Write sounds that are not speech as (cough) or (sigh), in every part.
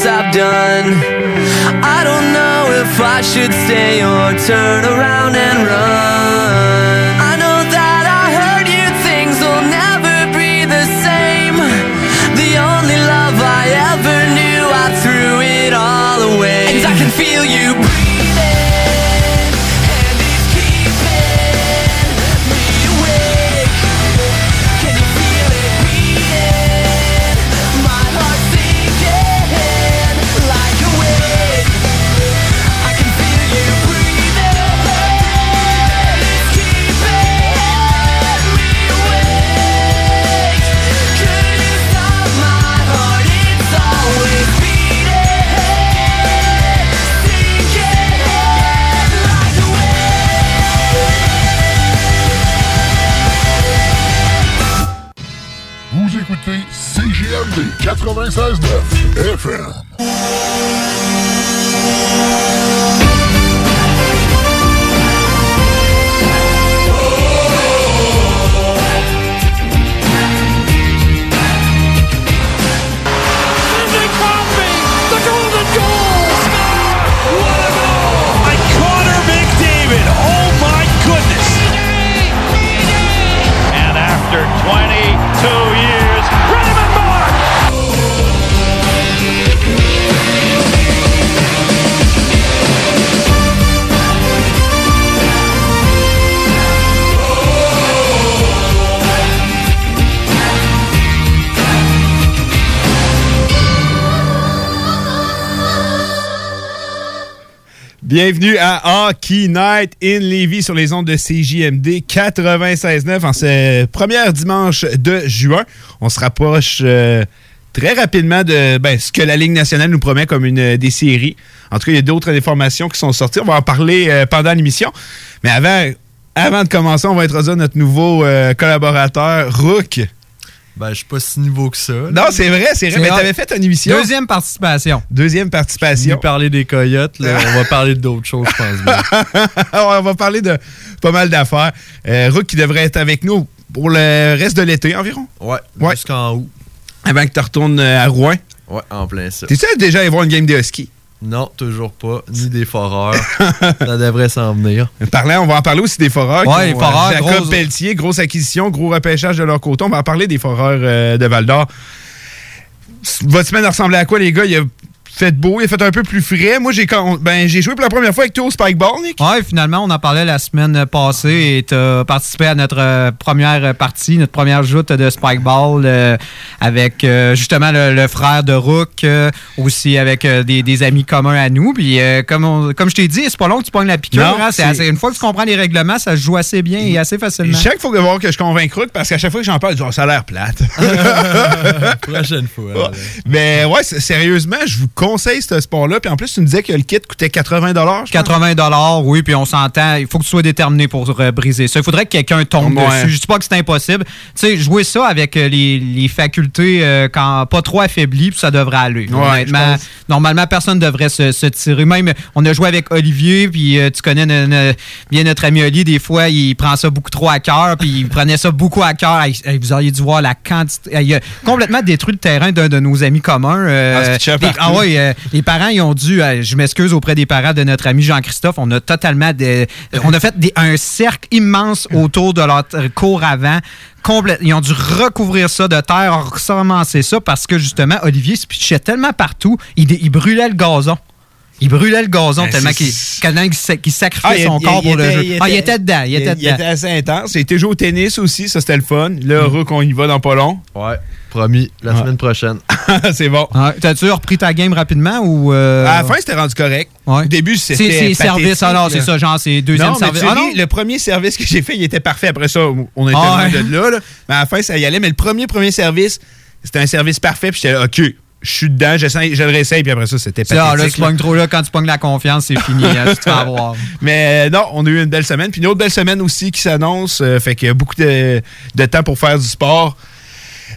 things I've done. I don't know if I should stay or turn around and run. 96.9 FM. Bienvenue à Hockey Night in Levy sur les ondes de CJMD 96.9 en ce premier dimanche de juin. On se rapproche euh, très rapidement de ben, ce que la Ligue nationale nous promet comme une des séries. En tout cas, il y a d'autres informations qui sont sorties. On va en parler euh, pendant l'émission. Mais avant, avant de commencer, on va introduire notre nouveau euh, collaborateur, Rook. Ben, je suis pas si nouveau que ça. Non, c'est vrai, c'est vrai. Mais t'avais fait une émission. Deuxième participation. Deuxième participation. vais parler des coyotes, là. (laughs) on va parler d'autres choses, je pense bien. (laughs) on va parler de pas mal d'affaires. Euh, Rook qui devrait être avec nous pour le reste de l'été environ. Ouais, Ouais. jusqu'en août. Avant que tu retournes euh, à Rouen. Ouais, en plein ça. T'es-tu déjà allé voir une game de husky? Non, toujours pas. Ni des foreurs. (laughs) ça devrait s'en venir. Parlant, on va en parler aussi des foreurs. Les foreurs, Jacob grosse- Pelletier, grosse acquisition, gros repêchage de leur côté. On va en parler des foreurs euh, de Val d'Or. Votre semaine ressemblait à quoi, les gars? Il a fait beau, il a fait un peu plus frais. Moi, j'ai ben, j'ai joué pour la première fois avec toi au Spikeball, Nick. Ouais, finalement, on en parlait la semaine passée et tu as participé à notre euh, première partie, notre première joute de Spikeball euh, avec euh, justement le, le frère de Rook, euh, aussi avec euh, des, des amis communs à nous. Puis euh, comme, on- comme je t'ai dit, c'est pas long que tu pognes la piqûre. Non, hein. Assez- une fois que tu comprends les règlements, ça se joue assez bien et assez facilement. Chaque fois que voir que je convainc Rook, parce qu'à chaque fois que j'en parle, je dis, Oh, ça a l'air plate. (laughs) Prochaine fois. (laughs) Mais ouais, sérieusement, je vous conseille ce sport-là. Puis en plus, tu me disais que le kit coûtait 80 je pense. 80 dollars, oui, puis on s'entend. Il faut que tu sois déterminé pour euh, briser ça. Il faudrait que quelqu'un tombe Ouais. dessus. Je dis pas que c'est impossible. Tu sais, jouer ça avec euh, les, les facultés euh, quand pas trop affaiblies, puis ça devrait aller. Ouais, Honnêtement, pense. normalement, personne ne devrait se, se tirer. Même, on a joué avec Olivier, puis euh, tu connais bien notre ami Olivier. Des fois, il prend ça beaucoup trop à cœur, puis il prenait ça beaucoup à cœur. Vous auriez dû voir la quantité. Il a complètement détruit le terrain d'un de nos amis communs. euh, Ah, ah ouais, euh, les parents, ils ont dû, euh, je m'excuse auprès des parents de notre ami Jean-Christophe, on a totalement, des- on a fait des- un cercle immense autour de leur t- cour avant. Complète, ils ont dû recouvrir ça de terre, recommencer ça parce que justement, Olivier se pitchait tellement partout, il, brûlait le gazon. Il brûlait le gazon Ben, tellement qu'il qu'il sacrifiait Ah, son il- corps il pour le était- jeu. il ah, il était- était dedans, il, était Il dedans. était assez intense. Il était joué au tennis aussi, ça c'était le fun. Là, Rook, on y va dans pas long. Ouais, promis, la Ouais. semaine prochaine. (laughs) c'est bon. Ah, T'as-tu repris ta game rapidement ou. euh, À la fin, c'était rendu correct. Ouais. Au début, c'était. c'est service, pathétique, alors là. c'est ça, genre c'est deuxième Non, mais service. tu Ah non? le premier service que j'ai fait, il était parfait. Après ça, on était Ah de là, là. Mais à la fin, ça y allait. Mais le premier, premier service, c'était un service parfait. Puis j'étais là, OK, je suis dedans, j'essaie- je le réessaye. Puis après ça, c'était C'est- Ah, là, pathétique. tu pognes trop là, quand tu pognes la confiance, c'est fini. hein, tu te fais avoir. (laughs) Mais euh, non, on a eu une belle semaine. Puis une autre belle semaine aussi qui s'annonce. euh, fait qu'il y a beaucoup de, de temps pour faire du sport.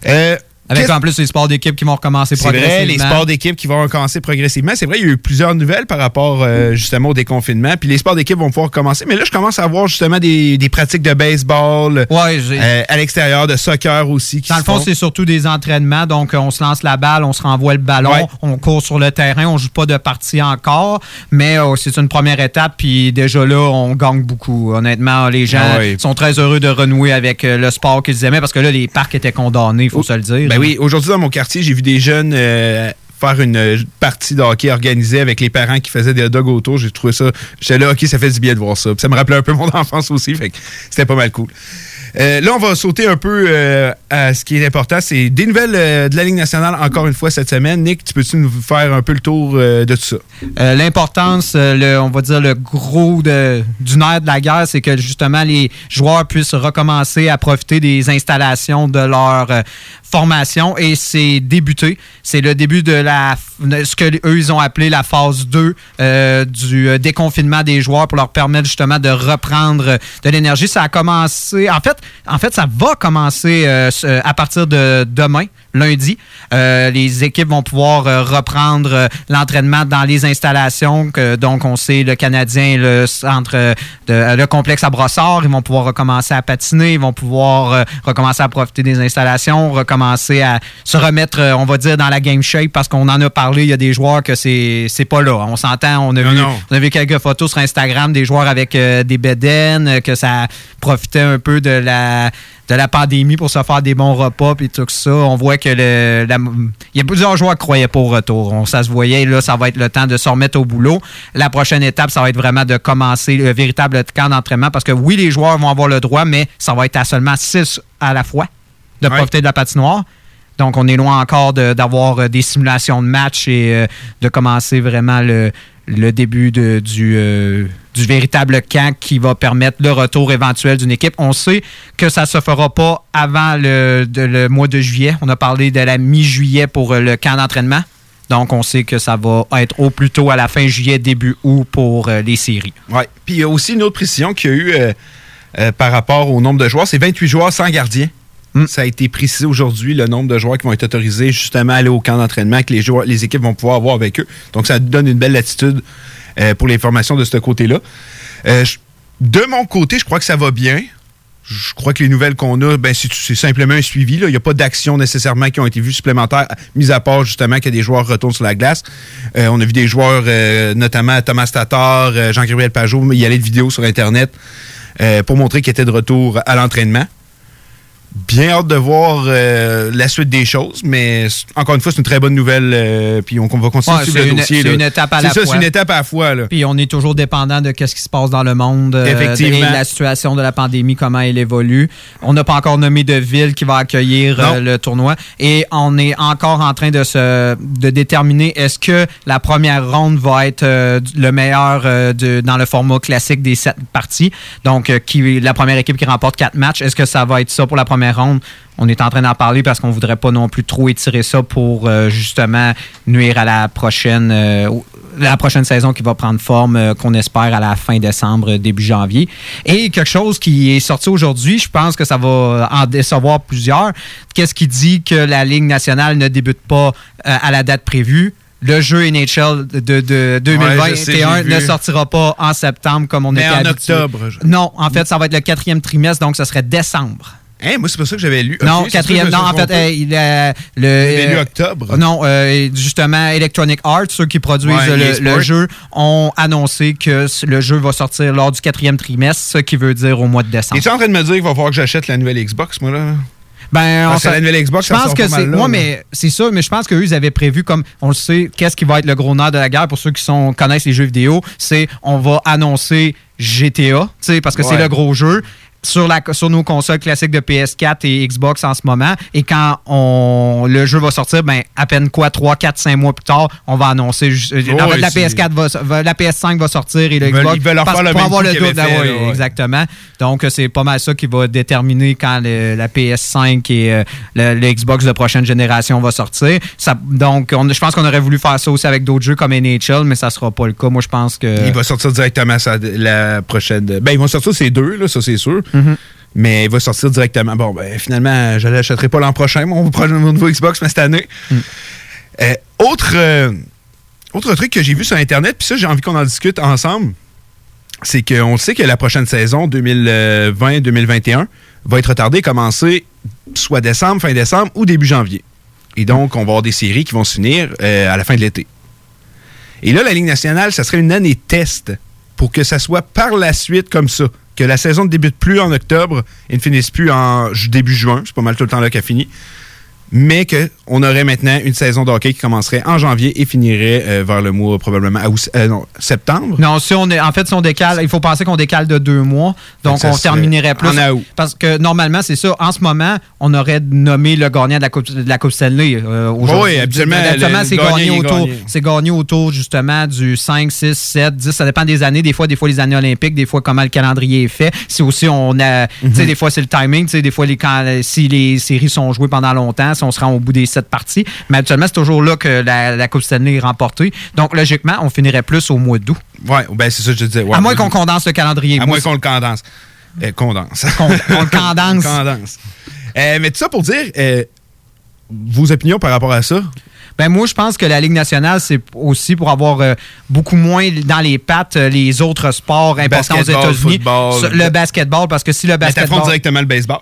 Euh, Avec en plus les sports d'équipe qui vont recommencer C'est vrai, progressivement. les sports d'équipe qui vont recommencer progressivement. C'est vrai, il y a eu plusieurs nouvelles par rapport euh, justement au déconfinement. Puis les sports d'équipe vont pouvoir recommencer. Mais là, je commence à voir justement des, des pratiques de baseball Ouais, euh, à l'extérieur, de soccer aussi. Qui Dans le fond, c'est surtout des entraînements. Donc, on se lance la balle, on se renvoie le ballon, Ouais. on court sur le terrain, on joue pas de partie encore, mais euh, c'est une première étape. Puis déjà là, on gagne beaucoup. Honnêtement, les gens Ah ouais. sont très heureux de renouer avec euh, le sport qu'ils aimaient parce que là, les parcs étaient condamnés, il faut se le dire. Ben oui, aujourd'hui dans mon quartier, j'ai vu des jeunes euh, faire une partie de hockey organisée avec les parents qui faisaient des hot dogs autour. J'ai trouvé ça. J'étais là, ok, ça fait du bien de voir ça. Ça me rappelait un peu mon (laughs) enfance aussi, fait que c'était pas mal cool. Euh, là, on va sauter un peu euh, à ce qui est important. C'est des nouvelles euh, de la Ligue nationale encore une fois cette semaine. Nick, tu peux-tu nous faire un peu le tour euh, de tout ça? Euh, L'importance, euh, on va dire le gros de- du nerf de la guerre, c'est que justement les joueurs puissent recommencer à profiter des installations de leur formation et c'est débuté. C'est le début de la ce que eux ils ont appelé la phase 2 euh, du déconfinement des joueurs pour leur permettre justement de reprendre de l'énergie. Ça a commencé, en fait, en fait, ça va commencer euh, ce- à partir de demain, lundi. Euh, les équipes vont pouvoir euh, reprendre euh, l'entraînement dans les installations. Que, donc, on sait le Canadien, le centre, de, le complexe à Brossard, ils vont pouvoir recommencer à patiner, ils vont pouvoir recommencer à profiter des installations, recommencer à se remettre, on va dire, dans la game shape parce qu'on en a parlé. Il y a des joueurs que c'est c'est pas là. On s'entend. On a Non, vu, non. on a vu quelques photos sur Instagram des joueurs avec des bedaines, que ça profitait un peu de la de la pandémie pour se faire des bons repas puis tout ça. On voit que le, la- il y a plusieurs joueurs qui croyaient pas au retour. On, ça se voyait, là, ça va être le temps de se remettre au boulot. La prochaine étape, ça va être vraiment de commencer le véritable camp d'entraînement parce que oui, les joueurs vont avoir le droit, mais ça va être à seulement six à la fois de Ouais. profiter de la patinoire. Donc, on est loin encore d'avoir euh, des simulations de match et euh, de commencer vraiment le, début euh, du véritable camp qui va permettre le retour éventuel d'une équipe. On sait que ça ne se fera pas avant le, mois de juillet. On a parlé de la mi-juillet pour le camp d'entraînement. Donc, on sait que ça va être au plus tôt à la fin juillet, début août pour les séries. Ouais. Puis il y a aussi une autre précision qu'il y a eu par rapport au nombre de joueurs. C'est 28 joueurs sans gardien. Mm. Ça a été précisé aujourd'hui, le nombre de joueurs qui vont être autorisés justement à aller au camp d'entraînement, que les, joueurs, les équipes vont pouvoir avoir avec eux. Donc, ça donne une belle latitude euh, pour les formations de ce côté-là. Euh, de mon côté, je crois que ça va bien. Je crois que les nouvelles qu'on a, ben, c'est simplement un suivi. Il n'y a pas d'actions nécessairement qui ont été vues supplémentaires, mis à part justement que des joueurs retournent sur la glace. Euh, on a vu des joueurs, notamment Thomas Tatar, Jean-Gabriel Pajot, y allait de vidéos sur Internet pour montrer qu'il était de retour à l'entraînement. Bien hâte de voir euh, la suite des choses, mais encore une fois, c'est une très bonne nouvelle. euh, puis on, on va continuer Ouais, c'est le une- dossier. c'est une étape à la ça, fois. c'est une étape à la fois. Là. Puis on est toujours dépendant de ce qui se passe dans le monde, euh, Effectivement. et la situation de la pandémie, comment elle évolue. On n'a pas encore nommé de ville qui va accueillir le tournoi et on est encore en train de se de déterminer est-ce que la première ronde va être le meilleur de- dans le format classique des sept parties. Donc qui la première équipe qui remporte quatre matchs, est-ce que ça va être ça pour la première ronde? On est en train d'en parler parce qu'on voudrait pas non plus trop étirer ça pour euh, justement nuire à la prochaine euh, la prochaine saison qui va prendre forme, euh, qu'on espère à la fin décembre, début janvier. Et quelque chose qui est sorti aujourd'hui, je pense que ça va en décevoir plusieurs. Qu'est-ce qui dit que la Ligue nationale ne débute pas à la date prévue? Le jeu NHL de, de 2021 je sais, j'ai ne sortira pas en septembre comme on Mais était en habitué. octobre. je- Non, en fait, ça va être le quatrième trimestre, donc ce serait décembre. Hein, moi, c'est pas ça que j'avais lu. non, Ok, c'est quatrième. Non, en fait, euh, il a le. J'avais lu euh, octobre. non, euh, justement, Electronic Arts, ceux qui produisent Ouais, le, le jeu, ont annoncé que le jeu va sortir lors du quatrième trimestre, ce qui veut dire au mois de décembre. Es-tu en train de me dire qu'il va falloir que j'achète la nouvelle Xbox, moi, là? Ben, s'en- la nouvelle Xbox, je pense que c'est. Moi, mais c'est ça, mais je pense qu'eux, ils avaient prévu, comme on le sait, qu'est-ce qui va être le gros nerf de la guerre pour ceux qui sont, connaissent les jeux vidéo, c'est on va annoncer GTA, tu sais, parce que c'est le gros jeu. Sur, la, sur nos consoles classiques de PS4 et Xbox en ce moment. Et quand on, le jeu va sortir, ben, à peine quoi, 3, 4, 5 mois plus tard, on va annoncer. euh, en Ouais, fait, la c'est- PS4 va, va- la PS5 va sortir et le Ils Xbox. ils veulent leur faire le pour même avoir le double. ah fait, ouais. Exactement. Donc, euh, c'est pas mal ça qui va déterminer quand le- la PS5 et euh, le, le Xbox de prochaine génération va sortir. Ça, donc, on- je pense qu'on aurait voulu faire ça aussi avec d'autres jeux comme NHL, mais ça sera pas le cas. Moi, je pense que. Il va sortir directement sa- la prochaine. Ben, ils vont sortir ces deux, là, ça, c'est sûr. Mhm. Mais il va sortir directement. Bon, ben, finalement, je ne l'achèterai pas l'an prochain, mon, mon nouveau Xbox, mais cette année. Euh, autre, euh, autre truc que j'ai vu sur Internet, puis ça, j'ai envie qu'on en discute ensemble, c'est qu'on sait que la prochaine saison 2020-2021 va être retardée, commencer soit décembre, fin décembre ou début janvier. Et donc, on va avoir des séries qui vont s'unir euh, à la fin de l'été. Et là, la Ligue nationale, ça serait une année test pour que ça soit par la suite comme ça. Que la saison ne débute plus en octobre et ne finisse plus en début juin. C'est pas mal tout le temps là qu'elle finit. Mais qu'on aurait maintenant une saison de hockey qui commencerait en janvier et finirait euh, vers le mois probablement à août- euh, non, septembre. Non, si on est, en fait, si on décale, il faut penser qu'on décale de deux mois. Donc, on terminerait plus. en août. Parce que normalement, c'est ça. En ce moment, on aurait nommé le gagnant de la Coupe, de la coupe Stanley. euh, aujourd'hui. Oui, le- c'est gagné, autour, c'est gagné autour, justement, du 5, 6, 7, 10. Ça dépend des années. Des fois, des fois, les années olympiques. Des fois, comment le calendrier est fait. Si aussi on a. Tu Mhm. sais, des fois, c'est le timing. Tu sais, des fois, les, quand, si les séries sont jouées pendant longtemps, si on se rend au bout des sept parties. Mais actuellement, c'est toujours là que la, la Coupe Stanley est remportée. Donc, logiquement, on finirait plus au mois d'août. Ouais, ben c'est ça que je disais. Ouais, à moins qu'on condense le calendrier. À Moi, moins qu'on le condense. Euh, condense. (laughs) on le condense. (laughs) condense. Euh, mais tout ça pour dire, euh, vos opinions par rapport à ça? Ben moi, je pense que la Ligue nationale, c'est aussi pour avoir euh, beaucoup moins dans les pattes euh, les autres sports importants aux États-Unis. Le basketball, parce que si le basketball... directement le baseball.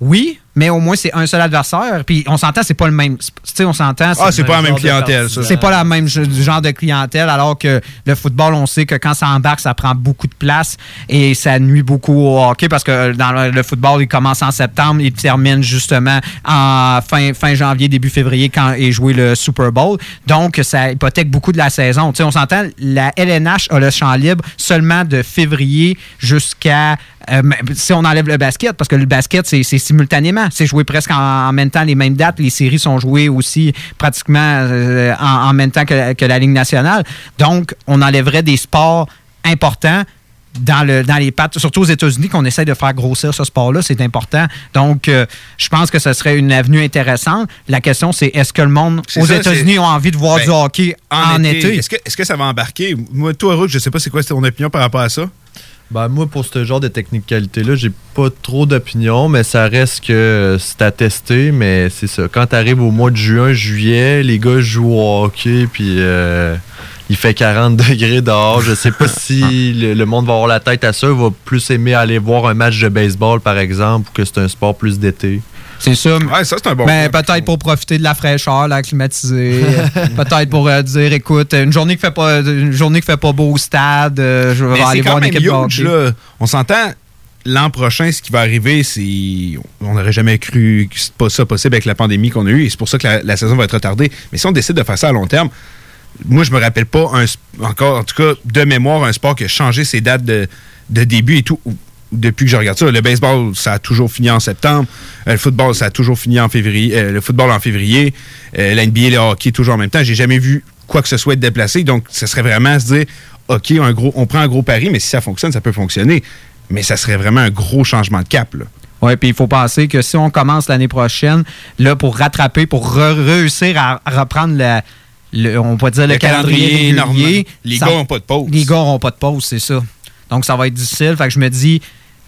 Oui, mais au moins, c'est un seul adversaire. Puis on s'entend, c'est pas le même... Tu sais, on s'entend... Ah, c'est pas la même clientèle, ça. C'est pas la même genre de clientèle, alors que le football, on sait que quand ça embarque, ça prend beaucoup de place et ça nuit beaucoup au hockey parce que dans le, football, il commence en septembre, il termine justement en fin, fin janvier, début février quand est joué le Super Bowl. Donc, ça hypothèque beaucoup de la saison. Tu sais, on s'entend, la LNH a le champ libre seulement de février jusqu'à euh, si on enlève le basket, parce que le basket, c'est c'est C'est joué presque en, en même temps, les mêmes dates. Les séries sont jouées aussi pratiquement euh, en, en même temps que, la- que la Ligue nationale. Donc, on enlèverait des sports importants dans, le, dans les pattes, surtout aux États-Unis, qu'on essaie de faire grossir ce sport-là, c'est important. Donc, euh, je pense que ce serait une avenue intéressante. La question, c'est est-ce que le monde aux États-Unis ont envie de voir Ben, du hockey en, été? Est-ce que, que ça va embarquer? Moi, toi, Rook, je sais pas c'est quoi ton opinion par rapport à ça. Ben, moi, pour ce genre de technicalité-là, j'ai pas trop d'opinion, mais ça reste que c'est à tester. Mais c'est ça. Quand t'arrives au mois de juin, juillet, les gars jouent au hockey, puis euh, il fait 40 degrés dehors. Je sais pas si (laughs) le, le monde va avoir la tête à ça. Il va plus aimer aller voir un match de baseball, par exemple, ou que c'est un sport plus d'été. C'est ça. Ouais, ça, c'est un bon point. peut-être pour profiter de la fraîcheur, la climatiser. (laughs) peut-être pour euh, dire, écoute, une journée qui fait pas, une journée qui fait pas beau au stade, euh, je vais Mais aller voir une même équipe de huge, hockey. là. On s'entend, l'an prochain, ce qui va arriver, c'est... On n'aurait jamais cru que pas ça possible avec la pandémie qu'on a eue, et c'est pour ça que la, la saison va être retardée. Mais si on décide de faire ça à long terme, moi, je me rappelle pas un, encore, en tout cas, de mémoire, un sport qui a changé ses dates de, de début et tout. Depuis que je regarde ça, le baseball, ça a toujours fini en septembre. Euh, le football, ça a toujours fini en février. euh, le football en février. Euh, la NBA le hockey, toujours en même temps. J'ai jamais vu quoi que ce soit être déplacé. Donc, ce serait vraiment se dire, OK, un gros, on prend un gros pari, mais si ça fonctionne, ça peut fonctionner. Mais ça serait vraiment un gros changement de cap. Là. Oui, puis il faut penser que si on commence l'année prochaine, là, pour rattraper, pour re- réussir à, à reprendre la- le, on peut dire le, calendrier, régulier, Les ça- gars n'ont pas de pause. Les gars n'auront pas de pause, c'est ça. Donc, ça va être difficile. Fait que je me dis,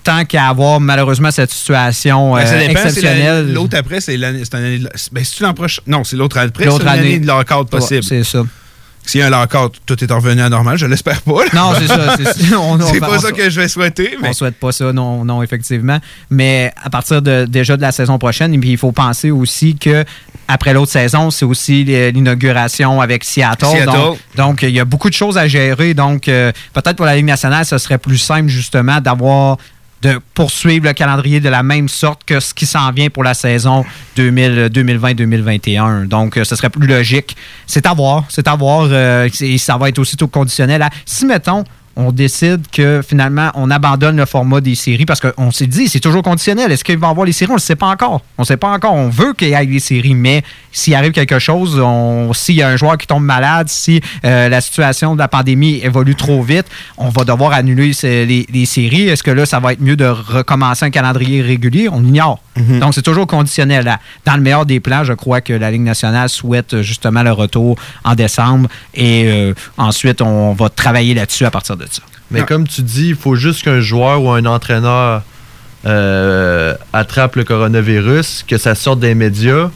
tant qu'à avoir malheureusement cette situation Ben, ça euh, dépend, exceptionnelle. la- L'autre après, c'est l'année. Ben, l'an prochain? Non, c'est l'autre après. L'autre c'est année de Ouais, possible. c'est ça. S'il y a un lockout, tout est revenu à normal, je l'espère pas. là. Non, c'est ça. (laughs) C'est on- pas ça que je vais souhaiter, mais On souhaite pas ça, non, non, effectivement. Mais à partir de, déjà de la saison prochaine, et puis il faut penser aussi que après l'autre saison, c'est aussi l'inauguration avec Seattle. Seattle. Donc, donc, il y a beaucoup de choses à gérer. Donc, euh, peut-être pour la Ligue nationale, ce serait plus simple justement d'avoir de poursuivre le calendrier de la même sorte que ce qui s'en vient pour la saison 2000 2020-2021. Donc, euh, ce serait plus logique. C'est à voir. C'est à voir. euh, et ça va être aussi tout conditionnel si, mettons, on décide que finalement, on abandonne le format des séries parce qu'on s'est dit, c'est toujours conditionnel. Est-ce qu'il va y avoir les séries? On ne le sait pas encore. On ne sait pas encore. On veut qu'il y ait des séries, mais s'il arrive quelque chose, s'il y a un joueur qui tombe malade, si euh, la situation de la pandémie évolue trop vite, on va devoir annuler les, les séries. Est-ce que là, ça va être mieux de recommencer un calendrier régulier? On ignore. Donc, c'est toujours conditionnel. Dans le meilleur des plans, je crois que la Ligue nationale souhaite justement le retour en décembre et euh, ensuite, on va travailler là-dessus à partir de ça. Mais Non. comme tu dis, il faut juste qu'un joueur ou un entraîneur euh, attrape le coronavirus, que ça sorte des médias.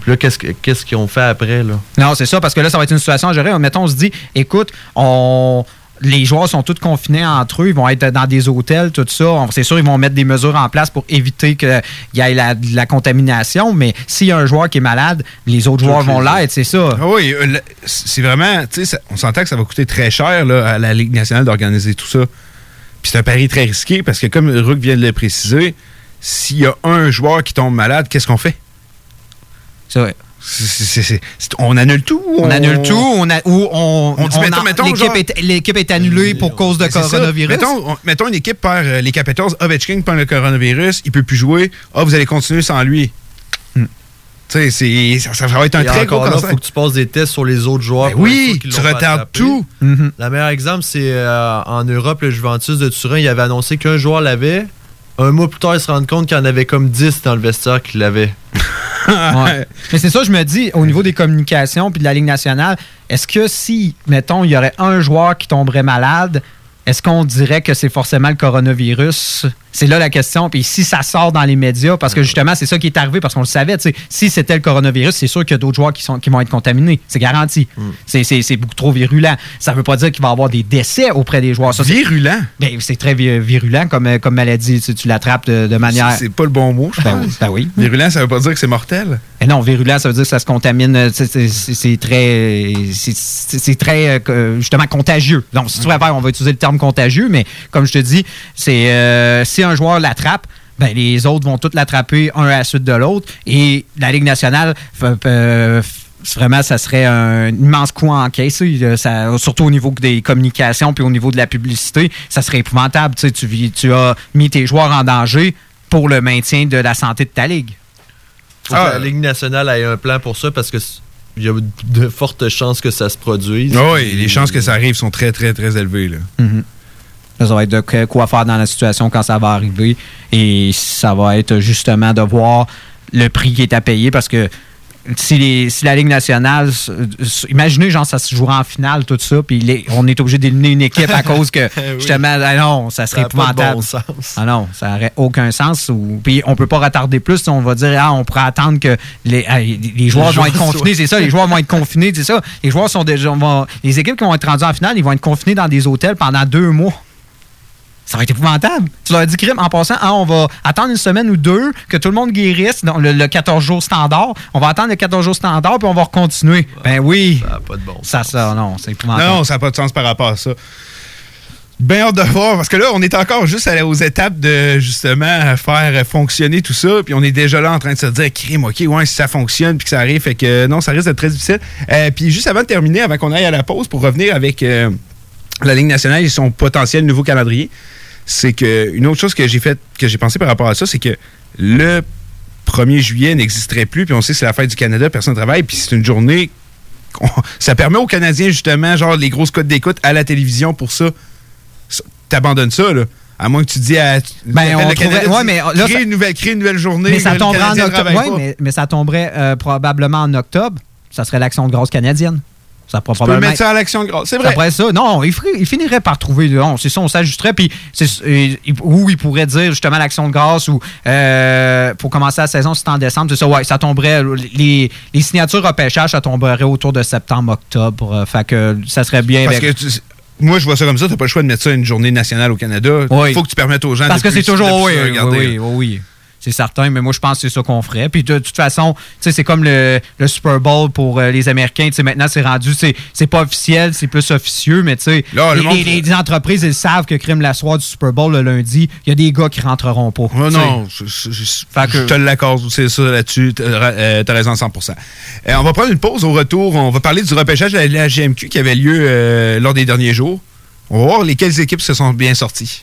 Puis là, qu'est-ce que- qu'est-ce qu'ils ont fait après, là? Non, c'est ça, parce que là, ça va être une situation à gérer. Mettons, on se dit, écoute, on. Les joueurs sont tous confinés entre eux, ils vont être dans des hôtels, tout ça. C'est sûr, ils vont mettre des mesures en place pour éviter qu'il y ait la, de la contamination, mais s'il y a un joueur qui est malade, les autres joueurs vont l'être, c'est ça. Ah oui, euh, c'est vraiment, tu sais, on s'entend que ça va coûter très cher là, à la Ligue nationale d'organiser tout ça. Puis c'est un pari très risqué parce que, comme Rook vient de le préciser, s'il y a un joueur qui tombe malade, qu'est-ce qu'on fait? C'est vrai. On annule tout? ou On annule tout, on a, ou on, On dit, mettons- l'équipe genre- est, l'équipe est annulée pour cause de coronavirus. Mettons, on- mettons une équipe perd euh, les Capitals, Ovechkin prend le coronavirus, il peut plus jouer. Ah, vous allez continuer sans lui. Hmm. Tu sais, c'est- ça, ça va être un Et très gros cancer. faut que tu passes des tests sur les autres joueurs. Ben oui, tu retardes tout. Mhm. Le meilleur exemple, c'est euh, en Europe, le Juventus de Turin, il avait annoncé qu'un joueur l'avait. Un mois plus tard, il se rend compte qu'il y en avait comme 10 dans le vestiaire qui l'avaient. (laughs) Ouais. Mais c'est ça, je me dis, au niveau des communications puis de la Ligue nationale, est-ce que si, mettons, il y aurait un joueur qui tomberait malade, est-ce qu'on dirait que c'est forcément le coronavirus? C'est là la question. Puis si ça sort dans les médias, parce que justement, c'est ça qui est arrivé, parce qu'on le savait, tu sais, si c'était le coronavirus, c'est sûr qu'il y a d'autres joueurs qui, sont, qui vont être contaminés. C'est garanti. C'est- C'est beaucoup trop virulent. Ça veut pas dire qu'il va y avoir des décès auprès des joueurs. Ça, c'est- Virulent? ben, c'est très vi- virulent comme, euh, comme maladie. Tu, tu l'attrapes de, de manière. C'est pas le bon mot, je Ben pense. ben oui. Virulent, ça veut pas dire que c'est mortel? Mais non, virulent, ça veut dire que ça se contamine. euh, c'est- très, c'est- très euh, justement contagieux. Donc, si tu préfères, on va utiliser le terme contagieux, mais comme je te dis, c'est euh, si un joueur l'attrape. Ben, les autres vont tous l'attraper un à la suite de l'autre. Et la Ligue nationale, euh, vraiment, ça serait un immense coup en caisse. euh, ça- surtout au niveau des communications puis au niveau de la publicité. Ça serait épouvantable. Tu, sais, tu, vis- tu as mis tes joueurs en danger pour le maintien de la santé de ta Ligue. Faut Ah. que la Ligue nationale ait un plan pour ça parce que il y a de fortes chances que ça se produise. Ah oui, les chances que ça arrive sont très, très, très élevées. Là. Là, Ça va être de quoi faire dans la situation quand ça va arriver. Et ça va être justement de voir le prix qui est à payer parce que si, les- si la Ligue nationale, imaginez, genre, ça se jouera en finale, tout ça, puis on est obligé d'éliminer une équipe à (laughs) cause que, justement, ah non, ça Ça serait n'a pas de épouvantable. bon sens. Ah non, ça n'aurait aucun sens. Ou, puis on peut pas retarder plus. On va dire, ah, on pourrait attendre que les, les- les joueurs vont joueurs être confinés. C'est ça, les joueurs vont être confinés. C'est ça. Les joueurs sont déjà. vont- les équipes qui vont être rendues en finale, ils vont être confinés dans des hôtels pendant deux mois. Ça va être épouvantable. Tu leur dis, crime, en passant, ah, on va attendre une semaine ou deux que tout le monde guérisse, dans le, le 14 jours standard. On va attendre le 14 jours standard, puis on va recontinuer. Ben oui. Ça n'a pas de bon sens. Ça, ça, non, c'est épouvantable. Non, ça n'a pas de sens par rapport à ça. Bien hâte de voir, parce que là, on est encore juste aux étapes de justement faire fonctionner tout ça, puis on est déjà là en train de se dire, crime, ok, ouais, si ça fonctionne, puis que ça arrive, fait que non, ça risque d'être très difficile. Euh, puis juste avant de terminer, avant qu'on aille à la pause, pour revenir avec euh, la Ligue nationale et son potentiel nouveau calendrier, c'est que une autre chose que j'ai fait, que j'ai pensé par rapport à ça, c'est que le 1er juillet n'existerait plus, puis on sait que c'est la fête du Canada, personne ne travaille, puis c'est une journée (laughs) ça permet aux Canadiens, justement, genre les grosses codes d'écoute à la télévision pour ça. Ça- T'abandonnes ça, là. À moins que tu dis à. Ben, on le Canada, trouverait- tu ouais, dis, mais là, crée une nouvelle, crée une nouvelle journée. Mais ça tomberait en octobre. Ouais, mais, mais ça tomberait euh, probablement en octobre. Ça serait l'action de grâce canadienne. Ça pourrait Tu peux mettre ça à l'action de grâce. C'est vrai. Après ça, non, il, finirait par trouver. Non, c'est ça, on s'ajusterait. Puis, ou il pourrait dire justement l'action de grâce ou euh, pour commencer la saison, c'est en décembre. C'est ça, ouais, ça tomberait. Les, les signatures repêchage, ça tomberait autour de septembre, octobre. Euh, fait que ça serait bien. Parce avec- que tu- moi, je vois ça comme ça. T'as pas le choix de mettre ça une journée nationale au Canada. Il Oui. faut que tu permettes aux gens Parce de que c'est toujours. Oui, oui, oui. C'est certain, mais moi, je pense que c'est ça qu'on ferait. Puis de, toute façon, c'est comme le, le Super Bowl pour euh, les Américains. Tu sais, maintenant, c'est rendu, c'est pas officiel, c'est plus officieux, mais tu les, monde- les- les entreprises, ils savent que crime la soirée du Super Bowl le lundi, il y a des gars qui rentreront pas. Oh non, je, je- je- Fait que- je te l'accorde, c'est ça là-dessus. T'as euh, raison à 100%. Euh, on va prendre une pause au retour. On va parler du repêchage de la, la GMQ qui avait lieu euh, lors des derniers jours. On va voir lesquelles équipes se sont bien sorties.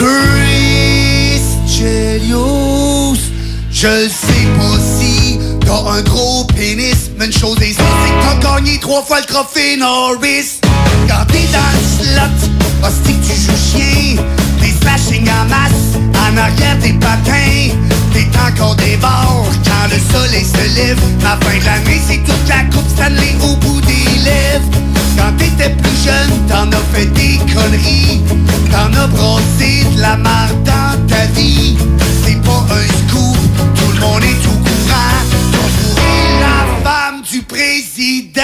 Chris Chelios, Je sais pas si t'as un gros pénis, mais une chose est sûre, c'est que t'as gagné trois fois le trophée Norris. Quand t'es dans le slot, hostie tu joues chien, des slashing en masse, en arrière des patins, t'es encore des bords quand le soleil se lève. La fin de l'année, c'est toute la coupe Stanley au bout des lèvres. Quand t'étais plus jeune, t'en as fait des conneries, t'en as brossé de la marde dans ta vie. C'est pas un scoop, tout le monde est au courant. T'as la femme du président.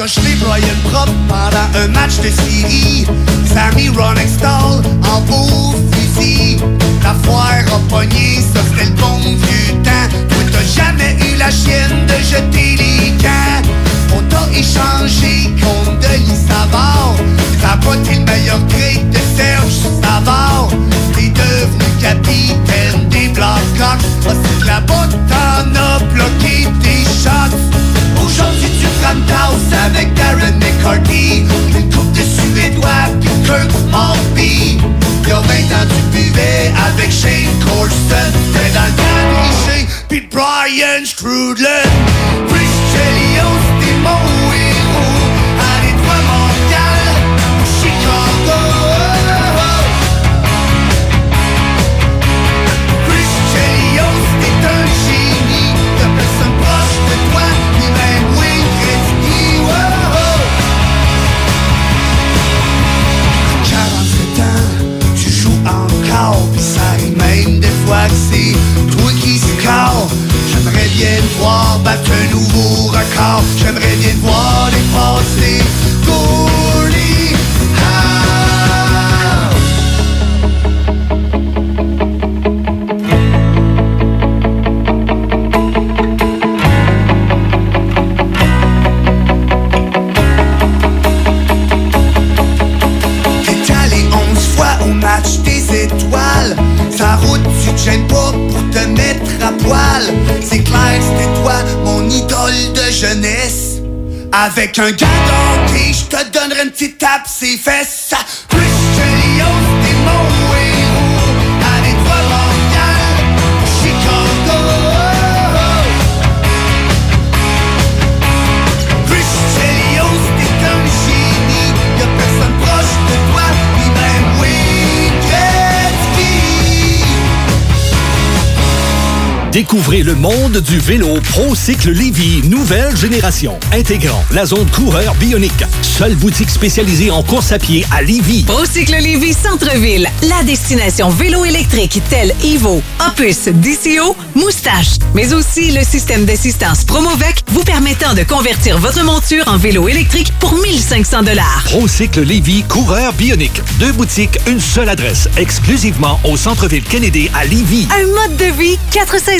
Oh. T'as jeté Brian Prop pendant un match de série. Sammy Ronextall en beau fusil. La foire a pogné, ça c'était le bon vieux temps. Toi t'as jamais eu la chienne de jeter les camps On t'a échangé contre Denis Savard. T'as été le meilleur trade de Serge Savard. T'es devenu capitaine des Blackhawks. Ah c'est que là-bas t'en as bloqué tes shots Aujourd'hui tu frappes house avec Darren McCarthy. Une coupe de Suédois puis Kirk Maltby Y'a 20 ans tu buvais avec Shane Corson. T'es dans le temps de puis Brian Strudlin Chelios t'es mon fois que c'est toi qui J'aimerais bien voir battre un nouveau record. J'aimerais bien te voir dépasser Avec un gars d'hockey, je te donnerai une petite tape ses fesses Chris Chelios, Découvrez le monde du vélo ProCycle Lévy, nouvelle génération, intégrant la zone coureur bionique. Seule boutique spécialisée en course à pied à Lévy. Procycle Lévis Centre-Ville, la destination vélo électrique telle Evo, Opus, DCO, Moustache, mais aussi le système d'assistance Promovec vous permettant de convertir votre monture en vélo électrique pour 1500 dollars. ProCycle Lévy, coureur bionique. Deux boutiques, une seule adresse, exclusivement au centre-ville Kennedy à Lévy. Un mode de vie, quatre saisons.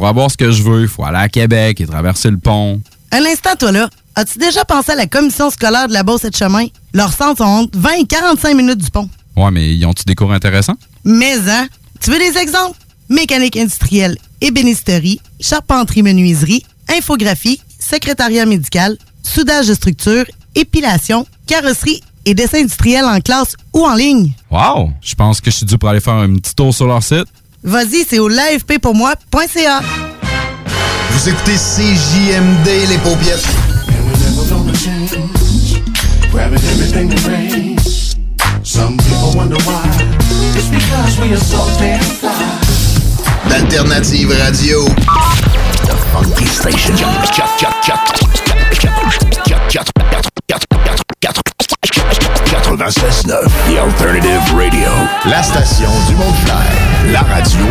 Pour avoir ce que je veux, il faut aller à Québec et traverser le pont. Un instant, toi là. As-tu déjà pensé à la commission scolaire de la Beauce et de Chemin? Leurs centres sont entre 20 et 45 minutes du pont. Ouais, mais ils ont-tu des cours intéressants? Mais, hein? Tu veux des exemples? Mécanique industrielle, ébénisterie, charpenterie-menuiserie, infographie, secrétariat médical, soudage de structure, épilation, carrosserie et dessin industriel en classe ou en ligne. Wow! Je pense que je suis dû pour aller faire un petit tour sur leur site. Vas-y, c'est au l'afppourmoi.ca. Vous écoutez CJMD, les paupiètes. Grabbing everything that rains. Some people wonder why. It's because we are so damn fly. D'Alternative Radio. The Funky Station. 96.9. 106.9, The Alternative Radio. La station du monde clair. La radio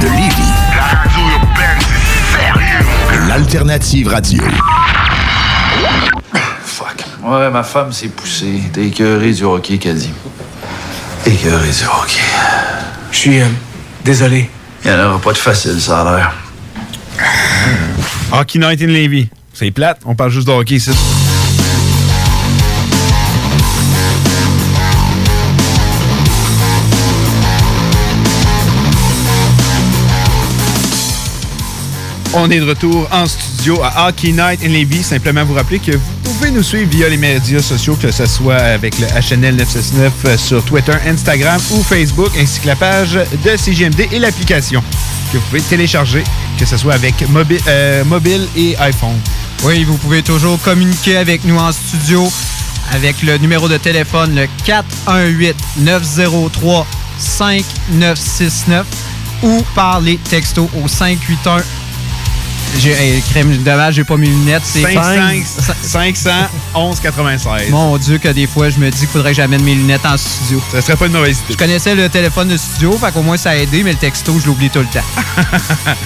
de Lévis. La radio urbaine, sérieux. L'Alternative Radio. Fuck. Ouais, ma femme s'est poussée. T'es écœuré du hockey, qu'elle dit. Écœuré du hockey. Je suis euh, désolé. Il n'y en aura pas de facile, ça a l'air. Hockey Night in Levy. C'est plate, on parle juste de hockey ici. On est de retour en studio à Hockey Night in Levy. Simplement vous rappeler que vous pouvez nous suivre via les médias sociaux, que ce soit avec le HNL 969 euh, sur Twitter, Instagram ou Facebook, ainsi que la page de CGMD et l'application que vous pouvez télécharger, que ce soit avec euh, mobile et iPhone. Oui, vous pouvez toujours communiquer avec nous en studio avec le numéro de téléphone le 418-903-5969 ou par les textos au 581 j'ai crème dommage, j'ai pas mes lunettes. C'est 511 96. Mon Dieu, que des fois, je me dis qu'il faudrait que j'amène mes lunettes en studio. Ça serait pas une mauvaise idée. Je connaissais le téléphone de studio, fait qu'au moins ça a aidé, mais le texto, je l'oublie tout le temps. (laughs)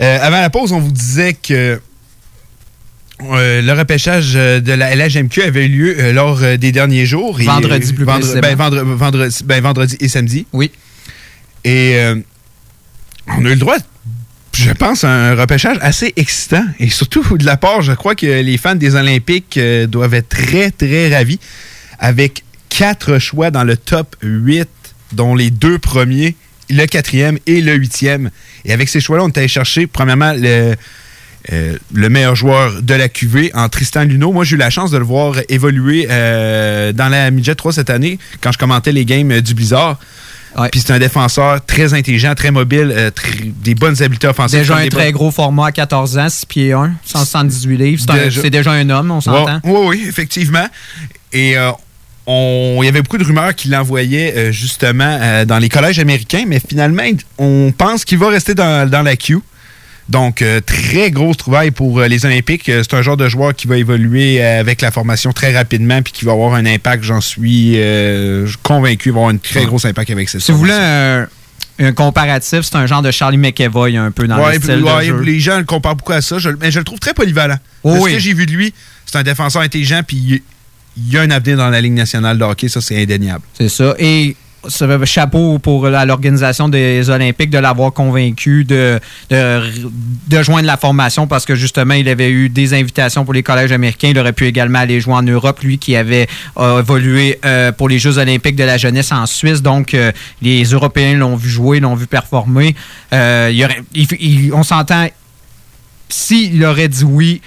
Euh, avant la pause, on vous disait que euh, le repêchage euh, de la LHMQ avait eu lieu euh, lors des derniers jours. Et, Vendredi, plus vendre- précisément. ben, vendre- ben, vendredi et samedi. Oui. Et on a eu le droit, je pense, à un repêchage assez excitant. Et surtout, de la part, je crois que les fans des Olympiques euh, doivent être très, très ravis. Avec quatre choix dans le top 8, dont les deux premiers, le quatrième et le huitième. Et avec ces choix-là, on est allé chercher, premièrement, le, euh, le meilleur joueur de la QV en Tristan Luneau. Moi, j'ai eu la chance de le voir évoluer euh, dans la Midget 3 cette année, quand je commentais les games du Blizzard. Puis c'est un défenseur très intelligent, très mobile, euh, très- des bonnes habiletés offensives. Déjà un très gros format à 14 ans, 6 pieds 1, 178 livres. C'est Déjà. Un homme, on s'entend. Oui, oui, effectivement. Et euh, on- il y avait beaucoup de rumeurs qu'il l'envoyait euh, justement dans les collèges américains, mais finalement, on pense qu'il va rester dans, dans la Q. Donc, euh, très grosse trouvaille pour euh, les Olympiques. Euh, C'est un genre de joueur qui va évoluer avec la formation très rapidement puis qui va avoir un impact, j'en suis euh, convaincu, il va avoir un très gros impact avec cette Si vous voulez un, un comparatif, c'est un genre de Charlie McEvoy un peu dans Ouais, le style ouais, de jeu. les gens le comparent beaucoup à ça, je- mais je le trouve très polyvalent. Oh ce oui. que j'ai vu de lui, c'est un défenseur intelligent, puis il, il y a un avenir dans la Ligue nationale de hockey, ça c'est indéniable. C'est ça. Et chapeau pour l'organisation des Olympiques de l'avoir convaincu de, de, joindre la formation parce que justement, il avait eu des invitations pour les collèges américains. Il aurait pu également aller jouer en Europe, lui qui avait euh, évolué euh, pour les Jeux olympiques de la jeunesse en Suisse. Donc, euh, les Européens l'ont vu jouer, l'ont vu performer. Il- on s'entend, s'il aurait dit oui,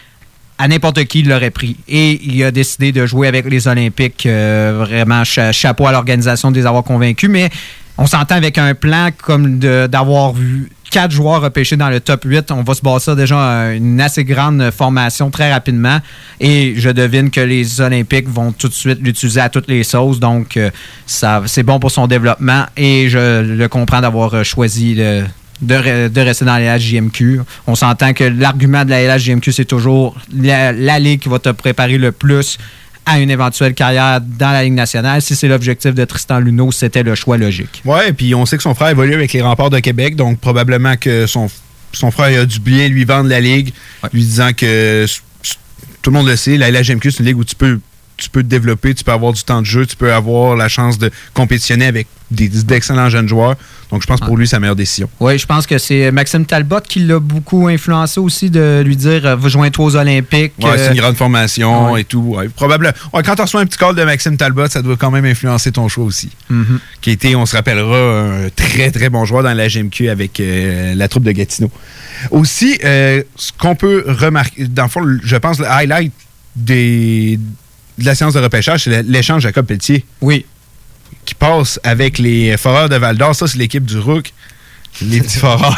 à n'importe qui, il l'aurait pris. Et il a décidé de jouer avec les Olympiques. euh, vraiment, cha- chapeau à l'organisation de les avoir convaincus. Mais on s'entend avec un plan comme d'avoir vu quatre joueurs repêchés dans le top 8. On va se bâtir déjà une assez grande formation très rapidement. Et je devine que les Olympiques vont tout de suite l'utiliser à toutes les sauces. Donc, euh, ça, c'est bon pour son développement. Et je le comprends d'avoir choisi le- de, re- de rester dans la LHJMQ. On s'entend que l'argument de la LHJMQ, c'est toujours la, la ligue qui va te préparer le plus à une éventuelle carrière dans la Ligue nationale. Si c'est l'objectif de Tristan Luneau, c'était le choix logique. Ouais, puis on sait que son frère évolue avec les remparts de Québec, donc probablement que son, son frère a dû bien lui vendre la Ligue, lui disant que tout le monde le sait, la LHMQ, c'est une ligue où tu peux, tu peux te développer, tu peux avoir du temps de jeu, tu peux avoir la chance de compétitionner avec d'excellents jeunes joueurs. Donc je pense pour lui, c'est la meilleure décision. Oui, je pense que c'est Maxime Talbot qui l'a beaucoup influencé aussi de lui dire euh, joins-toi aux Olympiques. Ouais, c'est Euh, une grande formation et tout. Ouais, probablement. Quand tu reçois un petit call de Maxime Talbot, ça doit quand même influencer ton choix aussi. Mhm. Qui été, on se rappellera, un très très bon joueur dans la GMQ avec euh, la troupe de Gatineau. Aussi, euh, ce qu'on peut remarquer, dans le fond, je pense le highlight des, de la séance de repêchage, c'est l'échange Jacob Pelletier. Oui. Qui passe avec les Foreurs de Val d'Or. Ça, c'est l'équipe du Rook. Les petits (laughs) Foreurs.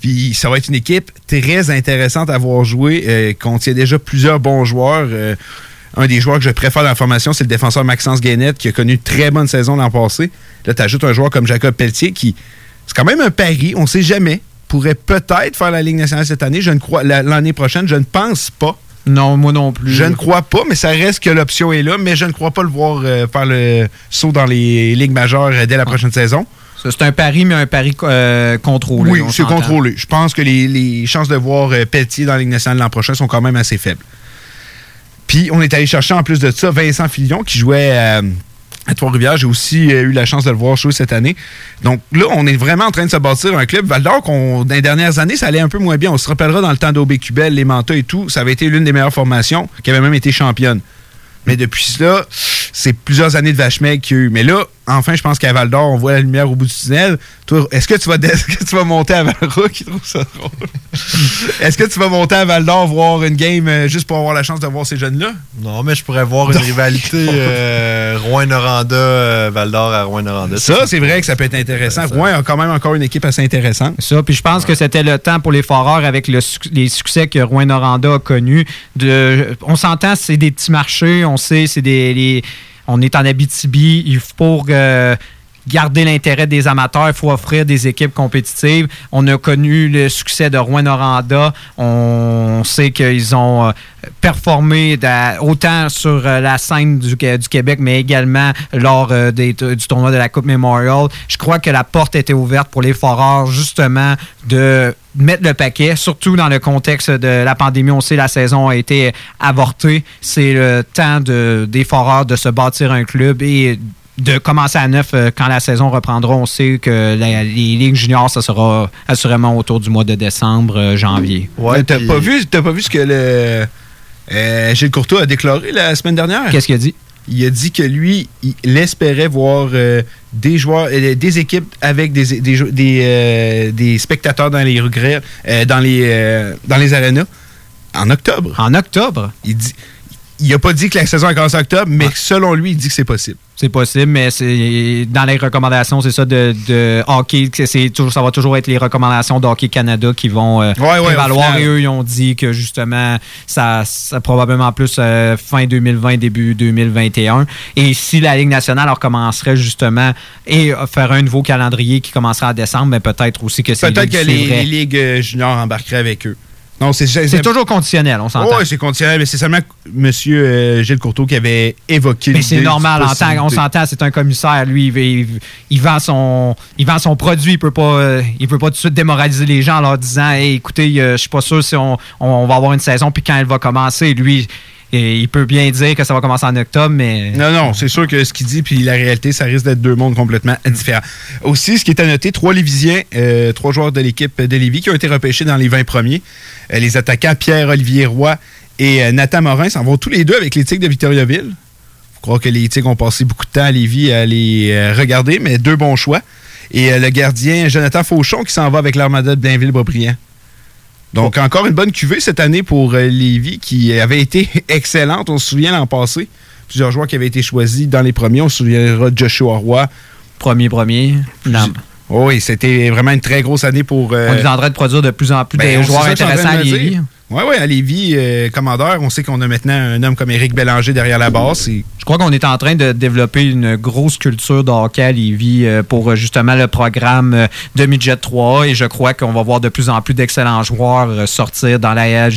Puis ça va être une équipe très intéressante à voir jouer. euh, contient déjà plusieurs bons joueurs. Euh, un des joueurs que je préfère dans la formation, c'est le défenseur Maxence Guénette, qui a connu une très bonne saison l'an passé. Là, tu ajoutes un joueur comme Jacob Pelletier, qui. C'est quand même un pari, on ne sait jamais. Pourrait peut-être faire la Ligue nationale cette année. Je ne crois la- l'année prochaine, je ne pense pas. Non, moi non plus. Je ne crois pas, mais ça reste que l'option est là, mais je ne crois pas le voir euh, faire le saut dans les ligues majeures euh, dès la prochaine saison. C'est un pari, mais un pari euh, contrôlé. Oui, c'est contrôlé. Je pense que les, les chances de voir euh, Pelletier dans la Ligue nationale l'an prochain sont quand même assez faibles. Puis, on est allé chercher en plus de ça Vincent Fillon qui jouait à Trois-Rivières. J'ai aussi euh, eu la chance de le voir jouer cette année. Donc là, on est vraiment en train de se bâtir un club. Val d'Or, dans les dernières années, ça allait un peu moins bien. On se rappellera dans le temps d'Aubé Cubel, les Mantas et tout, ça avait été l'une des meilleures formations qui avait même été championne. Mais depuis cela, c'est plusieurs années de vache qu'il y a eu. Mais là, enfin, je pense qu'à Val d'Or, on voit la lumière au bout du tunnel. Toi, est-ce que tu vas, (laughs) est-ce que tu vas monter à Val d'Or? (laughs) Qui trouve ça drôle? est-ce que tu vas monter à Val d'Or voir une game euh, juste pour avoir la chance de voir ces jeunes-là? Non, mais je pourrais voir une rivalité (laughs) euh, Rouen-Noranda, euh, Val-d'Or à Rouen-Noranda. Ça, c'est vrai que ça peut être intéressant. Rouen a quand même encore une équipe assez intéressante. Ça, puis je pense que c'était le temps pour les Foreurs avec le les succès que Rouen-Noranda a connus. De, on s'entend, c'est des petits marchés, on sait, c'est des. les- on est en Abitibi, il faut pour euh, garder l'intérêt des amateurs, il faut offrir des équipes compétitives. On a connu le succès de Rouen-Noranda. On sait qu'ils ont euh, performé autant sur euh, la scène du, Québec, mais également lors euh, du tournoi de la Coupe Memorial. Je crois que la porte était ouverte pour les Foreurs, justement, de mettre le paquet, surtout dans le contexte de la pandémie. On sait la saison a été avortée. C'est le temps de, des Foreurs de se bâtir un club et de commencer à neuf euh, quand la saison reprendra. On sait que la- les ligues juniors, ça sera assurément autour du mois de décembre, euh, janvier. Ouais, t'as pas vu, t'as pas vu ce que le euh, Gilles Courtois a déclaré la semaine dernière? Qu'est-ce qu'il a dit? Il a dit que lui, il espérait voir euh, des joueurs, euh, des équipes avec des, des, jou- des, euh, des spectateurs dans les regrets, euh, dans les euh, dans les arénas en octobre. En octobre? Il dit. Il a pas dit que la saison a commencé en octobre, mais selon lui, il dit que c'est possible. C'est possible, mais c'est dans les recommandations, c'est ça de, de hockey, c'est toujours, ça va toujours être les recommandations de Hockey Canada qui vont euh, Ouais, ouais, final. Et eux, ils ont dit que justement, ça, ça probablement plus euh, fin 2020, début 2021. Et si la Ligue nationale recommencerait justement et faire un nouveau calendrier qui commencerait en décembre, mais peut-être aussi que c'est Peut-être que les, les ligues euh, juniors embarqueraient avec eux. Non, c'est C'est toujours conditionnel, on s'entend. Oui, c'est conditionnel, mais c'est seulement M. Gilles Courteau qui avait évoqué Mais c'est normal, en tant, on s'entend, c'est un commissaire, lui, il, il- il vend son, il vend son produit, il peut pas, euh, il peut pas tout de suite démoraliser les gens en leur disant, hey, écoutez, euh, je suis pas sûr si on, on- on va avoir une saison, puis quand elle va commencer, lui, il peut bien dire que ça va commencer en octobre, mais Non, non, c'est sûr que ce qu'il dit puis la réalité, ça risque d'être deux mondes complètement différents. Aussi, ce qui est à noter, trois Lévisiens, euh, trois joueurs de l'équipe de Lévis qui ont été repêchés dans les 20 premiers. Euh, les attaquants Pierre-Olivier Roy et euh, Nathan Morin s'en vont tous les deux avec les de Victoriaville. Je crois que les Tigres ont passé beaucoup de temps à Lévis à les regarder, mais deux bons choix. Et le gardien Jonathan Fauchon qui s'en va avec l'Armada de Blainville-Boisbriand. Donc, encore une bonne cuvée cette année pour euh, Lévis qui avait été (laughs) excellente. On se souvient l'an passé. Plusieurs joueurs qui avaient été choisis dans les premiers. On se souviendra de Joshua Roy. Premier, premier. Non. Oh oui, c'était vraiment une très grosse année pour. euh, on est en train de produire de plus en plus ben, de c'est joueurs intéressants à Lévis. Oui, oui, à Lévis, euh, commandeur, on sait qu'on a maintenant un homme comme Éric Bélanger derrière la base. Et Je crois qu'on est en train de développer une grosse culture de à Lévis euh, pour euh, justement le programme de Midget 3 et je crois qu'on va voir de plus en plus d'excellents joueurs sortir dans la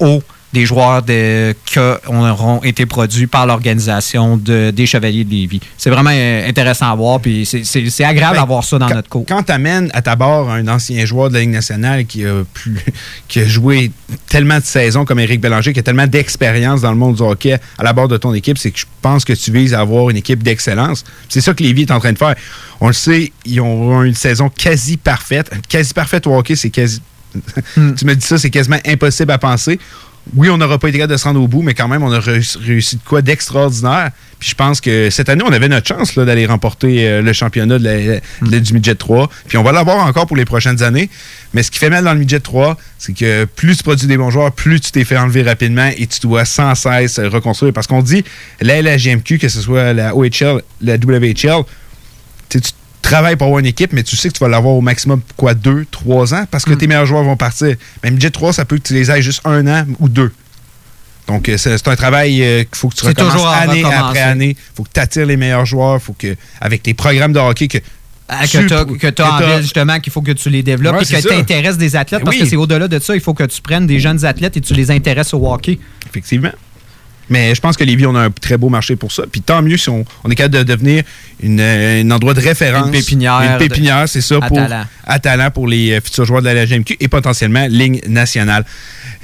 au des joueurs de, qui auront été produits par l'organisation de- des Chevaliers de Lévis. C'est vraiment euh, intéressant à voir, puis c'est- agréable Ben, d'avoir ça dans quand, notre cours. Quand tu amènes à ta barre un ancien joueur de la Ligue nationale qui a, plus, (laughs) qui a joué tellement de saisons comme Éric Bélanger, qui a tellement d'expérience dans le monde du hockey à la barre de ton équipe, c'est que je pense que tu vises à avoir une équipe d'excellence. C'est ça que Lévis est en train de faire. On le sait, ils ont une saison quasi parfaite. Quasi parfaite au hockey, c'est quasi. (laughs) tu me dis ça, c'est quasiment impossible à penser. Oui, on n'aura pas été capable de se rendre au bout, mais quand même, on a réussi, de quoi d'extraordinaire. Puis je pense que cette année, on avait notre chance là, d'aller remporter euh, le championnat de la- de- du Midget 3. Puis on va l'avoir encore pour les prochaines années. Mais ce qui fait mal dans le Midget 3, c'est que plus tu produis des bons joueurs, plus tu t'es fait enlever rapidement et tu dois sans cesse reconstruire. Parce qu'on dit, la LHGMQ, que ce soit la OHL, la WHL, tu sais, tu travailles pour avoir une équipe, mais tu sais que tu vas l'avoir au maximum, quoi, deux, trois ans, parce que Mm. tes meilleurs joueurs vont partir. Mais Midget 3, ça peut que tu les ailles juste un an ou deux. Donc, euh, c'est un travail euh, qu'il faut que tu recommences toujours année après année. Il faut que tu attires les meilleurs joueurs. faut que, avec tes programmes de hockey, que Ah, que tu- as, que en ville, justement, qu'il faut que tu les développes Ouais, et que tu intéresses des athlètes. Ben parce oui. que c'est au-delà de ça. Il faut que tu prennes des jeunes athlètes et tu les intéresses au hockey. Effectivement. Mais je pense que Lévis, on a un très beau marché pour ça. Puis tant mieux si on, on est capable de devenir une, un endroit de référence. Une pépinière Une pépinière, c'est ça, à pour, talent. à talent pour les euh, futurs joueurs de la LGMQ et potentiellement ligne nationale.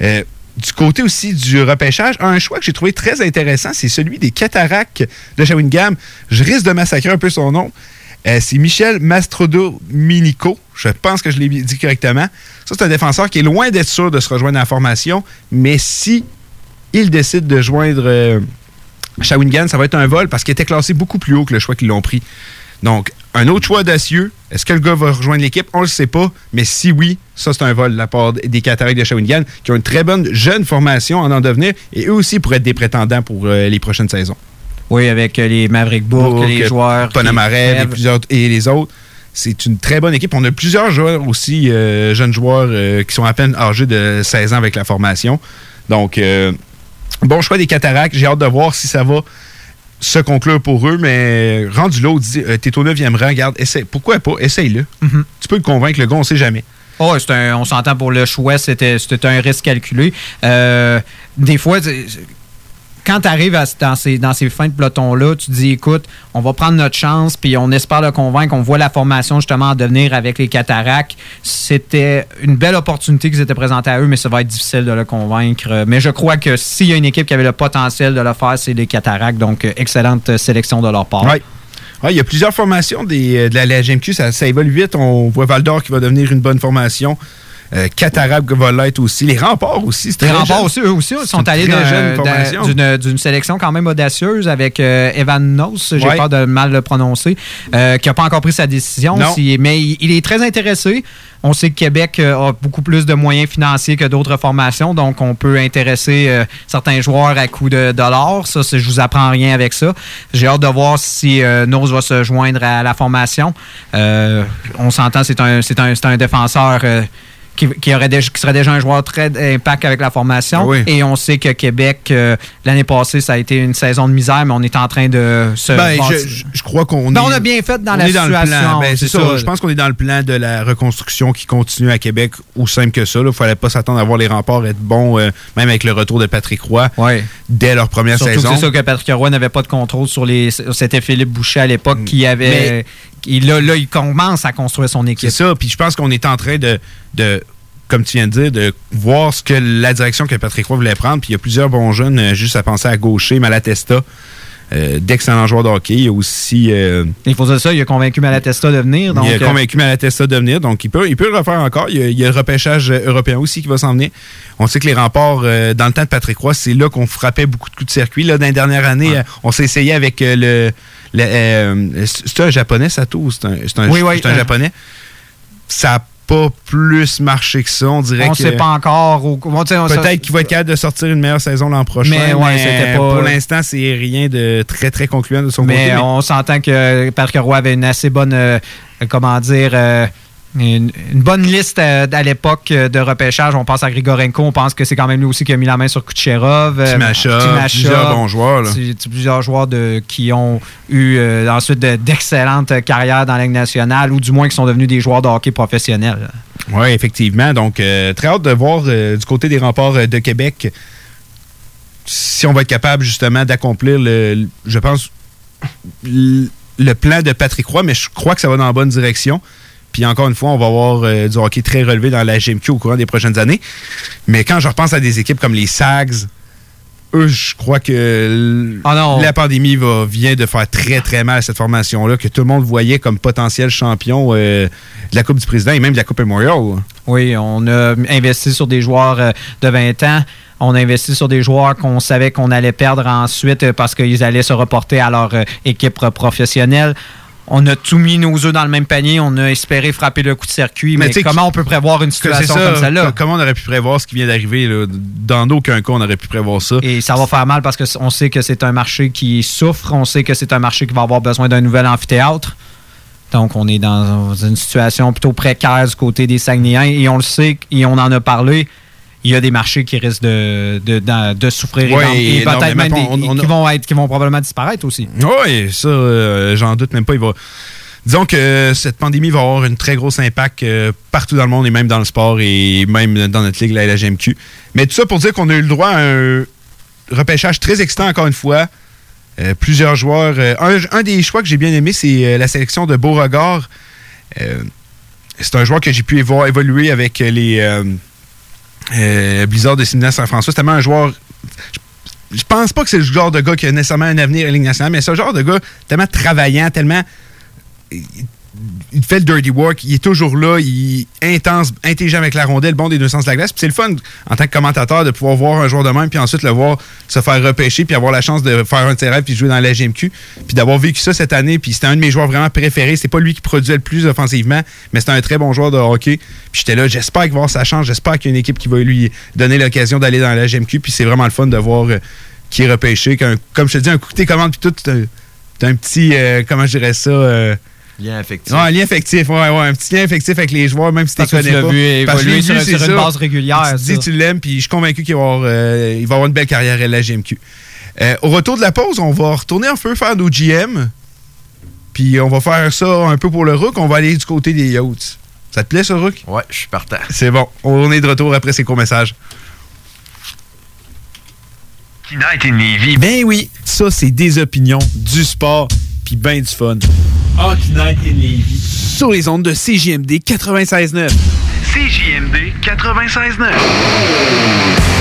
Euh, du côté aussi du repêchage, un choix que j'ai trouvé très intéressant, c'est celui des cataractes de Shawinigan. Je risque de massacrer un peu son nom. Euh, c'est Michel Mastrodominico. Je pense que je l'ai dit correctement. Ça, c'est un défenseur qui est loin d'être sûr de se rejoindre à la formation, mais si il décide de joindre euh, Shawinigan, ça va être un vol parce qu'il était classé beaucoup plus haut que le choix qu'ils l'ont pris. Donc, un autre choix audacieux. Est-ce que le gars va rejoindre l'équipe? On ne le sait pas. Mais si oui, ça, c'est un vol de la part des Cataractes de Shawinigan qui ont une très bonne jeune formation en en devenir et eux aussi pourraient être des prétendants pour euh, les prochaines saisons. Oui, avec euh, les Maverick Bourg, les joueurs. qui Ponamarev et, plusieurs- et les autres. C'est une très bonne équipe. On a plusieurs joueurs aussi, euh, jeunes joueurs euh, qui sont à peine âgés de 16 ans avec la formation. Donc, euh, bon choix des cataractes. J'ai hâte de voir si ça va se conclure pour eux. Mais rendu là, euh, t'es au 9e rang, regarde, essaie. Pourquoi pas? Essaye-le. Mhm. Tu peux le convaincre, le gars, on sait jamais. Oh, c'est un- on s'entend pour le choix, c'était un risque calculé. Euh, des fois, c'est- quand tu arrives dans, ces, fins de peloton-là, tu dis, écoute, on va prendre notre chance, puis on espère le convaincre. On voit la formation justement en devenir avec les cataractes. C'était une belle opportunité qui s'était présentée à eux, mais ça va être difficile de le convaincre. Mais je crois que s'il y a une équipe qui avait le potentiel de le faire, c'est les cataractes. Donc, excellente sélection de leur part. Ouais, il y a plusieurs formations euh, de la LGMQ. Ça, ça évolue vite. On voit Val d'Or qui va devenir une bonne formation. Euh, Cataract va l'être aussi. Les remparts aussi. Les remparts jeune. aussi, eux aussi, sont allés d'une sélection quand même audacieuse avec euh, Evan Nos, j'ai Ouais. peur de mal le prononcer, euh, qui n'a pas encore pris sa décision, si- mais il, il est très intéressé. On sait que Québec euh, a beaucoup plus de moyens financiers que d'autres formations, donc on peut intéresser euh, certains joueurs à coût de dollars. Ça, je vous apprends rien avec ça. J'ai hâte de voir si euh, Nos va se joindre à la formation. Euh, on s'entend, c'est un, c'est un, c'est un défenseur. Qui, qui aurait déjà- qui serait déjà un joueur très impact avec la formation. Oui. Et on sait que Québec, euh, l'année passée, ça a été une saison de misère, mais on est en train de se. Ben, je, crois qu'on Ben, est. on a bien fait dans la situation, plan. Ben, c'est ça. ça. Je pense qu'on est dans le plan de la reconstruction qui continue à Québec, aussi simple que ça. Il ne fallait pas s'attendre à voir les remparts être bons, euh, même avec le retour de Patrick Roy dès leur première Surtout saison. c'est ça que Patrick Roy n'avait pas de contrôle sur les. C'était Philippe Boucher à l'époque qui avait. Mm. Mais- qui- là, là, il commence à construire son équipe. C'est ça. Puis je pense qu'on est en train de, de, comme tu viens de dire, de voir ce que la direction que Patrick Roy voulait prendre. Puis il y a plusieurs bons jeunes, euh, juste à penser à Gaucher, Malatesta, euh, d'excellents joueurs de hockey. Il y a aussi. euh, Il faut dire ça, il a convaincu Malatesta de venir. Donc, il a euh, convaincu Malatesta de venir, donc il peut, il peut le refaire encore. Il y, a, il y a le repêchage européen aussi qui va s'en venir. On sait que les remparts, euh, dans le temps de Patrick Roy, c'est là qu'on frappait beaucoup de coups de circuit. Là, dans les dernières années, euh, on s'est essayé avec le. Euh, c'est un japonais, Sato? C'est un, c'est un, Oui, oui, c'est un euh, japonais? Ça n'a pas plus marché que ça. On dirait on ne que. sait pas encore. au- bon, Peut-être qu'il va être capable de sortir une meilleure saison l'an prochain. Mais ouais, c'était pas- Pour l'instant, c'est rien de très, très concluant de son Mais côté. mais- on s'entend que Patrick Roy avait une assez bonne, euh, comment dire, euh, une, une bonne liste euh, à l'époque euh, de repêchage. On pense à Grigorenko, on pense que c'est quand même lui aussi qui a mis la main sur Kucherov. euh, Timashov, Timashov, plusieurs bons joueurs, là. plusieurs joueurs de, qui ont eu euh, ensuite de- d'excellentes carrières dans la Ligue nationale ou du moins qui sont devenus des joueurs de hockey professionnels. Oui, effectivement. Donc, très hâte de voir du côté des remparts de Québec si on va être capable justement d'accomplir le, le- je pense, le, le plan de Patrick Roy, mais je crois que ça va dans la bonne direction. Puis encore une fois, on va avoir euh, du hockey très relevé dans la GMQ au courant des prochaines années. Mais quand je repense à des équipes comme les Sags, eux, je crois que l- la pandémie va, vient de faire très, très mal à cette formation-là, que tout le monde voyait comme potentiel champion euh, de la Coupe du Président et même de la Coupe Memorial. Oui, on a investi sur des joueurs euh, de 20 ans. On a investi sur des joueurs qu'on savait qu'on allait perdre ensuite parce qu'ils allaient se reporter à leur équipe professionnelle. On a tout mis nos œufs dans le même panier. On a espéré frapper le coup de circuit. Mais, comment on peut prévoir une situation ça, comme celle-là? co- Comment on aurait pu prévoir ce qui vient d'arriver? Dans aucun cas, on aurait pu prévoir ça. Et ça va faire mal parce qu'on sait que c'est un marché qui souffre. On sait que c'est un marché qui va avoir besoin d'un nouvel amphithéâtre. Donc, on est dans une situation plutôt précaire du côté des Saguenayens. Et on le sait, et on en a parlé, il y a des marchés qui risquent de, de, de- de souffrir et Ouais, d'en- et, peut-être même des- On- on a- qui, vont être, qui vont probablement disparaître aussi. Oui, ça, euh, j'en doute même pas. Il va... disons que cette pandémie va avoir un très gros impact euh, partout dans le monde et même dans le sport et même dans notre ligue, la LGMQ. Mais tout ça pour dire qu'on a eu le droit à un repêchage très excitant encore une fois. Euh, plusieurs joueurs. euh, un, un des choix que j'ai bien aimé, c'est euh, la sélection de Beauregard. Euh, c'est un joueur que j'ai pu voir évoluer avec les euh, Blizzard de Saint-François. C'est tellement un joueur. Je, pense pas que c'est le genre de gars qui a nécessairement un avenir à la Ligue nationale, mais c'est un genre de gars tellement travaillant, tellement. Il, fait le dirty work, il est toujours là, il est intense, intelligent avec la rondelle, bon des deux sens de la glace. Puis c'est le fun en tant que commentateur de pouvoir voir un joueur de même, puis ensuite le voir se faire repêcher, puis avoir la chance de faire un terrain, puis jouer dans la GMQ, puis d'avoir vécu ça cette année. Puis c'était un de mes joueurs vraiment préférés. C'est pas lui qui produisait le plus offensivement, mais c'était un très bon joueur de hockey. Puis j'étais là, j'espère qu'il va avoir sa chance, j'espère qu'il y a une équipe qui va lui donner l'occasion d'aller dans la GMQ. Puis c'est vraiment le fun de voir euh, qui est repêché. Comme je te dis, un coup de tes commandes, puis tout, un petit, euh, comment je dirais ça, euh, Lien affectif. Ouais, un lien affectif, ouais, ouais, un petit lien affectif avec les joueurs, même si tu Parce connais tu l'as pas. vu Parce que sur- vu, sur c'est une base régulière, Tu dis tu l'aimes, puis je suis convaincu qu'il va, avoir, euh, il va avoir une belle carrière à la GMQ. Euh, au retour de la pause, on va retourner un peu faire nos GM, puis on va faire ça un peu pour le Rook. On va aller du côté des Yachts. Ça te plaît, ce Rook? Ouais, je suis partant. C'est bon. On est de retour après ces courts messages. Ben oui, ça, c'est des opinions, du sport, puis ben du fun. Hockey Night in Levy. Sur les ondes de CJMD 96.9. CJMD 96.9.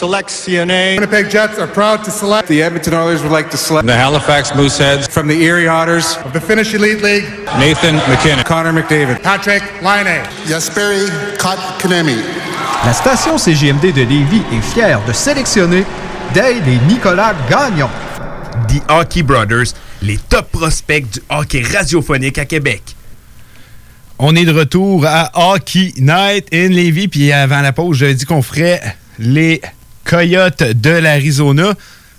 Sélectionnés. Winnipeg Jets are proud to select The Edmonton Oilers would like to select The Halifax Mooseheads. from the Erie Otters, of the Finnish Elite League, Nathan McKinnon. Connor McDavid. Patrick Laine. Jesperi Kotkaniemi. La station CGMD de Lévis est fière de sélectionner Dale et Nicolas Gagnon. The Hockey Brothers, les top prospects du hockey radiophonique à Québec. On est de retour à Hockey Night in Levy. Puis avant la pause, j'avais dit qu'on ferait les Coyotes de l'Arizona.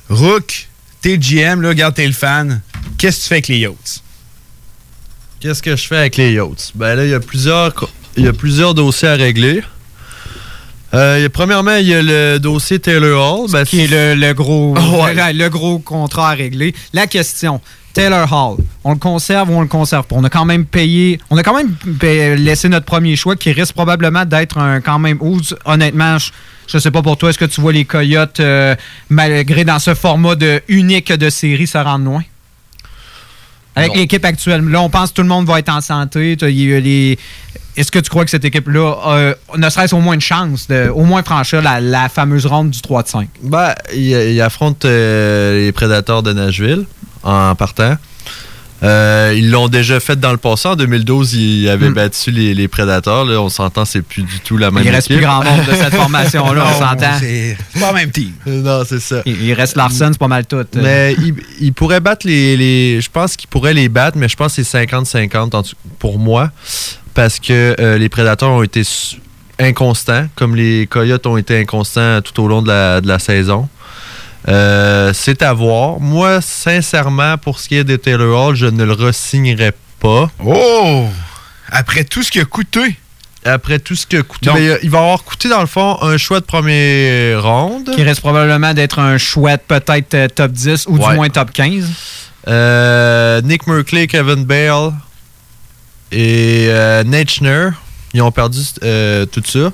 Rook, t'es le GM, là, regarde, t'es le fan. Qu'est-ce que tu fais avec les Yachts? Qu'est-ce que je fais avec les Yachts? Ben là, il y a plusieurs, il y a plusieurs dossiers à régler. Euh, il y a- premièrement, il y a le dossier Taylor Hall. Ben, qui est le, le gros, Ouais. le, le gros contrat à régler. La question, Taylor Hall, on le conserve ou on le conserve pas? On a quand même payé, on a quand même payé- laissé notre premier choix qui risque probablement d'être un quand même, ou honnêtement, je, je sais pas pour toi, est-ce que tu vois les Coyotes, euh, malgré dans ce format de unique de série, se rendre loin? Avec l'équipe actuelle. Là, on pense que tout le monde va être en santé. Les- Est-ce que tu crois que cette équipe-là a, ne serait-ce au moins une chance de au moins franchir la, la fameuse ronde du 3 de 5? Ben, il affronte euh, les prédateurs de Nashville en partant. Euh, ils l'ont déjà fait dans le passé. En 2012, ils avaient battu les, les prédateurs. Là, on s'entend, c'est plus du tout la même Il reste équipe. plus grand monde de cette formation-là, on (laughs) s'entend. C'est pas le même team. non, c'est ça. Il, il reste Larson, c'est pas mal tout. euh. Mais il, il pourrait battre les, les- Je pense qu'il pourrait les battre, mais je pense que c'est 50-50 en tout- pour moi. Parce que euh, les prédateurs ont été inconstants, comme les Coyotes ont été inconstants tout au long de la, de la saison. Euh, c'est à voir. Moi, sincèrement, pour ce qui est de Taylor Hall, je ne le re-signerai pas. Oh! Après tout ce qui a coûté. Après tout ce qui a coûté. Donc- Mais, euh, il va avoir coûté, dans le fond, un choix de première ronde. Qui reste probablement d'être un chouette, peut-être euh, top 10 ou Ouais. du moins top 15. Euh, Nick Merkley, Kevin Bale et euh, Nate ils ont perdu euh, tout ça.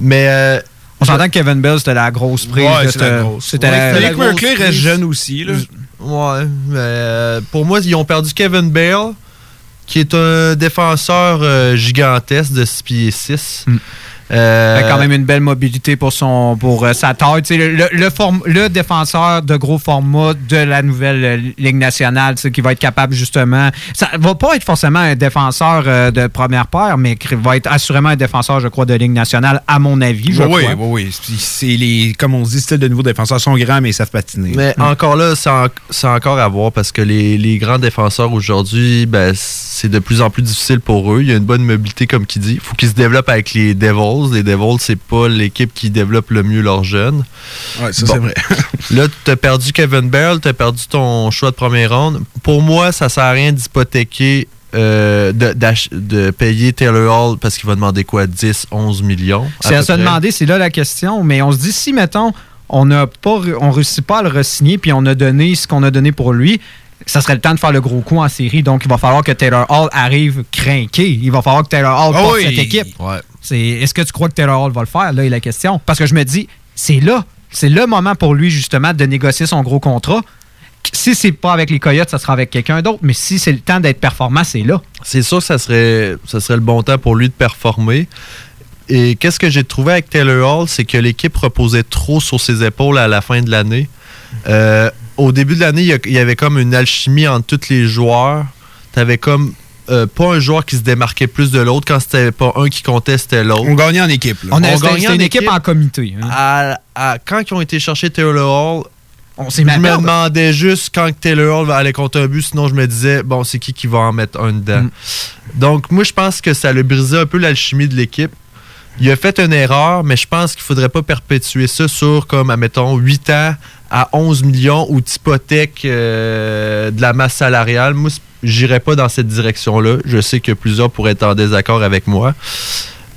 Mais euh, On s'entend que Kevin Bell, c'était la grosse prise. Ouais, c'est la grosse. C'était Ouais, la- c'était grosse reste prise. jeune aussi. Là. Ouais, mais euh, pour moi, ils ont perdu Kevin Bale, qui est un défenseur euh, gigantesque de 6 pieds 6. Euh, quand même une belle mobilité pour son pour euh, sa taille. Tu sais, Le, le, le form- le défenseur de gros format de la nouvelle euh, Ligue nationale, qui va être capable justement. Ça va pas être forcément un défenseur euh, de première paire, mais qui va être assurément un défenseur, je crois, de Ligue nationale, à mon avis. Je oui, crois. oui, oui. C'est les, comme on dit, style de nouveaux défenseurs sont grands, mais ils savent patiner. Mais encore là, c'est en- c'est encore à voir parce que les, les grands défenseurs aujourd'hui, ben, c'est de plus en plus difficile pour eux. Il y a une bonne mobilité, comme qui dit. Il faut qu'ils se développent avec les Devils. Les Devils, c'est pas l'équipe qui développe le mieux leurs jeunes. Ouais, ça, Bon. c'est vrai. (laughs) Là, tu as perdu Kevin Bell, tu as perdu ton choix de première ronde. Pour moi, ça sert à rien d'hypothéquer, euh, de, payer Taylor Hall parce qu'il va demander quoi? 10, 11 millions C'est à se près? demander, c'est là la question. Mais on se dit, si, mettons, on n'a pas, on réussit pas à le re-signer, puis on a donné ce qu'on a donné pour lui, ça serait le temps de faire le gros coup en série. Donc, il va falloir que Taylor Hall arrive craqué. Il va falloir que Taylor Hall Ah porte oui. cette équipe. Ouais. Est-ce que tu crois que Taylor Hall va le faire? Là est la question. Parce que je me dis, c'est là. C'est le moment pour lui, justement, de négocier son gros contrat. Si c'est pas avec les Coyotes, ça sera avec quelqu'un d'autre. Mais si c'est le temps d'être performant, c'est là. C'est sûr ça serait, ça serait le bon temps pour lui de performer. Et qu'est-ce que j'ai trouvé avec Taylor Hall, c'est que l'équipe reposait trop sur ses épaules à la fin de l'année. Euh, au début de l'année, il y avait comme une alchimie entre tous les joueurs. Tu avais comme euh, pas un joueur qui se démarquait plus de l'autre. Quand c'était pas un qui comptait, c'était l'autre. On gagnait en équipe. là. On a, On c'était- gagnait en une équipe, équipe. en comité. hein. À- à- quand ils ont été chercher Taylor Hall, On s'est je me demandais juste quand Taylor Hall va aller contre un but, sinon je me disais, bon, c'est qui qui va en mettre un dedans. Mm. Donc, moi, je pense que ça a brisé un peu l'alchimie de l'équipe. Il a fait une erreur, mais je pense qu'il faudrait pas perpétuer ça sur, comme, admettons, 8 ans à 11 millions ou d'hypothèque euh, de la masse salariale. Moi, j'irais pas dans cette direction-là. Je sais que plusieurs pourraient être en désaccord avec moi,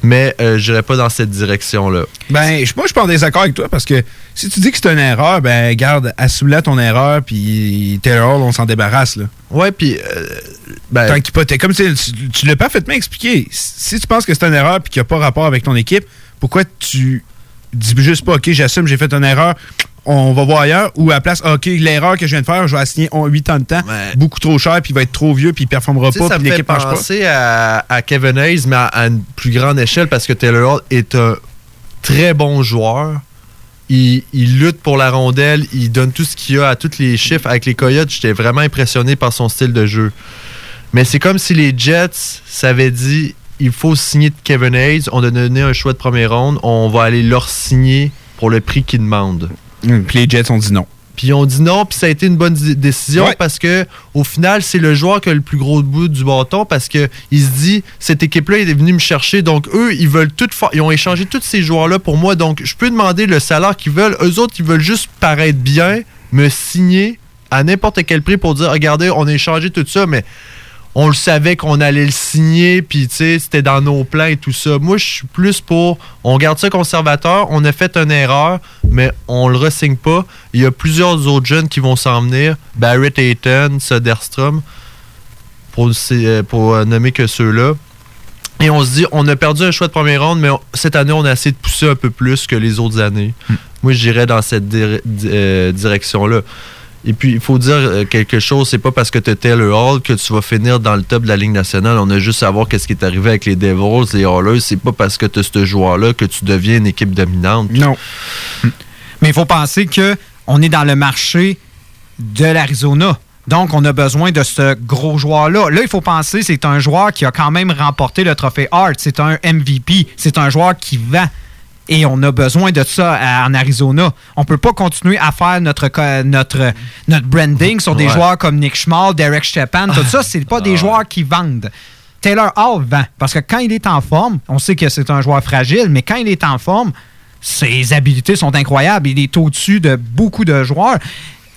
mais euh, j'irais pas dans cette direction-là. Ben, je- moi, je suis pas en désaccord avec toi parce que si tu dis que c'est une erreur, ben, garde, assume-la ton erreur, puis Taylor on s'en débarrasse, là. Ouais, puis. euh, ben, Tant peut- Comme tu, tu- tu l'as parfaitement expliqué. Si tu penses que c'est une erreur puis qu'il n'y a pas rapport avec ton équipe, pourquoi tu dis juste pas, OK, j'assume, j'ai fait une erreur, on va voir ailleurs, ou à la place, OK, l'erreur que je viens de faire, je vais assigner 8 ans de temps, beaucoup trop cher, puis il va être trop vieux, puis il performera pas, puis l'équipe marche pas. penser à, à Kevin Hayes, mais à, à une plus grande échelle parce que Taylor Hall est un très bon joueur. Il, il lutte pour la rondelle, il donne tout ce qu'il a à tous les chiffres. Avec les Coyotes, j'étais vraiment impressionné par son style de jeu. Mais c'est comme si les Jets s'avaient dit il faut signer Kevin Hayes, on a donné un choix de première ronde, on va aller leur signer pour le prix qu'ils demandent. Puis les Jets ont dit non. Puis ils ont dit non, puis ça a été une bonne décision parce que au final, c'est le joueur qui a le plus gros bout du bâton parce que il se dit cette équipe-là est venue me chercher, donc eux, ils veulent tout faire. Ils ont échangé tous ces joueurs-là pour moi, donc je peux demander le salaire qu'ils veulent. Eux autres, ils veulent juste paraître bien, me signer à n'importe quel prix pour dire regardez, on a échangé tout ça, mais on le savait qu'on allait le signer, puis tu sais, c'était dans nos plans et tout ça. Moi, je suis plus pour, on garde ça conservateur, on a fait une erreur, mais on le ressigne pas. Il y a plusieurs autres jeunes qui vont s'en venir, Barrett Ayton, Soderstrom, pour, euh, pour euh, nommer que ceux-là. Et on se dit, on a perdu un choix de première ronde, mais on- cette année, on a essayé de pousser un peu plus que les autres années. Moi, j'irais dans cette di- euh, direction-là. Et puis, il faut dire euh, quelque chose, c'est pas parce que tu Taylor Hall que tu vas finir dans le top de la Ligue nationale. On a juste à voir qu'est-ce qui est arrivé avec les Devils, les Hallers. C'est pas parce que tu as ce joueur-là que tu deviens une équipe dominante. Non. Mais il faut penser que on est dans le marché de l'Arizona. Donc, on a besoin de ce gros joueur-là. Là, il faut penser c'est un joueur qui a quand même remporté le trophée Hart. C'est un MVP. C'est un joueur qui vend. Et on a besoin de ça à- en Arizona. On peut pas continuer à faire notre, notre, notre branding sur des Ouais. joueurs comme Nick Schmal, Derek Stepan. Tout ça, c'est pas des joueurs qui vendent. Taylor Hall vend. Parce que quand il est en forme, on sait que c'est un joueur fragile, mais quand il est en forme, ses habilités sont incroyables. Il est au-dessus de beaucoup de joueurs.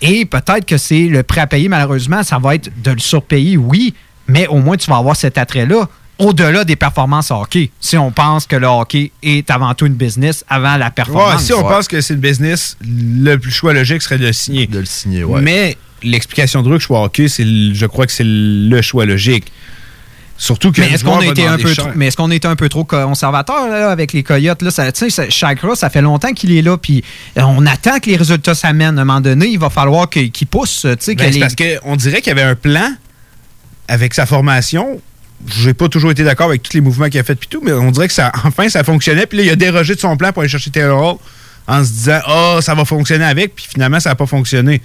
Et peut-être que c'est le prêt à payer, malheureusement, ça va être de le surpayer, oui, mais au moins tu vas avoir cet attrait-là au-delà des performances hockey. Si on pense que le hockey est avant tout une business avant la Ouais, performance. si on pense que c'est le business, le plus choix logique serait de le signer. De le signer, ouais. Mais l'explication de Rook, choix hockey, c'est le- je crois que c'est le choix logique. Surtout que Mais le est-ce qu'on a été un peu trop, mais est-ce qu'on a été un peu trop conservateur là, avec les Coyotes là, ça, tu sais, ça- Chakra, ça fait longtemps qu'il est là, puis euh, on attend que les résultats s'amènent. À un moment donné, il va falloir qu'il qu'il pousse. tu sais, Ben, que c'est les- parce qu'on dirait qu'il y avait un plan avec sa formation. J'ai pas toujours été d'accord avec tous les mouvements qu'il a fait puis tout, mais on dirait que ça, enfin ça fonctionnait. Puis là, il a dérogé de son plan pour aller chercher Taylor Hall en se disant Ah, ça va fonctionner avec, puis finalement, ça n'a pas fonctionné.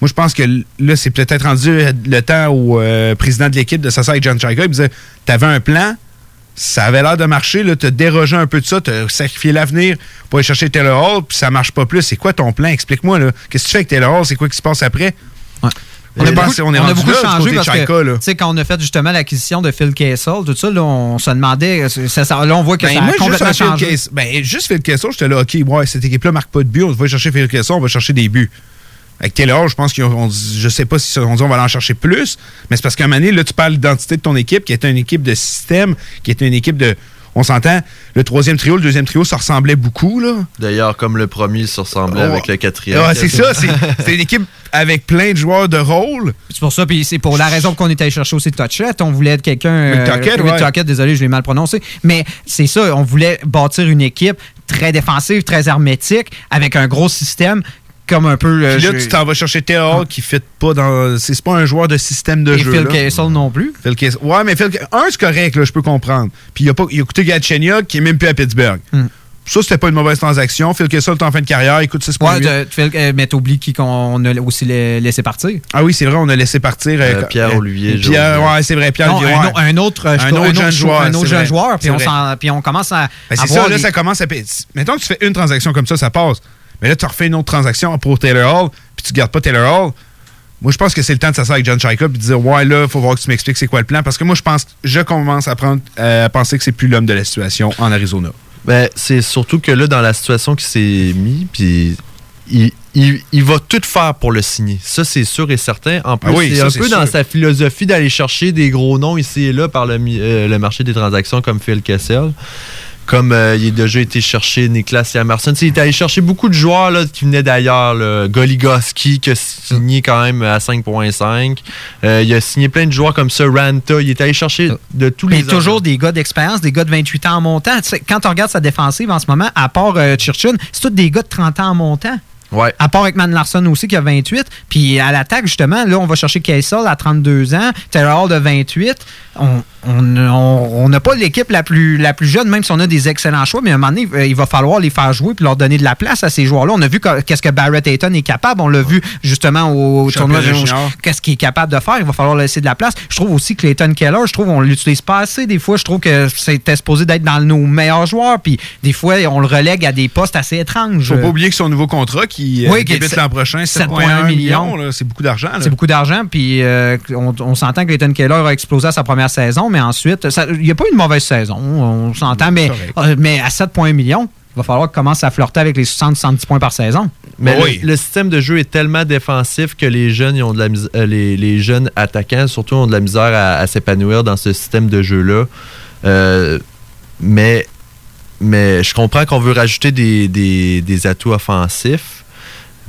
Moi, je pense que là, c'est peut-être rendu le temps au euh, président de l'équipe de s'asseoir avec John Chaika. Il disait T'avais un plan, ça avait l'air de marcher, là, t'as dérogé un peu de ça, t'as sacrifié l'avenir pour aller chercher Taylor Hall, puis ça marche pas plus. C'est quoi ton plan? Explique-moi, là. Qu'est-ce que tu fais avec Taylor Hall? C'est quoi qui se passe après On qu'on est on a beaucoup là, changé côté parce que, sais, quand on a fait justement l'acquisition de Phil Kessel, tout ça, là, on se demandait, ça- ça- là, on voit que Ben, ça moi, a juste, complètement Phil changé. Kessel- ben, juste Phil Kessel, j'étais là, OK, ouais, cette équipe-là marque pas de but, on va chercher Phil Kessel, on va chercher des buts. Avec Taylor, je pense qu'on je sais pas si on dit on va aller en chercher plus, mais c'est parce qu'à un moment donné, là, tu parles d'identité de ton équipe, qui était une équipe de système, qui était une équipe de. On s'entend, le troisième trio, le deuxième trio, ça ressemblait beaucoup, là. D'ailleurs, comme le premier se ressemblait Oh. avec le quatrième. Ah, c'est ça, c'est une équipe avec plein de joueurs de rôle. C'est pour ça, puis c'est pour la raison qu'on était allé chercher aussi Touchette. On voulait être quelqu'un. Rick Tocchet, Rick ouais. Désolé, je l'ai mal prononcé. Mais c'est ça, on voulait bâtir une équipe très défensive, très hermétique, avec un gros système, comme un peu. euh, Puis là, je- tu t'en vas chercher Taylor qui fit pas dans. C'est c'est pas un joueur de système de Et jeu. Phil là. Kessel non plus. Phil Kessel. Ouais, mais Phil Un, c'est correct, là, je peux comprendre. Puis il a, pas, il a coûté Gatchenia qui est même plus à Pittsburgh. Hmm. Ça, c'était pas une mauvaise transaction. Phil Kessel est en fin de carrière, il coûte 6,8. Ouais, Phil- euh, mais t'oublies qui qu'on a aussi la- laissé partir. Ah oui, c'est vrai, on a laissé partir. Euh, Pierre, Jolivet. ouais, c'est vrai, Non, Pierre-Olivier. un, ouais. au- un autre, Un autre jeune joueur. un autre jeune joueur, puis on, puis on commence à. Ben, c'est ça, là, ça commence à. Mettons que tu fais une transaction comme ça, ça passe. Mais là, tu refais une autre transaction pour Taylor Hall, puis tu gardes pas Taylor Hall. Moi, je pense que c'est le temps de s'asseoir avec John Chaika et de dire Ouais, là, il faut voir que tu m'expliques c'est quoi le plan. Parce que moi, je pense, je commence à, prendre, euh, à penser que c'est plus l'homme de la situation en Arizona. Ben, c'est surtout que là, dans la situation qui s'est mis, puis il, il- il va tout faire pour le signer. Ça, c'est sûr et certain. En plus, Ah oui, c'est un peu dans sa philosophie d'aller chercher des gros noms ici et là par le, euh, le marché des transactions comme Phil Kessel. Comme euh, il a déjà été chercher Niklas Yamerson. Il est allé chercher beaucoup de joueurs là, qui venaient d'ailleurs. Goligoski qui a signé quand même à 5.5. Euh, il a signé plein de joueurs comme ça. Ranta. Il est allé chercher de tous Mais les toujours des gars d'expérience, des gars de 28 ans en montant. Quand on regarde sa défensive en ce moment, à part euh, Churchill, c'est tous des gars de 30 ans en montant. À part Ekman Larson aussi, qui a 28. Puis à l'attaque, justement, là, on va chercher Kaysel à 32 ans, Taylor Hall de 28. On on- on on n'a pas l'équipe la plus, la plus jeune, même si on a des excellents choix, mais à un moment donné, euh, il va falloir les faire jouer puis leur donner de la place à ces joueurs-là. On a vu que- qu'est-ce que Barrett Hayton est capable. On l'a vu justement au, au tournoi qu'est-ce qu'il est capable de faire? Il va falloir laisser de la place. Je trouve aussi que Clayton Keller, je trouve on l'utilise pas assez. Des fois, je trouve que c'était supposé d'être dans nos meilleurs joueurs, puis des fois, on le relègue à des postes assez étranges. Faut pas oublier que son nouveau contrat qui, euh, Oui, débute l'an prochain, 7,1 7,1 millions, c'est beaucoup d'argent. C'est beaucoup d'argent, puis euh, on, on s'entend que Clayton Keller a explosé à sa première saison, mais ensuite, il n'y a pas eu une mauvaise saison, on s'entend, mais, euh, mais à 7,1 millions, il va falloir qu'il commence à flirter avec les 60-70 points par saison. Mais le, le système de jeu est tellement défensif que les jeunes, ils ont de la mis- euh, les, les jeunes attaquants, surtout, ont de la misère à, à s'épanouir dans ce système de jeu-là. Euh, mais, mais je comprends qu'on veut rajouter des, des- des atouts offensifs,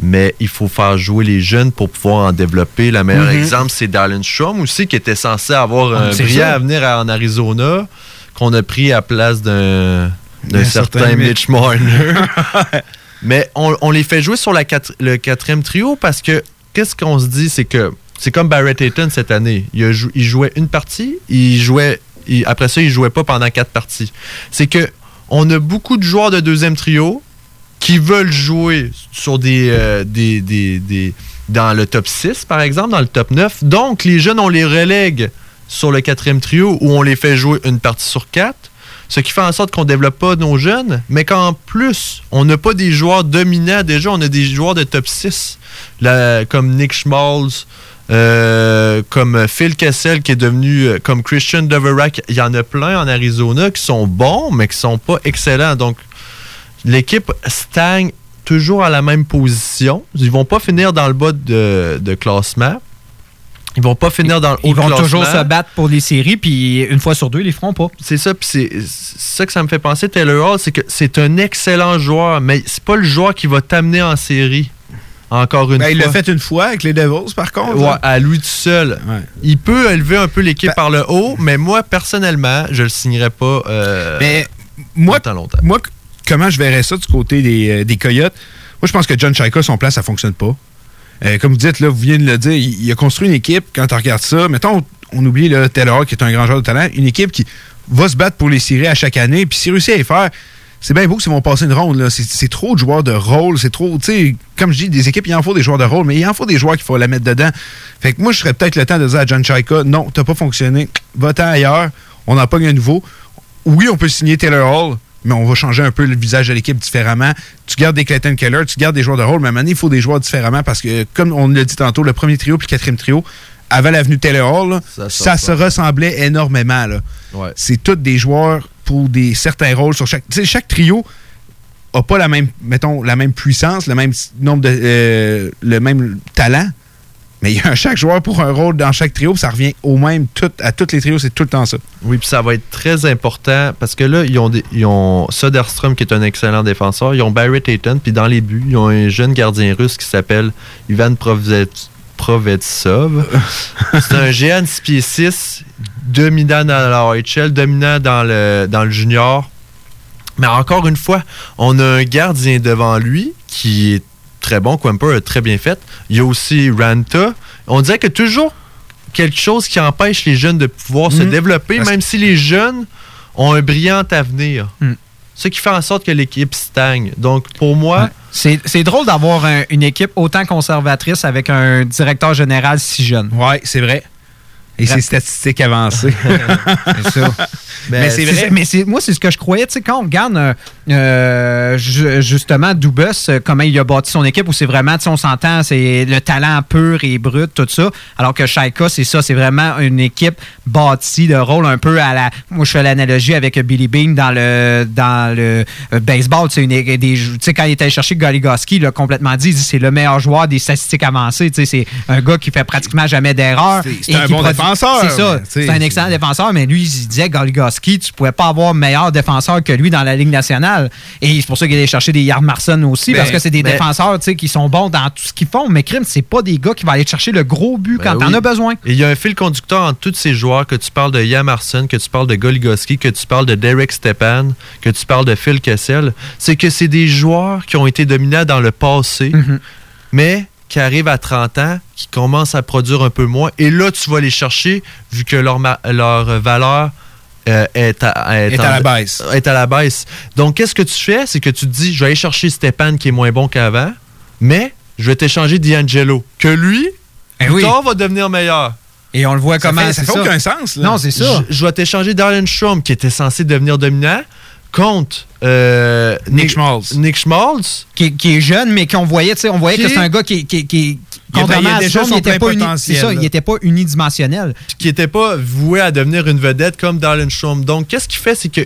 mais il faut faire jouer les jeunes pour pouvoir en développer. Le meilleur Mhm. exemple, c'est Darren Strom aussi, qui était censé avoir Ah, un brillant ça. avenir à- en Arizona, qu'on a pris à place d'un d'un Un certain Mitch Marner. (laughs) Mais on, on les fait jouer sur la quatre- le quatrième trio parce que qu'est-ce qu'on se dit, c'est que c'est comme Barrett Hayton cette année. Il, a jou- il jouait une partie, il jouait, il- après ça, il jouait pas pendant quatre parties. C'est que on a beaucoup de joueurs de deuxième trio qui veulent jouer sur des, euh, des, des- des- dans le top 6, par exemple, dans le top 9. Donc, les jeunes, on les relègue sur le quatrième trio où on les fait jouer une partie sur quatre. Ce qui fait en sorte qu'on ne développe pas nos jeunes, mais qu'en plus, on n'a pas des joueurs dominants déjà, on a des joueurs de top 6, là, comme Nick Schmalz, euh, comme Phil Kessel qui est devenu, euh, comme Christian Doverack. Il y en a plein en Arizona qui sont bons, mais qui sont pas excellents. Donc, l'équipe stagne toujours à la même position. Ils vont pas finir dans le bas de, de classement. Ils vont pas finir dans le haut Ils vont classement. toujours se battre pour les séries, puis une fois sur deux, ils les feront pas. C'est ça, puis c'est c'est ça que ça me fait penser, Taylor Hall, c'est que c'est un excellent joueur, mais c'est pas le joueur qui va t'amener en série. Encore une Ben, fois. il l'a fait une fois avec les Devils, par contre. Ouais, là. à lui tout seul. Il peut élever un peu l'équipe Ben- par le haut, mais moi, personnellement, je le signerais pas euh, Mais moi, longtemps, longtemps. moi, comment je verrais ça du côté des, euh, des Coyotes? Moi, je pense que John Chaika, son plan, ça fonctionne pas. Euh, comme vous dites, là, vous venez de le dire, il, a construit une équipe, quand on regarde ça, mettons, on oublie là, Taylor, qui est un grand joueur de talent, une équipe qui va se battre pour les séries à chaque année, puis s'il réussit à les faire, c'est bien beau qu'ils vont passer une ronde. c'est trop de joueurs de rôle, c'est trop, tu sais, comme je dis, des équipes, il en faut des joueurs de rôle, mais il en faut des joueurs qu'il faut la mettre dedans. Fait que moi, je serais peut-être le temps de dire à John Chaika, non, t'as pas fonctionné, va-t'en ailleurs, on en pogne un nouveau. Oui, on peut signer Taylor Hall, mais on va changer un peu le visage de l'équipe différemment. Tu gardes des Clayton Keller, tu gardes des joueurs de rôle, mais à un moment donné, il faut des joueurs différemment parce que, comme on l'a dit tantôt, le premier trio puis le quatrième trio, avant l'avenue Taylor Hall, là, Ça se ressemblait énormément. Ouais. C'est tous des joueurs pour des certains rôles sur chaque. Chaque trio a pas la même, mettons, la même puissance, le même nombre de. euh, le même talent. Mais il y a un chaque joueur pour un rôle dans chaque trio, puis ça revient au même tout, à tous les trios, c'est tout le temps ça. Oui, puis ça va être très important parce que là, ils ont, des- ils ont Soderstrom qui est un excellent défenseur. Ils ont Barrett Hayton, puis dans les buts, ils ont un jeune gardien russe qui s'appelle Ivan Provet- Provetsov. (laughs) C'est un géant de 6 pieds 6, dominant dans la OHL, dominant dans le, dans le junior. Mais encore une fois, on a un gardien devant lui qui est très bon. Quimper a très bien fait. Il y a aussi Ranta. On dirait que toujours quelque chose qui empêche les jeunes de pouvoir se Mhm. développer, Parce- même si les jeunes ont un brillant avenir. Mhm. Ce qui fait en sorte que l'équipe stagne. Donc, pour moi, C'est c'est drôle d'avoir un- une équipe autant conservatrice avec un directeur général si jeune. Ouais, c'est vrai. Et ses statistiques avancées. (laughs) c'est ça. Mais c'est vrai. Mais c'est- moi, c'est ce que je croyais. Tu sais, quand on regarde euh, euh, ju- justement Dubus, euh, comment il a bâti son équipe, où c'est vraiment, tu sais, on s'entend, c'est le talent pur et brut, tout ça. Alors que Shaika, c'est ça, c'est vraiment une équipe bâtie de rôle un peu à la. Moi, je fais l'analogie avec Billy Bean dans le dans le baseball. Tu sais, une- des- tu sais, quand il était allé chercher Goligoski, il a complètement dit, c'est le meilleur joueur des statistiques avancées. Tu sais, c'est un gars qui fait pratiquement jamais d'erreur. Et un qui bon produit défenseur. C'est ça. C'est un excellent défenseur, mais lui, il disait Goligoski, tu pouvais pas avoir meilleur défenseur que lui dans la Ligue nationale. Et c'est pour ça qu'il allait chercher des Yardmarson aussi, parce que c'est des mais- défenseurs qui sont bons dans tout ce qu'ils font. Mais crime, c'est pas des gars qui vont aller chercher le gros but Ben quand t'en oui. as besoin. Et il y a un fil conducteur entre tous ces joueurs, que tu parles de Yamarson, que tu parles de Goligoski, que tu parles de Derek Stepan, que tu parles de Phil Kessel, c'est que c'est des joueurs qui ont été dominants dans le passé, Mhm. mais qui arrivent à 30 ans, qui commencent à produire un peu moins. Et là, tu vas les chercher, vu que leur, valeur euh, est, à, Est à la baisse. Est à la baisse. Donc, qu'est-ce que tu fais? C'est que tu te dis, je vais aller chercher Stepan qui est moins bon qu'avant, mais je vais t'échanger D'Angelo, que lui, Eh plus oui. tard, va devenir meilleur. Et on le voit Ça comment. fait- ça fait aucun sens, là. Non, c'est ça. Je, je vais t'échanger Darren Strom, qui était censé devenir dominant, contre euh, Nick Schmaltz. Nick Schmaltz. Qui, qui est jeune, mais qu'on voyait, tu sais, on voyait Qui- que c'est un gars qui, qui, qui contrairement il son il était plein pas uni- ça, il unidimensionnel. puis qui n'était pas voué à devenir une vedette comme Darren Strom. Donc, qu'est-ce qu'il fait? C'est que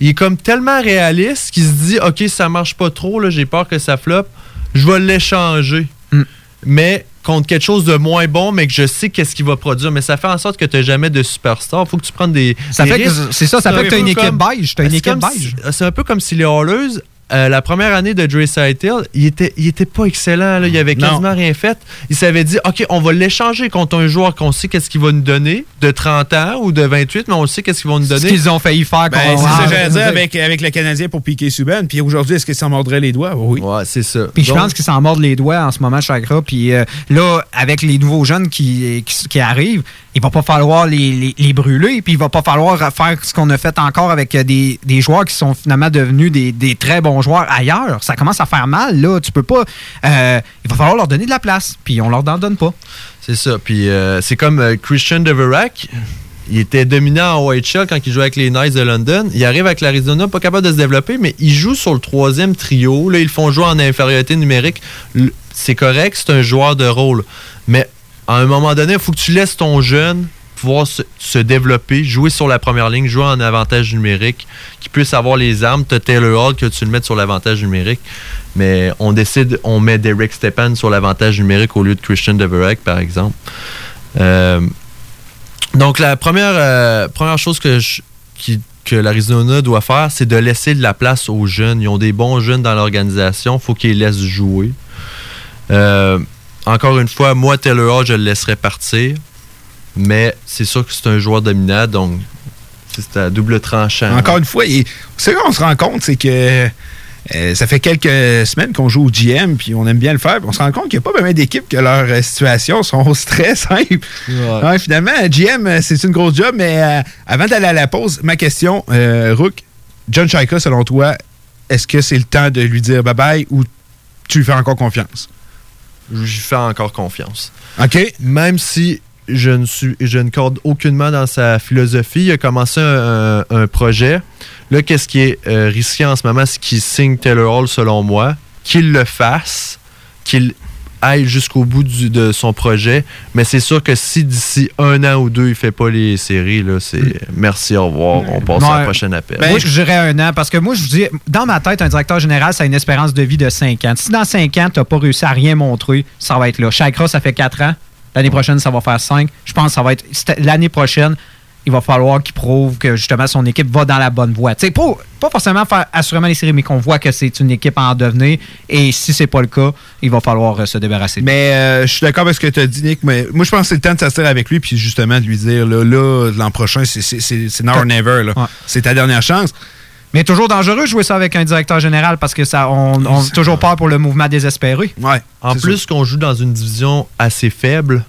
il est comme tellement réaliste qu'il se dit OK, ça marche pas trop, là, j'ai peur que ça floppe, je vais l'échanger. Mm. Mais contre quelque chose de moins bon, mais que je sais qu'est-ce qu'il va produire. Mais ça fait en sorte que tu n'as jamais de superstar. Il faut que tu prennes des. Ça des fait que- risques. c'est ça, ça fait que t'as peu une équipe comme- beige, une c'est équipe comme beige. si- C'est un peu comme si les Hallers, euh, la première année de Dre Hill, il était, il était pas excellent. Là. Il avait Non. quasiment rien fait. Il s'avait dit OK, on va l'échanger contre un joueur qu'on sait qu'est-ce qu'il va nous donner, de 30 ans ou de 28, mais on sait qu'est-ce qu'ils vont nous Ce donner. qu'ils ont failli faire. Ben, c'est Ah, que j'allais dire avec, avec le Canadien pour piquer Subban. Puis aujourd'hui, est-ce qu'il s'en mordrait les doigts? Oui. Ouais, c'est ça. Puis je pense qu'ils s'en mordent les doigts en ce moment, Chakra. Puis euh, là, avec les nouveaux jeunes qui, qui, qui arrivent, il va pas falloir les, les- les brûler. Puis il va pas falloir faire ce qu'on a fait encore avec euh, des, des joueurs qui sont finalement devenus des, des très bons joueurs ailleurs. Ça commence à faire mal, là. Tu peux pas. euh, il va falloir leur donner de la place. Puis on leur en donne pas. C'est ça. Puis euh, c'est comme euh, Christian Deverak. Il était dominant en OHL quand il jouait avec les Knights de London. Il arrive avec l'Arizona, pas capable de se développer, mais il joue sur le troisième trio. Là, ils font jouer en infériorité numérique. C'est correct, c'est un joueur de rôle. Mais à un moment donné, il faut que tu laisses ton jeune se, développer, jouer sur la première ligne, jouer en avantage numérique, qu'il puisse avoir les armes. Tu Taylor Hall que tu le mettes sur l'avantage numérique. Mais on décide, on met Derek Stepan sur l'avantage numérique au lieu de Christian Deverak, par exemple. Euh, donc, la première, euh, chose que, l'Arizona doit faire, c'est de laisser de la place aux jeunes. Ils ont des bons jeunes dans l'organisation. il faut qu'ils laissent jouer. Euh, encore une fois, moi, Taylor Hall, je le laisserai partir. Mais c'est sûr que c'est un joueur dominant, donc c'est à double tranchant. Encore une fois, il- ce qu'on se rend compte, c'est que euh, ça fait quelques semaines qu'on joue au GM, puis on aime bien le faire. puis On se rend compte qu'il n'y a pas vraiment d'équipe que leur euh, situation sont (laughs) très simples. Ouais, finalement, GM, euh, c'est une grosse job, mais euh, avant d'aller à la pause, ma question, euh, Rook, John Shaika, selon toi, est-ce que c'est le temps de lui dire bye-bye ou tu lui fais encore confiance? Je lui fais encore confiance. OK. Même si je ne, suis, je ne corde aucunement dans sa philosophie, il a commencé un, projet. Là, qu'est-ce qui est euh, risqué en ce moment, c'est qu'il signe Taylor Hall, selon moi, qu'il le fasse, qu'il aille jusqu'au bout du- de son projet. Mais c'est sûr que si d'ici un an ou deux, il ne fait pas les séries, là, c'est merci, au revoir, on passe à la prochaine appel. moi, je dirais un an parce que moi, je vous dis, dans ma tête, un directeur général, ça a une espérance de vie de 5 ans. Si dans 5 ans, tu n'as pas réussi à rien montrer, ça va être là. Chakra, ça fait 4 ans. L'année prochaine, ça va faire 5. Je pense que ça va être. L'année prochaine, il va falloir qu'il prouve que justement son équipe va dans la bonne voie. Tu sais, pas, pas forcément faire assurément les séries, mais qu'on voit que c'est une équipe en devenir. Et si c'est pas le cas, il va falloir euh, se débarrasser. Mais euh, je suis d'accord avec ce que tu as dit, Nick. Mais moi, je pense que c'est le temps de s'asseoir avec lui, puis justement de lui dire là, là l'an prochain, c'est- now or never. C'est ta dernière chance. Mais toujours dangereux de jouer ça avec un directeur général parce que ça, on, on a toujours peur pour le mouvement désespéré. Ouais. En plus qu'on joue dans une division assez faible.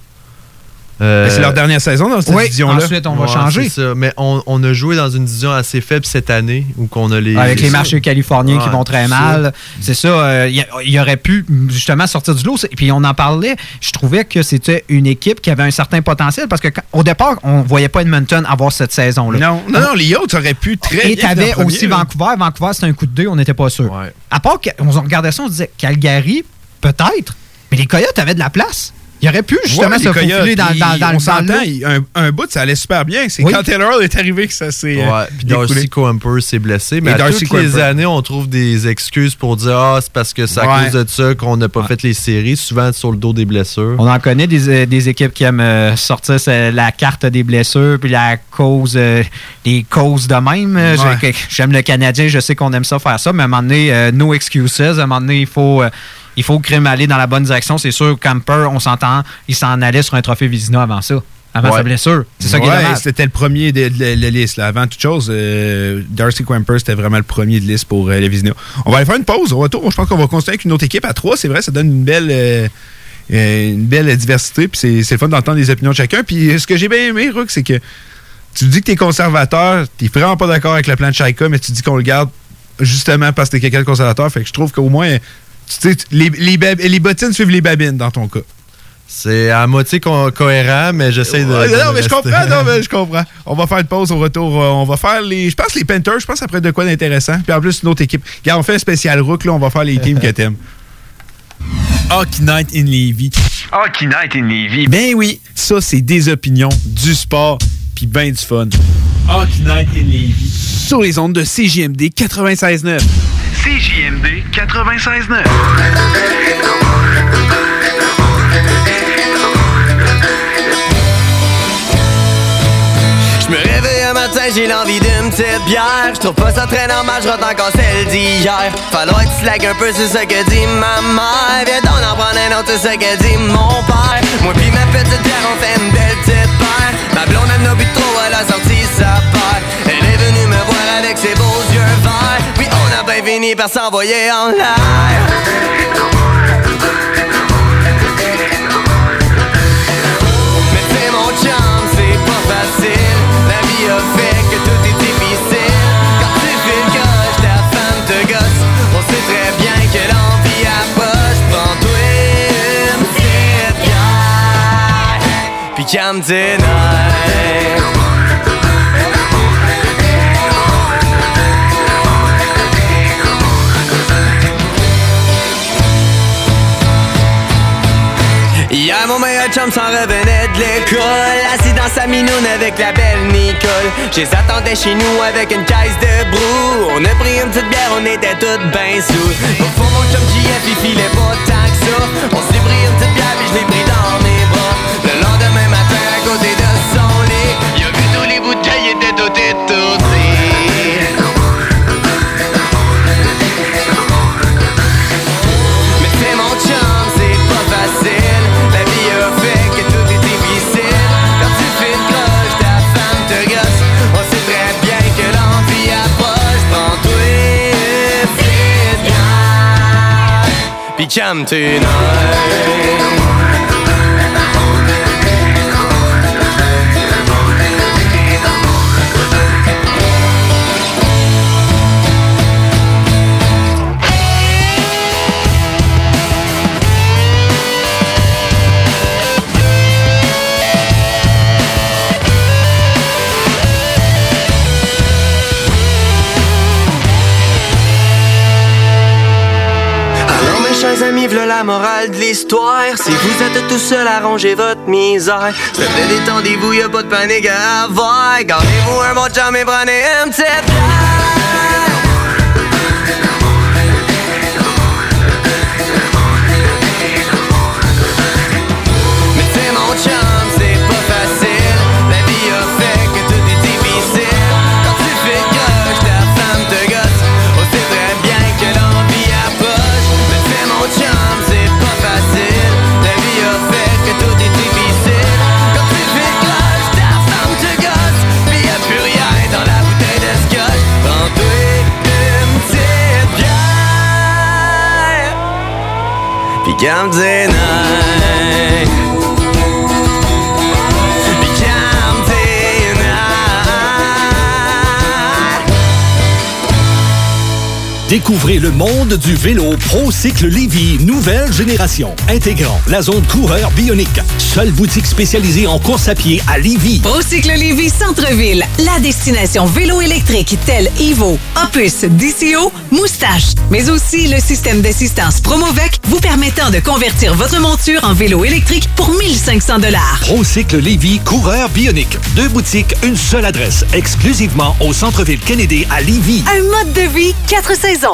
Euh, Mais c'est leur dernière saison dans cette oui, division-là. ensuite, on va Ouais, changer. ça. Mais on, on a joué dans une division assez faible cette année où qu'on a les. Avec les marchés californiens qui vont très mal. C'est ça. euh, Il y a- il aurait pu justement sortir du lot. Puis on en parlait. Je trouvais que c'était une équipe qui avait un certain potentiel parce que quand- au départ, on voyait pas Edmonton avoir cette saison-là. Non, non, non, les autres auraient pu très Et bien t'avais finir aussi premier, là. Vancouver. Vancouver, c'était un coup de deux, on n'était pas sûr. À part qu'on regardait ça, on se disait Calgary, peut-être, mais les Coyotes avaient de la place. Il aurait pu justement Ouais, se faufiler dans, ils- dans, dans on le s'entend, dans le- il- un, un bout, ça allait super bien. C'est Oui. quand Taylor Hall est arrivé que ça s'est. euh, Ouais, puis. Darcy Camper s'est blessé. Mais à toutes les années, on trouve des excuses pour dire Ah, c'est parce que c'est à Ouais. cause de ça qu'on n'a pas fait les séries, souvent sur le dos des blessures. On en connaît des, euh, des équipes qui aiment euh, sortir la carte des blessures, puis la cause, euh, les causes de même. J'aime le Canadien, je sais qu'on aime ça faire ça, mais à un moment donné, no excuses. À un moment donné, il faut, il faut crème aller dans la bonne direction. C'est sûr, Camper, on s'entend, il s'en allait sur un trophée Vizina avant ça, avant Ouais. sa blessure. C'est ça qui est. C'était le premier de, de- de la liste. là. Avant toute chose, euh, Darcy Quamper, c'était vraiment le premier de liste pour euh, les Vizina. On va aller faire une pause. Au retour, je pense qu'on va continuer avec une autre équipe à trois. C'est vrai, ça donne une belle, euh, une belle diversité. Puis c'est le fun d'entendre les opinions de chacun. Puis ce que j'ai bien aimé, Rook, c'est que tu dis que t'es conservateur, t'es vraiment pas d'accord avec le plan de Chaika, mais tu dis qu'on le garde justement parce que t'es quelqu'un de conservateur. Fait que je trouve qu'au moins, sais, les, les, bab- les bottines suivent les babines dans ton cas. C'est à moitié co- cohérent, mais j'essaie de. Ouais, de non, mais je comprends, non, mais je (laughs) comprends. On va faire une pause au retour. euh, On va faire les. Je pense les Panthers, je pense après de quoi d'intéressant. Puis en plus, une autre équipe. Regarde, on fait un spécial rook, là, on va faire les teams que t'aimes. (laughs) Hockey Night in Levy. Hockey Night in Levy. Ben oui, ça, c'est des opinions, du sport, puis ben du fun. Hockey Night in Levy. Sur les ondes de CJMD 96.9. CJMD 96.9. Je me réveille un matin, j'ai l'envie d'une petite bière. Je trouve pas ça très normal, je encore celle d'hier. Falloir que tu slack un peu, c'est ce que dit ma mère. Viens donc en prendre un autre, c'est ce que dit mon père. Moi pis ma petite bière, on fait une belle petite paire. Ma blonde, elle n'a bu trop, elle a sorti sa paire. Elle est venue me voir avec ses beaux yeux verts. A bien fini par s'envoyer en l'air. Mais c'est mon dans sa avec la belle Nicole. J'ai attendais chez nous avec une caisse de brou. On a pris une petite bière, on était toutes ben sous Au fond, mon chum JF, il filait pas tant que ça. On s'est pris une petite bière, puis je l'ai pris dans mes bras. Le lendemain matin, Puis calme la morale de l'histoire. Si vous êtes tout seul à ranger votre misère. S'il plaît, détendez-vous, y'a pas de panique à avoir. Gardez-vous un bon chum et prenez une petite Puis calme Découvrez le monde du vélo ProCycle Lévy nouvelle génération, intégrant la zone coureur bionique. Seule boutique spécialisée en course à pied à Lévy. Procycle Lévis Centre-Ville, la destination vélo électrique telle Evo, Opus, DCO, Moustache, mais aussi le système d'assistance Promovec vous permettant de convertir votre monture en vélo électrique pour 1500 dollars. ProCycle Lévy coureur bionique. Deux boutiques, une seule adresse, exclusivement au centre-ville Kennedy à Lévy. Un mode de vie, quatre saisons.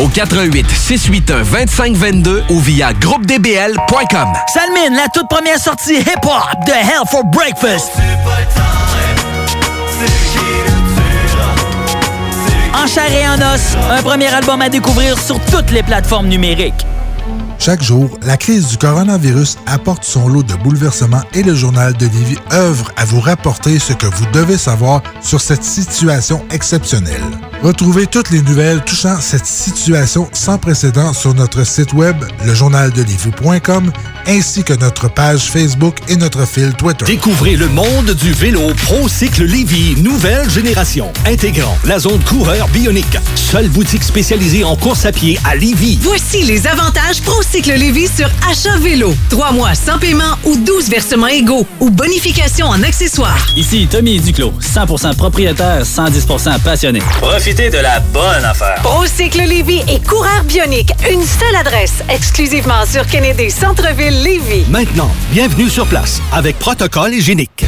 au 88 681 2522 ou via groupedbl.com. Salmine, la toute première sortie hip-hop de Hell for Breakfast. En chair et en os, un premier album à découvrir sur toutes les plateformes numériques. Chaque jour, la crise du coronavirus apporte son lot de bouleversements et le journal de Lévis œuvre à vous rapporter ce que vous devez savoir sur cette situation exceptionnelle. Retrouvez toutes les nouvelles touchant cette situation sans précédent sur notre site web, lejournaldelivie.com, ainsi que notre page Facebook et notre fil Twitter. Découvrez le monde du vélo ProCycle Lévy nouvelle génération, intégrant la zone coureur bionique. Seule boutique spécialisée en course à pied à Lévy. Voici les avantages ProCycle Lévis sur achat vélo. Trois mois sans paiement ou 12 versements égaux ou bonification en accessoires. Ici Tommy Duclos, 100% propriétaire, 110% passionné. Profitez de la bonne affaire. Procycle Lévis et Coureur Bionique, une seule adresse, exclusivement sur Kennedy Centre-Ville Lévis. Maintenant, bienvenue sur place avec protocole hygiénique.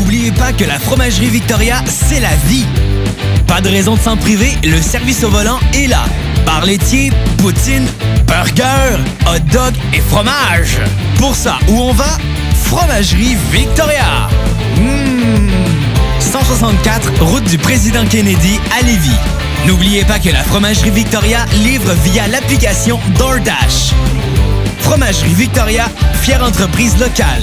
Oubliez pas que la fromagerie Victoria, c'est la vie. Pas de raison de s'en priver, le service au volant est là. Bar laitier, poutine, burger, hot dog et fromage. Pour ça, où on va? Fromagerie Victoria. Mmh. 164, route du président Kennedy à Lévis. N'oubliez pas que la Fromagerie Victoria livre via l'application DoorDash. Fromagerie Victoria, fière entreprise locale.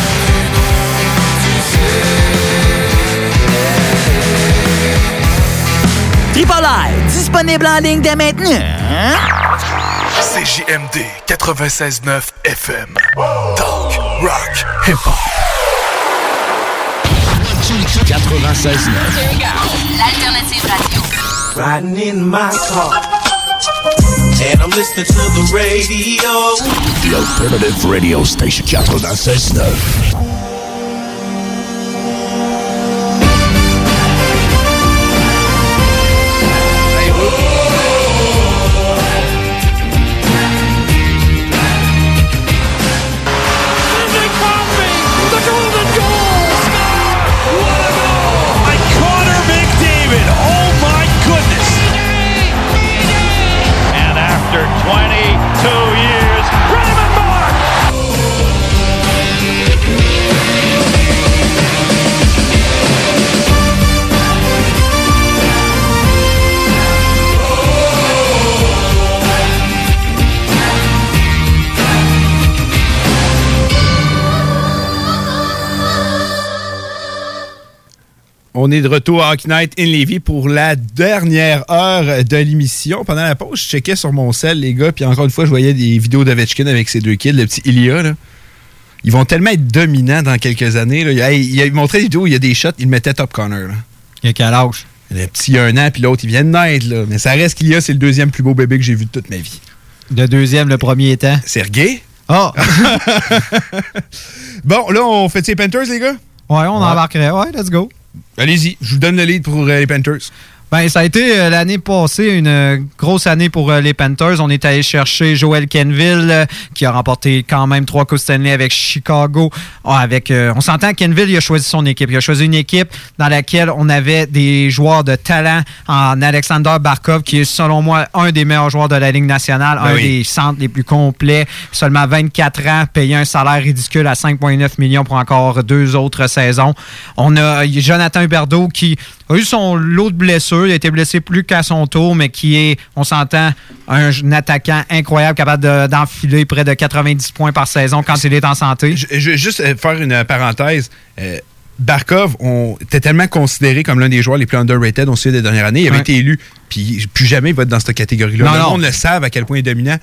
Tripoli, disponible en ligne dès maintenant. CJMD 96.9 FM. Talk, rock, hip-hop. 96.9. L'alternative radio. Riding in my car. And I'm listening to the radio. The Alternative Radio Station 96.9. On est de retour à Hockey Night in Levy pour la dernière heure de l'émission. Pendant la pause, je checkais sur mon sel, les gars, puis encore une fois, je voyais des vidéos d'Ovechkin avec ses deux kids, le petit Ilya. Là. Ils vont tellement être dominants dans quelques années. Là. Il, a- il a montré des vidéos où il y a des shots, il mettait Top Connor. Là. Il a quel âge? Le petit, il a un an, puis l'autre, il vient de naître. Là. Mais ça reste qu'Ilya, c'est le deuxième plus beau bébé que j'ai vu de toute ma vie. Le deuxième, le premier étant? Sergei? Ah! (laughs) bon, là, on fait les Panthers, les gars? Ouais, on embarquerait. Ouais, let's go. Allez-y, je vous donne le lead pour euh, les Panthers. Ben, ça a été euh, l'année passée une euh, grosse année pour euh, les Panthers. On est allé chercher Joel Kenville, qui a remporté quand même trois Coupes Stanley avec Chicago. Ah, avec, euh, on s'entend, Kenville, il a choisi son équipe. Il a choisi une équipe dans laquelle on avait des joueurs de talent en Alexander Barkov, qui est selon moi un des meilleurs joueurs de la Ligue nationale, Ben un oui. des centres les plus complets. Seulement 24 ans, payé un salaire ridicule à 5,9 millions pour encore deux autres saisons. On a Jonathan Huberdeau qui a eu son lot de blessures. Il a été blessé plus qu'à son tour, mais qui est, on s'entend, un, un attaquant incroyable, capable de- d'enfiler près de 90 points par saison quand il est en santé. Je, je vais juste euh, faire une euh, parenthèse. Euh, Barkov on, était tellement considéré comme l'un des joueurs les plus underrated au sujet des dernières années. Il avait Ouais. été élu, puis plus jamais il va être dans cette catégorie-là. Le non. monde le savent à quel point il est dominant.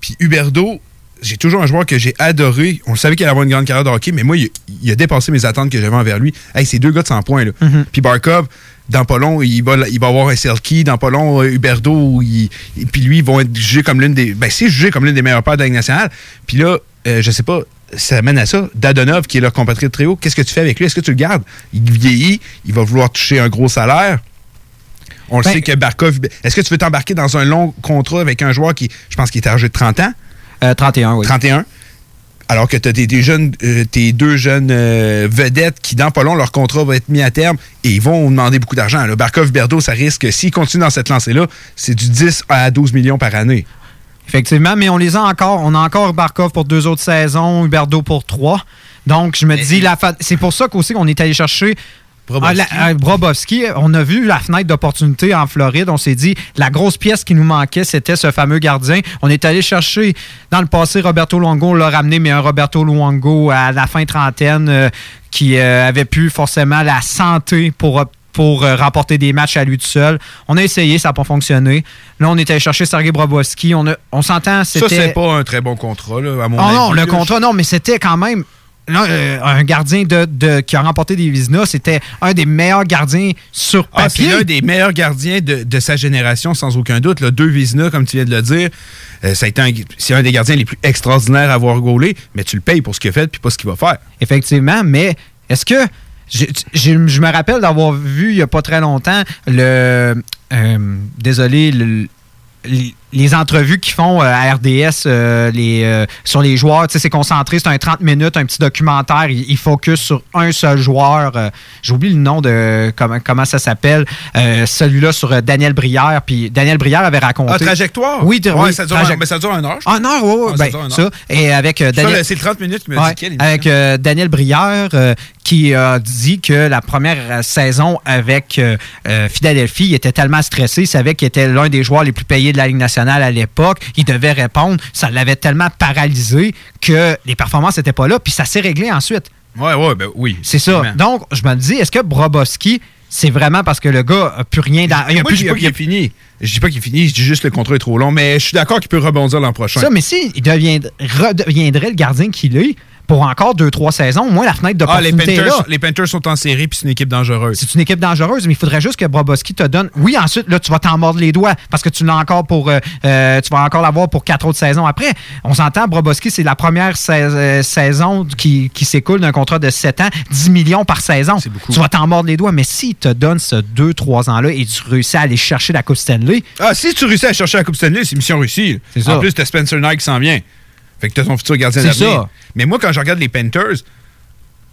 Puis Huberdo, j'ai toujours un joueur que j'ai adoré. On savait qu'il allait avoir une grande carrière de hockey, mais moi, il, il a dépassé mes attentes que j'avais envers lui. Hey, c'est deux gars de 100 points. Là. Mhm. Puis Barkov, dans pas long, il va, il va avoir un Selkie. Dans pas long, euh, Huberdo, il- puis lui, ils vont être jugés comme l'une des. Ben, c'est jugé comme l'une des meilleures paires de la Ligue nationale. Puis là, euh, je sais pas, ça mène à ça. Dadonov, qui est leur compatriote très haut, qu'est-ce que tu fais avec lui? Est-ce que tu le gardes? Il vieillit, il va vouloir toucher un gros salaire. On le Ben- sait que Barkov. Est-ce que tu veux t'embarquer dans un long contrat avec un joueur qui, je pense qu'il est âgé de 30 ans? Euh, 31, oui. 31. Alors que tu as des, des jeunes, euh, tes deux jeunes euh, vedettes qui, dans pas long, leur contrat va être mis à terme et ils vont demander beaucoup d'argent. là. Barkov, Berdo, ça risque, s'ils continuent dans cette lancée-là, c'est du 10 à 12 millions par année. Effectivement, mais on les a encore. On a encore Barkov pour deux autres saisons, Huberdo pour trois. Donc, je me dis, la fa- c'est pour ça qu'aussi qu'on est allé chercher Brobovski. Ah, la- Brobovski. On a vu la fenêtre d'opportunité en Floride. On s'est dit, la grosse pièce qui nous manquait, c'était ce fameux gardien. On est allé chercher, dans le passé, Roberto Luongo, on l'a ramené, mais un Roberto Luongo à la fin trentaine euh, qui euh, avait plus forcément la santé pour pour euh, remporter des matchs à lui tout seul. On a essayé, ça n'a pas fonctionné. Là, on est allé chercher Sergei Brobovski. On, a- on s'entend, Ça, c'était... c'est pas un très bon contrat, là, à mon Oh avis. non, le là. contrat, non, mais c'était quand même. Euh, un gardien de, de- qui a remporté des Vizina, c'était un des meilleurs gardiens sur Ah, puis papier. l'un des meilleurs gardiens de, de sa génération, sans aucun doute. Là, deux Vizina, comme tu viens de le dire. Euh, ça a été un, c'est un des gardiens les plus extraordinaires à avoir gaulé, mais tu le payes pour ce qu'il a fait puis pas ce qu'il va faire. Effectivement, mais est-ce que. je me rappelle d'avoir vu il n'y a pas très longtemps le. euh, désolé, le- les entrevues qu'ils font euh, à RDS euh, les, euh, sur les joueurs. Tu sais, C'est concentré, c'est un 30 minutes, un petit documentaire. Ils il focus sur un seul joueur. J'oublie le nom de comment, comment ça s'appelle. Celui-là sur Daniel Brière. Puis Daniel Brière avait raconté. Ah, trajectoire? Oui, Ouais, oui, ça dure, un, mais ça dure une heure. Ah, une heure, oui. Ouais, ça ben, ça. Et avec Daniel. c'est le 30 minutes qui me Ouais, émission? avec Daniel Brière qui a dit que la première euh, saison avec euh, euh, Philadelphie, il était tellement stressé, il savait qu'il était l'un des joueurs les plus payés de la Ligue nationale à l'époque, il devait répondre, ça l'avait tellement paralysé que les performances n'étaient pas là, puis ça s'est réglé ensuite. Ouais, ouais, ben oui. C'est ça. Donc, je me dis, est-ce que Brobowski, c'est vraiment parce que le gars a plus rien dans... il a Moi, plus- je dis pas qu'il est fini. Je dis pas qu'il est fini, je dis juste que le contrat est trop long, mais je suis d'accord qu'il peut rebondir l'an prochain. Ça, mais si il deviendrait, redeviendrait le gardien qu'il est pour encore deux, trois saisons, moi, la fenêtre Ah, les là. Panthers, les Panthers sont en série puis c'est une équipe dangereuse. C'est une équipe dangereuse, mais il faudrait juste que Brobowski te donne. Oui, ensuite, là, tu vas t'en mordre les doigts parce que tu l'as encore pour. euh, euh, tu vas encore l'avoir pour quatre autres saisons après. On s'entend, Brobowski, c'est la première euh, saison qui, qui s'écoule d'un contrat de 7 ans, 10 millions par saison. Tu vas t'en mordre les doigts, mais s'il te donne ce 2-3 ans-là et tu réussis à aller chercher la Coupe Stanley. Ah, si tu réussis à chercher la Coupe Stanley, c'est mission réussie. Ça. En plus, t'as Spencer Knight qui s'en vient. Fait que t'as ton futur gardien C'est d'avenir. ça. Mais moi, quand je regarde les Panthers,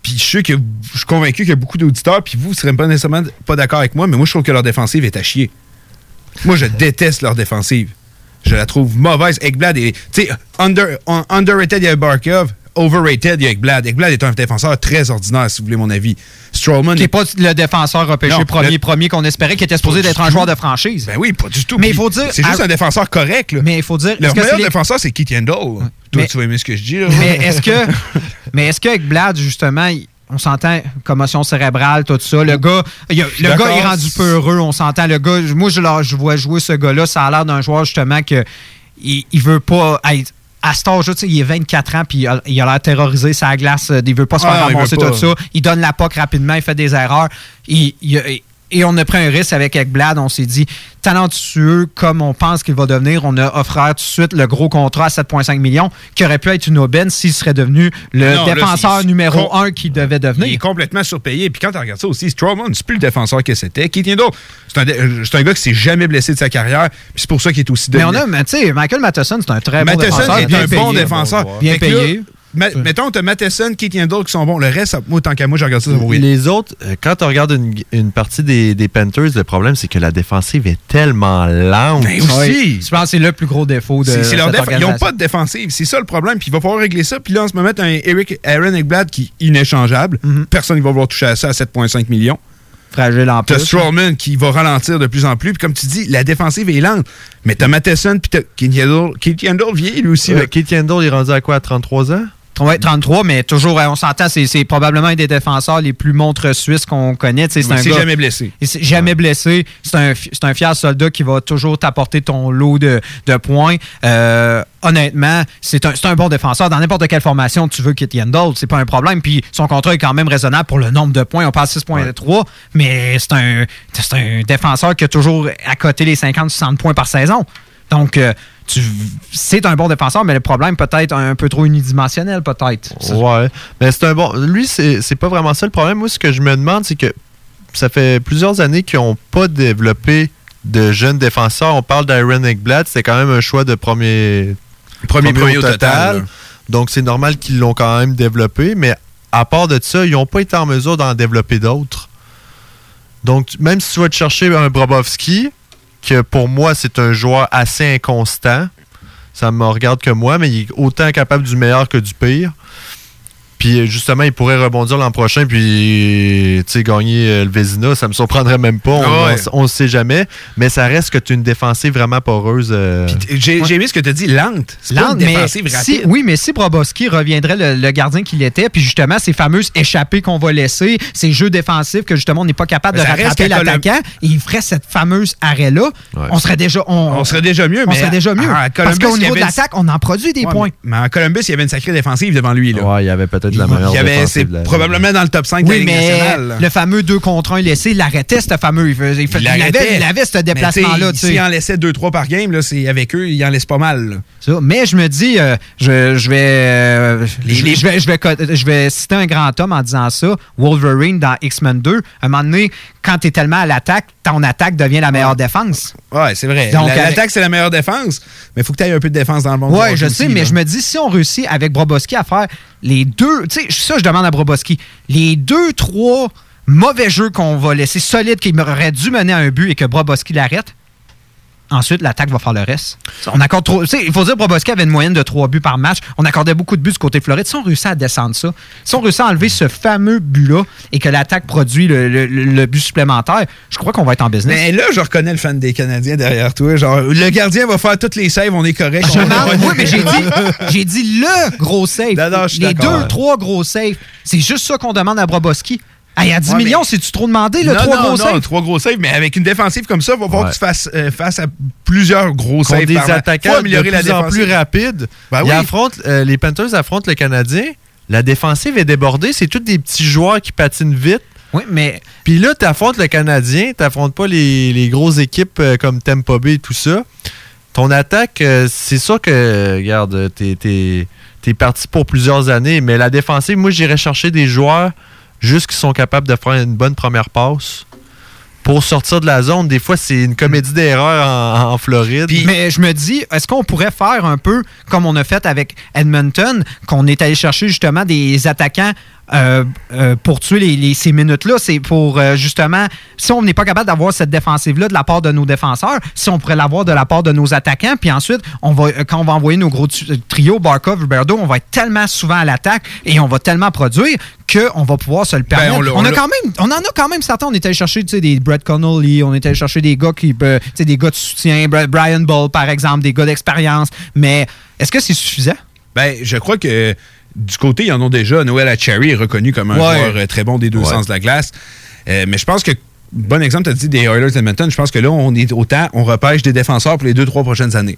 puis je sais que je suis convaincu qu'il y a beaucoup d'auditeurs, puis vous, vous serez pas nécessairement pas d'accord avec moi, mais moi, je trouve que leur défensive est à chier. Moi, je déteste leur défensive. Je la trouve mauvaise. Ekblad est. Tu sais, under, un- underrated, il y a Barkov. Overrated, il y a Ekblad. Ekblad est un défenseur très ordinaire, si vous voulez mon avis. Strowman. Qui n'est pas le défenseur repêché Non, premier, le- premier qu'on espérait, qui était supposé d'être un joueur de franchise. Ben oui, pas du tout. Mais il faut dire. C'est juste à- un défenseur correct, là. Mais il faut dire. Que meilleur défenseur, c'est Keith Yandel. Toi, Mais- tu vas aimer ce que je dis, là. Mais est-ce que, (laughs) mais est-ce justement, on s'entend commotion cérébrale, tout ça. Le gars, il le gars est rendu peu heureux, on s'entend. Le gars, moi, je, le- je vois jouer ce gars-là. Ça a l'air d'un joueur, justement, que il, il veut pas être. À cet âge-là, tu sais, il est 24 ans, puis il a l'air terrorisé sa glace. euh, Il veut pas se Ah faire ramasser pas. tout ça. Il donne la POC rapidement, il fait des erreurs. Il, il, et on a pris un risque avec Ekblad. On s'est dit, talentueux comme on pense qu'il va devenir, on a offert tout de suite le gros contrat à 7,5 millions, qui aurait pu être une aubaine s'il serait devenu le Non, défenseur numéro un qu'il devait Il est devenir. complètement surpayé. Puis quand tu regardes ça aussi, Strowman, c'est plus le défenseur que c'était. C'est un, dé- euh, c'est un gars qui s'est jamais blessé de sa carrière. Puis c'est pour ça qu'il est aussi Mais on a, tu sais, Michael Matheson, c'est un très bon Matheson défenseur. est bien un bon payé. défenseur. Bien payé. Ma- mettons, t'as Matheson, Keith Yandel qui sont bons. Le reste, moi, tant qu'à moi, je regarde ça, ça. Les autres, euh, quand on regarde une, une partie des, des Panthers, le problème, c'est que la défensive est tellement lente. Ben aussi. Je pense que c'est le plus gros défaut de C'est leur Ils n'ont pas de défensive. C'est ça le problème. Puis il va falloir régler ça. Puis là, en ce moment, t'as un Eric Aaron Ekblad qui est inéchangeable. Mhm. Personne ne va vouloir toucher à ça à 7,5 millions. Fragile en T'as plus. Strowman qui va ralentir de plus en plus. Puis comme tu dis, la défensive est lente. Mais t'as Matheson, puis t'as Keith Yandel. Keith Yandel vieillit lui aussi. Euh. Keith Yandel, il est rendu à quoi, à 33 ans? Ouais, 33, mais toujours, euh, on s'entend, c'est probablement un des défenseurs les plus montres suisses qu'on connaît. C'est jamais blessé. Il s'est jamais blessé. C'est un, fier soldat qui va toujours t'apporter ton lot de, de points. Euh, honnêtement, c'est un, bon défenseur. Dans n'importe quelle formation tu veux Kit Yandel, c'est pas un problème. Puis son contrat est quand même raisonnable pour le nombre de points. On passe 6.3, mais c'est un, c'est un défenseur qui a toujours à côté les 50-60 points par saison. Donc, euh, c'est un bon défenseur, mais le problème peut-être un peu trop unidimensionnel, peut-être. Ouais. Mais c'est un bon. Lui, c'est c'est pas vraiment ça le problème. Moi, ce que je me demande, c'est que ça fait plusieurs années qu'ils n'ont pas développé de jeunes défenseurs. On parle d'Aaron Ekblad, c'était quand même un choix de premier, Premier- premier au total, là. Donc, c'est normal qu'ils l'ont quand même développé, mais à part de ça, ils n'ont pas été en mesure d'en développer d'autres. Donc, même si tu vas te chercher un Brobovski, que pour moi, c'est un joueur assez inconstant, ça me regarde que moi, mais il est autant capable du meilleur que du pire. Puis justement, il pourrait rebondir l'an prochain puis tu sais, gagner euh, le Vézina. Ça me surprendrait même pas. On Ah ouais. on ne sait jamais. Mais ça reste que tu as une défensive vraiment poreuse. euh, J'ai aimé ce que tu as dit, lente. Lente, défensive si, rapide. oui, mais si Broboski reviendrait le, le gardien qu'il était, puis justement ces fameuses échappées qu'on va laisser, ces jeux défensifs que justement on n'est pas capable Mais de rattraper l'attaquant, et il ferait cette fameuse arrêt-là, on serait déjà on, On serait déjà mieux, on mais serait déjà mieux. à- à Parce qu'au niveau de l'attaque, on en produit des Ouais, points. Mais, mais en Columbus, il y avait une sacrée défensive devant lui. Il y avait peut-être la Il- meilleure C'est de la- probablement dans le top 5 de la Oui, Ligue mais nationale. le fameux 2 contre 1 laissé, il l'arrêtait, ce fameux. Il, faisait- il fait- il avait, l'arrêtait. il avait ce déplacement-là. S'il en laissait 2-3 par game, là, c'est avec eux, il en laisse pas mal. Ça, Mais je me dis, euh, je, je vais, euh, Les- je, les- je vais, je vais, co- je vais citer un grand homme en disant ça. Wolverine dans X-Men 2. À un moment donné, quand tu es tellement à l'attaque, ton attaque devient la meilleure défense. Ouais, c'est vrai. Donc, La- L'attaque, c'est la meilleure défense, mais il faut que tu aies un peu de défense dans le monde. Ouais, je sais, mais là. je me dis, si on réussit avec Broboski à faire les deux, tu sais, ça, je demande à Broboski, les deux, trois mauvais jeux qu'on va laisser solides, qui auraient dû mener à un but et que Broboski l'arrête, ensuite, l'attaque va faire le reste. On accorde trop. Il faut dire que Broboski avait une moyenne de trois buts par match. On accordait beaucoup de buts du côté de Floride. Si on réussit à descendre ça, si on réussit à enlever ce fameux but-là et que l'attaque produit le, le- le but supplémentaire, je crois qu'on va être en business. Mais là, je reconnais le fan des Canadiens derrière toi. Genre, le gardien va faire toutes les saves, on est correct. Je demande- oui, mais j'ai dit, (laughs) j'ai dit le gros save. les deux, trois gros saves. C'est juste ça qu'on demande à Broboski. Hey, à 10 Ouais, mais- millions, c'est-tu trop demandé, le non, trois non, gros non, saves? trois gros saves, mais avec une défensive comme ça, il va falloir Ouais. que tu fasses euh, face à plusieurs gros saves des par attaquants Faut de améliorer plus la en plus rapides. Ben Ils oui. affrontent, euh, les Panthers affrontent le Canadien. La défensive est débordée. C'est tous des petits joueurs qui patinent vite. Oui, mais. Puis là, tu affrontes le Canadien. Tu n'affrontes pas les, les grosses équipes euh, comme Tampa Bay et tout ça. Ton attaque, euh, c'est sûr que, regarde, t'es es, parti pour plusieurs années. Mais la défensive, moi, j'irais chercher des joueurs juste qui sont capables de faire une bonne première passe. Pour sortir de la zone, des fois, c'est une comédie d'erreurs en, en Floride. Mais je me dis, est-ce qu'on pourrait faire un peu comme on a fait avec Edmonton, qu'on est allé chercher justement des attaquants euh, euh, pour tuer les, les- ces minutes-là? C'est pour euh, justement, si on n'est pas capable d'avoir cette défensive-là de la part de nos défenseurs, si on pourrait l'avoir de la part de nos attaquants, puis ensuite, on va, quand on va envoyer nos gros trios, Barkov, Huberdo, on va être tellement souvent à l'attaque et on va tellement produire qu'on va pouvoir se le permettre. Ben, on l'a- on, on a quand même, on en a quand même certains. On est allé chercher des Brett Connolly, on est allé chercher des gars qui, des gars de soutien, Brian Ball par exemple, des gars d'expérience. Mais est-ce que c'est suffisant? Ben, je crois que du côté, ils en ont déjà. Noël Cherry est reconnu comme un Ouais. joueur euh, très bon des deux Ouais. sens de la glace. Euh, mais je pense que, bon exemple, tu as dit des Oilers d'Edmonton. Je pense que là, on est autant, on repêche des défenseurs pour les deux, trois prochaines années.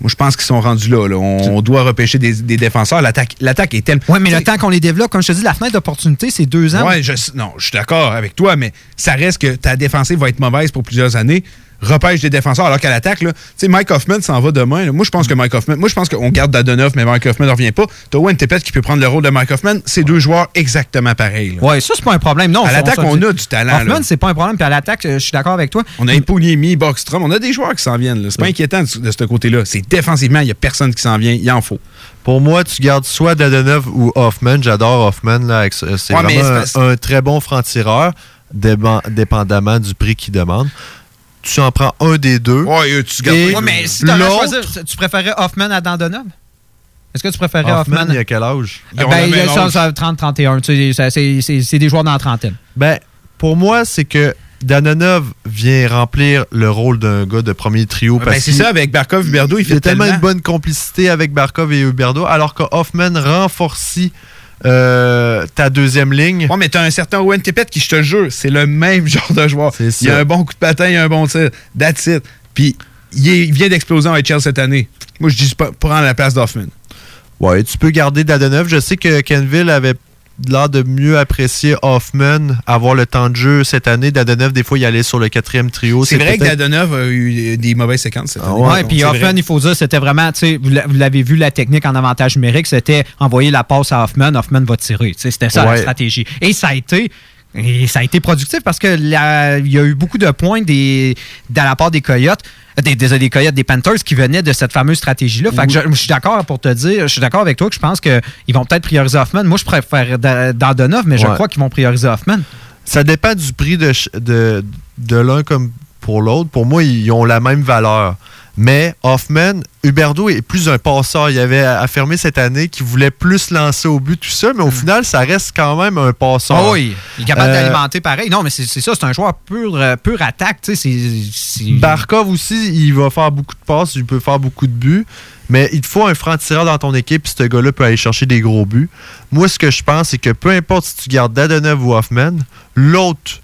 Moi, je pense qu'ils sont rendus là. là. On, on doit repêcher des, des défenseurs. L'attaque est tellement. Oui, mais le temps qu'on les développe, comme je te dis, la fenêtre d'opportunité, c'est deux ans. Ouais, je, non, je suis d'accord avec toi, mais ça reste que ta défensive va être mauvaise pour plusieurs années. Repêche des défenseurs, alors qu'à l'attaque, là, tu sais, Mike Hoffman s'en va demain. là. Moi, je pense que Mike Hoffman, moi, je pense qu'on garde Dadonov, mais Mike Hoffman ne revient pas. T'as Owen Tepet qui peut prendre le rôle de Mike Hoffman. C'est deux joueurs exactement pareils. Oui, ça, c'est pas un problème. Non, À l'attaque, on a du talent, Hoffman, c'est pas un problème. Puis à l'attaque, euh, je suis d'accord avec toi. On a Eponiemi, Boxstrom, on a des joueurs qui s'en viennent. C'est pas inquiétant de, de ce côté-là. C'est défensivement, il n'y a personne qui s'en vient. Il en faut. Pour moi, tu gardes soit Dadonov ou Hoffman. J'adore Hoffman. C'est Ouais, vraiment un, un très bon franc-tireur, dépendamment du prix qu'il demande. Tu en prends un des deux. Ouais, tu gardes Ouais, mais si tu choisir, tu préférais Hoffman à Dandonov? Est-ce que tu préférais Hoffman? Hoffman, il a quel âge? Ben, il a ça, ça, 30-31. Tu sais, ça, c'est- C'est c'est des joueurs dans la trentaine. Ben, pour moi, c'est que Danonov vient remplir le rôle d'un gars de premier trio. Ouais, parce ben, c'est ça, avec Barkov, Huberdeau, il y fait a tellement tellement- une bonne complicité avec Barkov et Huberdo, alors que Hoffman renforce euh, ta deuxième ligne. Ouais, mais t'as un certain Owen Tepet qui, je te jure, c'est le même (laughs) genre de joueur. Il ça. a un bon coup de patin, il a un bon tir. That's it. Puis, il, est- il vient d'exploser en HL cette année. Moi, je dis pas prendre la place d'Hoffman. Ouais, tu peux garder Dadonov. Je sais que Kenville avait l'air de mieux apprécier Hoffman, avoir le temps de jeu cette année. Dadonov, des fois, il allait sur le quatrième trio. C'est vrai que Dadonov a eu des mauvaises séquences cette année. Ouais, puis Hoffman, vrai. il faut dire, c'était vraiment, tu sais, vous l'a- vous l'avez vu, la technique en avantage numérique, c'était envoyer la passe à Hoffman, Hoffman va tirer. C'était ça la stratégie. Et ça a été. Et ça a été productif parce que il y a eu beaucoup de points des, de la part des Coyotes, des, des, des Coyotes, des Panthers qui venaient de cette fameuse stratégie-là. Fait que je, je suis d'accord pour te dire, je suis d'accord avec toi que je pense qu'ils vont peut-être prioriser Hoffman. Moi, je préfère Da- Dandonov, mais je Ouais. crois qu'ils vont prioriser Hoffman. Ça dépend du prix de, de, de l'un comme pour l'autre. Pour moi, ils ont la même valeur. Mais Hoffman, Huberdo est plus un passeur. Il avait affirmé cette année qu'il voulait plus lancer au but, tout ça, mais au final, ça reste quand même un passeur. Ah oui, il est capable Euh, d'alimenter pareil. Non, mais c'est ça, c'est un joueur pur, euh, pur attaque. Barkov aussi, il va faire beaucoup de passes, il peut faire beaucoup de buts, mais il te faut un franc-tireur dans ton équipe, puis ce gars-là peut aller chercher des gros buts. Moi, ce que je pense, c'est que peu importe si tu gardes Dadonov ou Hoffman, l'autre,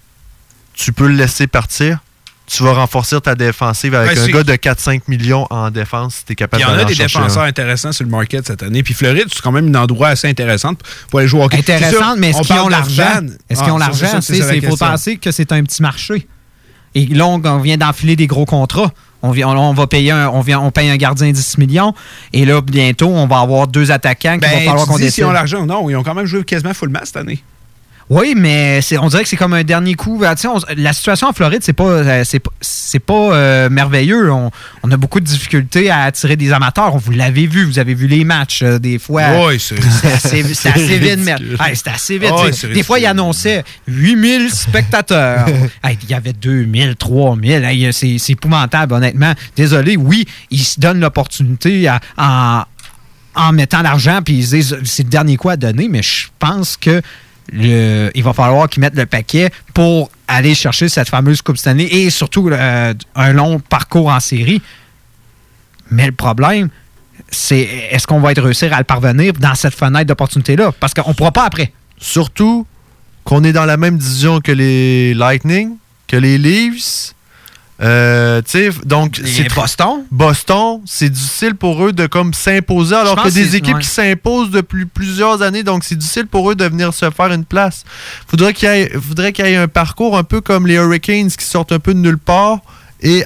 tu peux le laisser partir. Tu vas renforcer ta défensive avec Ouais, un gars de 4-5 millions en défense si tu es capable Il y en a des défenseurs un. intéressants sur le market cette année. Puis Floride, c'est quand même un endroit assez intéressant pour aller jouer au intéressante, mais est-ce on qu'ils parle ont de l'argent? Est-ce Ah, qu'ils ont l'argent? Il faut penser que c'est un petit marché. Et là, on, vient d'enfiler des gros contrats. On, vient- on, on va payer un, on, vient, on paye un gardien 10 millions. Et là, bientôt, on va avoir deux attaquants qu'il va Ben, falloir tu qu'on décide. s'ils ont l'argent ou non. Ils ont quand même joué quasiment full mass cette année. Oui, mais on dirait que c'est comme un dernier coup. Ah, on- la situation en Floride, c'est pas, euh, c'est pas, euh, merveilleux. On, on a beaucoup de difficultés à attirer des amateurs. On vous l'avez vu, vous avez vu les matchs euh, des fois. Ouais, (laughs) c'est- assez, vite, mais hey, c'était assez vite. Des fois, ils annonçaient 8000 spectateurs. (laughs) Hey, Il y avait 2000, 3000. Hey, c'est, c'est épouvantable, honnêtement. Désolé, oui, ils se donnent l'opportunité à- en, en mettant l'argent, puis ils se disent c'est le dernier coup à donner, mais je pense que il va falloir qu'ils mettent le paquet pour aller chercher cette fameuse Coupe Stanley et surtout euh, un long parcours en série. Mais le problème, c'est est-ce qu'on va être réussir à le parvenir dans cette fenêtre d'opportunité-là? Parce qu'on ne pourra pas après. Surtout qu'on est dans la même division que les Lightning, que les Leafs. Euh, donc c'est Boston? Boston, c'est difficile pour eux de comme s'imposer alors que des équipes ouais. qui s'imposent depuis plusieurs années, donc c'est difficile pour eux de venir se faire une place. Faudrait qu'il y ait, faudrait qu'il y ait un parcours un peu comme les Hurricanes qui sortent un peu de nulle part et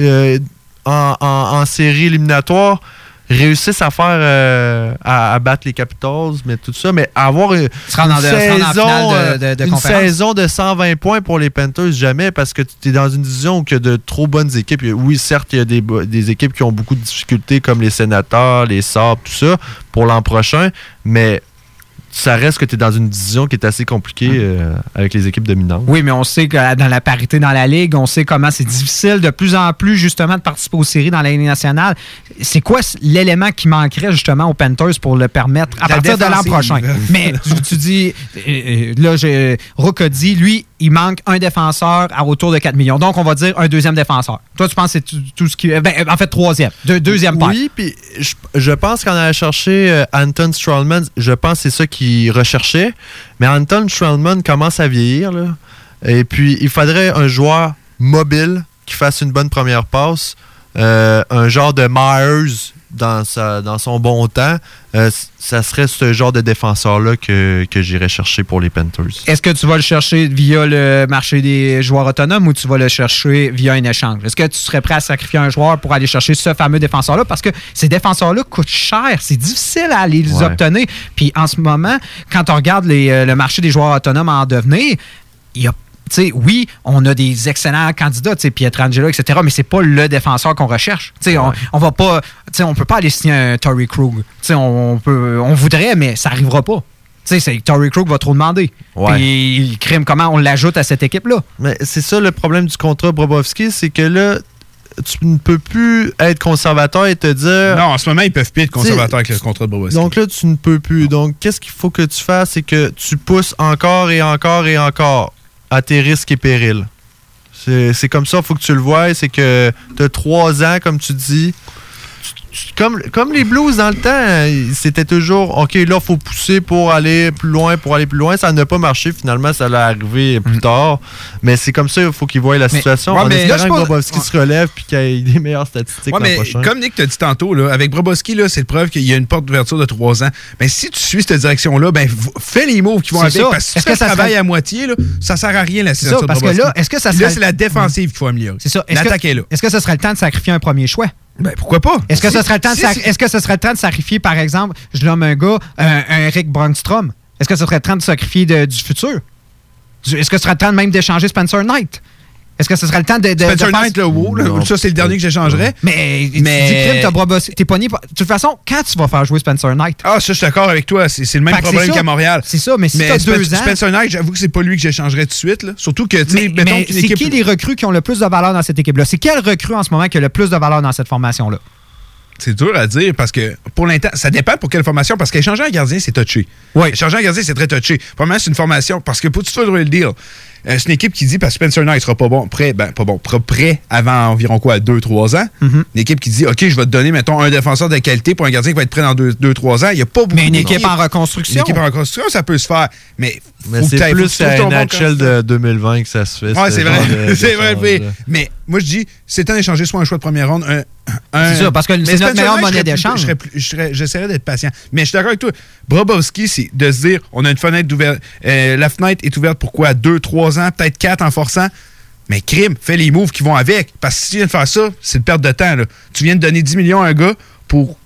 euh, en, en- en série éliminatoire réussissent à faire euh, à, à battre les Capitals, mais tout ça, mais avoir une, en saison, de- euh, de- de une conférence. saison de 120 points pour les Panthers, jamais, parce que tu es dans une division où il y a de trop bonnes équipes. Oui, certes, il y a des, des équipes qui ont beaucoup de difficultés, comme les Sénateurs, les Sabres, tout ça, pour l'an prochain, mais ça reste que tu es dans une division qui est assez compliquée euh, avec les équipes dominantes. Oui, mais on sait que dans la parité dans la Ligue, on sait comment c'est difficile de plus en plus, justement, de participer aux séries dans la Ligue nationale. C'est quoi l'élément qui manquerait, justement, aux Panthers pour le permettre à La partir de l'an prochain? (laughs) mais tu, tu dis, euh, euh, là, je- Rook a dit, lui, il manque un défenseur à autour de 4 millions. Donc, on va dire un deuxième défenseur. Toi, tu penses que c'est tout, ce qui. ben, en fait, troisième. Deux- deuxième paire. Oui, puis je, je pense qu'on allait chercher euh, Anton Strollman. Je pense que c'est ça qu'il recherchait. Mais Anton Strollman commence à vieillir. Là. Et puis, il faudrait un joueur mobile qui fasse une bonne première passe. euh, un genre de Myers dans, sa, dans son bon temps, euh, ça serait ce genre de défenseur-là que, que j'irais chercher pour les Panthers. Est-ce que tu vas le chercher via le marché des joueurs autonomes ou tu vas le chercher via un échange? Est-ce que tu serais prêt à sacrifier un joueur pour aller chercher ce fameux défenseur-là? Parce que ces défenseurs-là coûtent cher. C'est difficile à les Ouais. obtenir. Puis en ce moment, quand on regarde les, euh, le marché des joueurs autonomes en devenir, il y a tu sais, oui, on a des excellents candidats, tu sais, Pietrangelo, etc., mais c'est pas le défenseur qu'on recherche. Tu sais, on, on va pas, tu sais, on peut pas aller signer un Tory Krug. Tu sais, on, on peut, on voudrait, mais ça arrivera pas. Tu sais, c'est- Tory Krug va trop demander. Ouais. Puis, crime, comment on l'ajoute à cette équipe-là? Mais c'est ça le problème du contrat Bobovski, c'est que là, tu ne peux plus être conservateur et te dire. Non, en ce moment, ils peuvent plus être conservateurs avec le contrat de. Donc là, tu ne peux plus. Donc, qu'est-ce qu'il faut que tu fasses? C'est que tu pousses encore et encore et encore à tes risques et périls. C'est comme ça, il faut que tu le vois. C'est que tu as trois ans, comme tu dis. Comme, comme les Blues dans le temps, c'était toujours OK, là, il faut pousser pour aller plus loin, pour aller plus loin. Ça n'a pas marché. Finalement, ça allait arriver plus tard. Mais c'est comme ça, il faut qu'ils voient la Mm. Mais- situation. Ouais, en mais espérant là, que Bobovski se relève puis qu'il ait des meilleures statistiques Ouais, mais prochain. comme Nick t'a dit tantôt, là, avec Broboski, là, c'est le preuve qu'il y a une porte d'ouverture de trois ans. Mais si tu suis cette direction-là, ben, fais les moves qui vont avec. ça. Parce que si tu que fais le ça travail serait- à moitié, là, ça sert à rien la ça, de parce que là, est-ce que ça Là, c'est la défensive qu'il faut améliorer. C'est ça. Est-ce L'attaque que, est là. Est-ce que ce serait le temps de sacrifier un premier choix? Ben, pourquoi pas? Est-ce que, Si- ce serait le temps de si- sac- si- est-ce que ce serait le temps de sacrifier, par exemple, je nomme un gars, un, un Eric Brandstrom? Est-ce que ce serait le temps de sacrifier de- du futur? Est-ce que ce serait le temps même d'échanger Spencer Knight? Est-ce que ce serait le temps de. de Spencer de là, wow, là, ça, c'est le dernier que j'échangerais? Mais, Mais- tu dis, t'es pogné. De toute façon, quand tu vas faire jouer Spencer Knight? Ah, ça, je suis d'accord avec toi. C'est le même problème qu'à Montréal. C'est ça, mais si t'as deux ans- Spencer Knight, j'avoue que c'est pas lui que j'échangerais tout de suite. Là. Surtout que, tu sais, Mais, mettons c'est qui les recrues qui ont le plus de valeur dans cette équipe-là? C'est quel recrue en ce moment qui a le plus de valeur dans cette formation-là? C'est dur à dire parce que pour l'instant, ça dépend pour quelle formation. Parce qu'échanger un gardien, c'est touché. Oui. Échanger un gardien, c'est très touché. Premièrement, c'est une formation parce que pour tout le deal, euh, c'est une équipe qui dit parce que Spencer Knight sera pas bon prêt, ben pas bon, prêt avant environ quoi, 2-3 ans. Mm-hmm. Une équipe qui dit OK, je vais te donner, mettons, un défenseur de qualité pour un gardien qui va être prêt dans 2-3 ans. Il n'y a pas beaucoup Mais une équipe en reconstruction. Une équipe en reconstruction, ça peut se faire. Mais, Mais c'est plus à NHL de 2020 que ça se fait. Ouais, ce c'est vrai. (laughs) c'est vrai. mais-. Mais moi, je dis, c'est temps d'échanger soit un choix de première ronde, un. un- C'est ça, parce que c'est notre meilleure monnaie d'échange. je serais plus- je serais- J'essaierais d'être patient. Mais je suis d'accord avec toi. Brobowski, c'est de se dire, on a une fenêtre d'ouverture. la fenêtre est ouverte pour quoi? 2, 3 ans, peut-être 4 en forçant. Mais crime, fais les moves qui vont avec. Parce que si tu viens de faire ça, c'est une perte de temps. là. Tu viens de donner 10 millions à un gars pour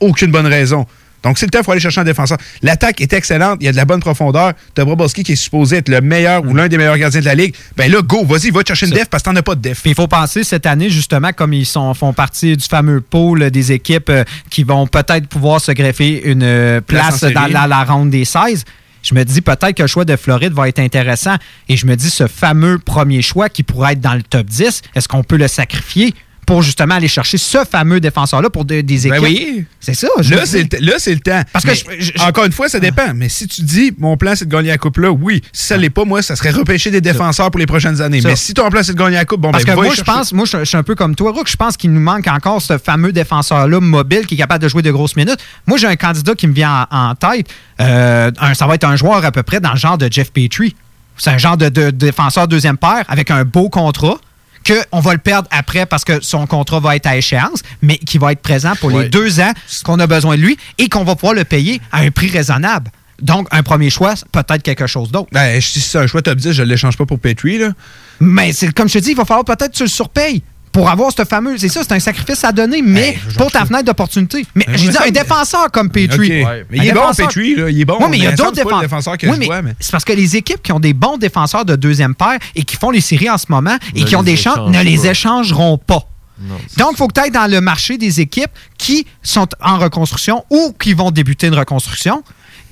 aucune bonne raison. Donc, c'est le temps pour aller chercher un défenseur. L'attaque est excellente, il y a de la bonne profondeur. Tu as Brobowski qui est supposé être le meilleur ou l'un des meilleurs gardiens de la ligue. Ben là, go, vas-y, va te chercher une def parce que t'en as pas de def. Il faut penser cette année, justement, comme ils sont, font partie du fameux pôle des équipes euh, qui vont peut-être pouvoir se greffer une euh, Place dans la, la ronde des 16. Je me dis peut-être que le choix de Floride va être intéressant. Et je me dis ce fameux premier choix qui pourrait être dans le top 10, est-ce qu'on peut le sacrifier? Pour justement aller chercher ce fameux défenseur-là pour de- des équipes? Ben oui. C'est ça. je Là, c'est le, le temps. Parce que je- je- encore une fois, ça dépend. Mais si tu dis, mon plan, c'est de gagner la coupe là, oui. Si ça l'est pas, moi, ça serait repêcher des défenseurs pour les prochaines années. Ça. Mais si ton plan, c'est de gagner la coupe, bon, Parce ben, que moi, je pense, moi, je suis un peu comme toi, Rook. Je pense qu'il nous manque encore ce fameux défenseur-là mobile qui est capable de jouer de grosses minutes. Moi, j'ai un candidat qui me vient en, en tête. Euh, un- ça va être un joueur à peu près dans le genre de Jeff Petrie. C'est un genre de, de défenseur deuxième paire avec un beau contrat qu'on va le perdre après parce que son contrat va être à échéance, mais qui va être présent pour les deux ans qu'on a besoin de lui et qu'on va pouvoir le payer à un prix raisonnable. Donc, un premier choix, peut-être quelque chose d'autre. Ben, si c'est un choix top 10, je ne l'échange pas pour Petrie, là. Mais c'est comme je te dis, il va falloir peut-être que tu le surpayes pour avoir ce fameux. C'est ça, c'est un sacrifice à donner, mais pour ta fenêtre d'opportunité. Mais Ben, j'ai dit un défenseur comme Petrie. OK. Mais il est bon, Petrie, là. Il est bon. Oui, mais il y a d'autres défenseurs. défenseur que Oui, je mais vois, mais- C'est parce que les équipes qui ont des bons défenseurs de deuxième paire et qui font les séries en ce moment et Ne qui ont des chances ne les échangeront pas. Non, Donc, il faut que tu ailles dans le marché des équipes qui sont en reconstruction ou qui vont débuter une reconstruction.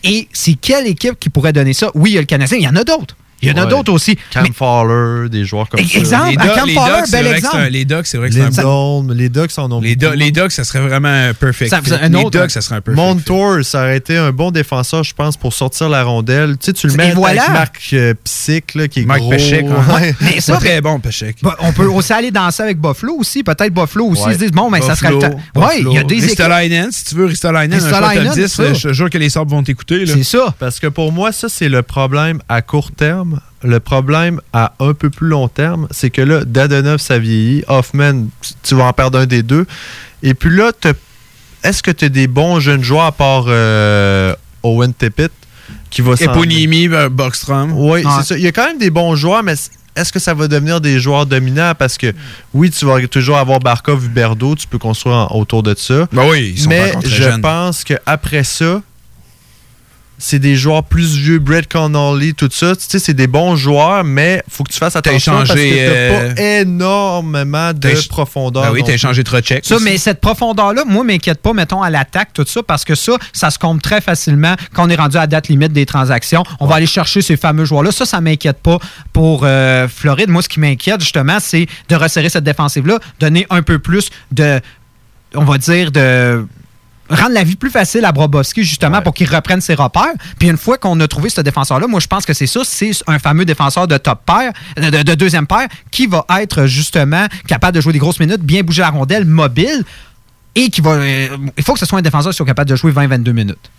Et c'est quelle équipe qui pourrait donner ça? Oui, il y a le Canadien, il y en a d'autres. Il y en a Ouais. d'autres aussi. Cam Mais- Fowler, des joueurs comme ça. Exemple, Les Cam les Fowler, Ducks, c'est bel vrai que exemple. un- Les Ducks, c'est vrai que c'est un Lindholm, les Ducks en ont Les. Do- les Ducks, ça serait vraiment un perfect. Ça un les autre, Ducks, hein. ça serait un perfect. fit. Montour, ça aurait été un bon défenseur, je pense, pour sortir la rondelle. Tu sais, tu le Et mets voilà. avec Marc euh, là, qui est Mike gros. Pesek, hein. Ouais. (laughs) Mais ça, très bon, Pechek. Bah, on peut aussi aller danser avec Buffalo aussi. Peut-être Buffalo aussi. Ouais. Ils se disent, bon, ben, ça serait le temps. Oui, il y a des équipes. Ristolainen, si tu veux Ristolainen, un top 10, ça. je te jure que les Sabres vont t'écouter. C'est ça. Parce que pour moi, ça, c'est le problème à court terme. Terme. Le problème à un peu plus long terme, c'est que là, Dadonov, ça vieillit. Hoffman, tu vas en perdre un des deux. Et puis là, est-ce que tu as des bons jeunes joueurs à part euh, Owen Tippett qui va Eponimi, Boxstrom. Oui, c'est ça. Il y a quand même des bons joueurs, mais est-ce que ça va devenir des joueurs dominants? Parce que oui, tu vas toujours avoir Barkov, Huberdo, tu peux construire en- autour de ça. Ben oui, ils sont mais je jeunes. pense qu'après ça, c'est des joueurs plus vieux, Brett Connolly, tout ça. Tu sais, c'est des bons joueurs, mais faut que tu fasses attention parce que t'as euh, pas énormément de profondeur. Ben oui, t'as échangé Trocheck. Ça, aussi. mais cette profondeur-là, moi, m'inquiète pas, mettons, à l'attaque, tout ça, parce que ça, ça se compte très facilement quand on est rendu à la date limite des transactions. On va aller chercher ces fameux joueurs-là. Ça, ça m'inquiète pas pour euh, Floride. Moi, ce qui m'inquiète, justement, c'est de resserrer cette défensive-là, donner un peu plus de, on va dire, de rendre la vie plus facile à Brobovski, justement, pour qu'il reprenne ses repères. Puis une fois qu'on a trouvé ce défenseur-là, moi, je pense que c'est ça, c'est un fameux défenseur de top paire, de, de- de deuxième paire, qui va être, justement, capable de jouer des grosses minutes, bien bouger la rondelle, mobile, et qui va... euh, il faut que ce soit un défenseur qui soit capable de jouer 20-22 minutes.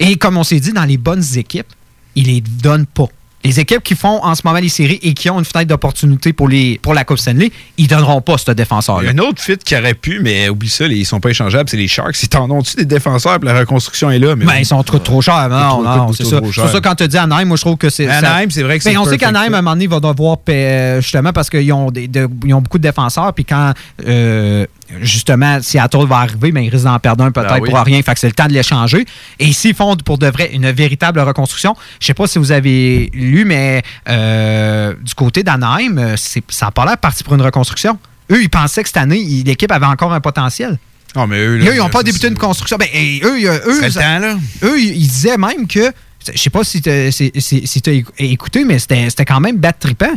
Et comme on s'est dit, dans les bonnes équipes, il les donne pas. Les équipes qui font en ce moment les séries et qui ont une fenêtre d'opportunité pour, les, pour la Coupe Stanley, ils donneront pas ce défenseur-là. un autre fit qui aurait pu, mais oublie ça, ils sont pas échangeables, c'est les Sharks. Ils t'en ont-tu des défenseurs, puis la reconstruction est là. Mais Ben, ils sont trop, trop chers. Non, non, trop- c'est ça. C'est ça, quand tu dis Anaheim, moi, je trouve que c'est. Anaheim, c'est vrai que Ben, c'est on sait qu'Anaheim, à un moment donné, va devoir, payer, justement, parce qu'ils ont, des- de- ils ont beaucoup de défenseurs, puis quand, euh, justement, Seattle va arriver, ben, ils risquent d'en perdre un peut-être Ah oui. pour rien. Fait que c'est le temps de l'échanger. Et s'ils font pour de vrai une véritable reconstruction, je sais pas si vous avez lu, mais euh, du côté d'Anaheim, euh, c'est- ça n'a pas l'air parti pour une reconstruction. Eux, ils pensaient que cette année, l'équipe avait encore un potentiel. Ah, mais eux, Là, là, ils n'ont pas débuté une construction. Ben, et eux, eux, serait le ça- temps, là. eux, ils disaient même que, je sais pas si tu as écouté, mais c'était c'était quand même bête trippant.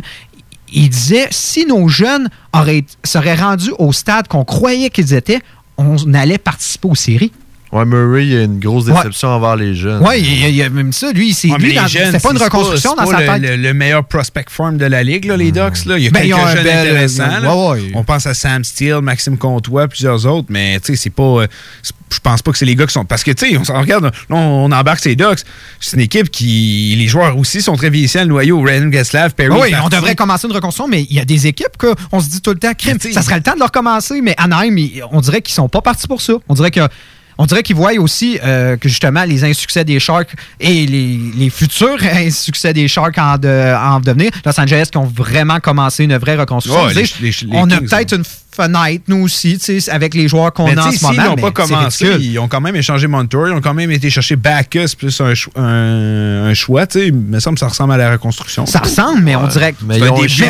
Ils disaient, si nos jeunes seraient rendus au stade qu'on croyait qu'ils étaient, on allait participer aux séries. Ouais, Murray, il y a une grosse Ouais. déception envers les jeunes. Oui, il y a- il y a même ça. Lui, c'est Ouais, lui, c'était pas une reconstruction dans pas sa tête. le- le meilleur prospect farm de la ligue, là, les Ducks. Là. Il y a Ben, ils ont quelques un jeunes bel- intéressants. Ouais, ouais. On pense à Sam Steele, Maxime Comtois, plusieurs autres, mais tu sais, c'est pas. euh, Je pense pas que c'est les gars qui sont. Parce que, tu sais, on s'en regarde, là, on, on embarque ces Ducks. C'est une équipe qui. Les joueurs aussi sont très vieillissants, le noyau. Ryan Geslav, Perry. oui, parti. on devrait commencer une reconstruction, mais il y a des équipes qu'on se dit tout le temps, crime, ça serait le temps de leur commencer, mais Anaheim, on dirait qu'ils sont pas partis pour ça. On dirait que. On dirait qu'ils voient aussi euh, que justement les insuccès des Sharks et les, les futurs (laughs) insuccès des Sharks en, de- en devenir, Los Angeles qui ont vraiment commencé une vraie reconstruction. Ouais, les- les- on a peut-être une fenêtre, nous aussi, tu sais, avec les joueurs qu'on a en ce moment. n'ont mais pas c'est commencé, ils ont quand même échangé Montour, ils ont quand même été chercher Bacchus plus un, un, un choix. Tu sais, il me semble que ça ressemble à la reconstruction. Ça ressemble, mais on dirait que. Mais ils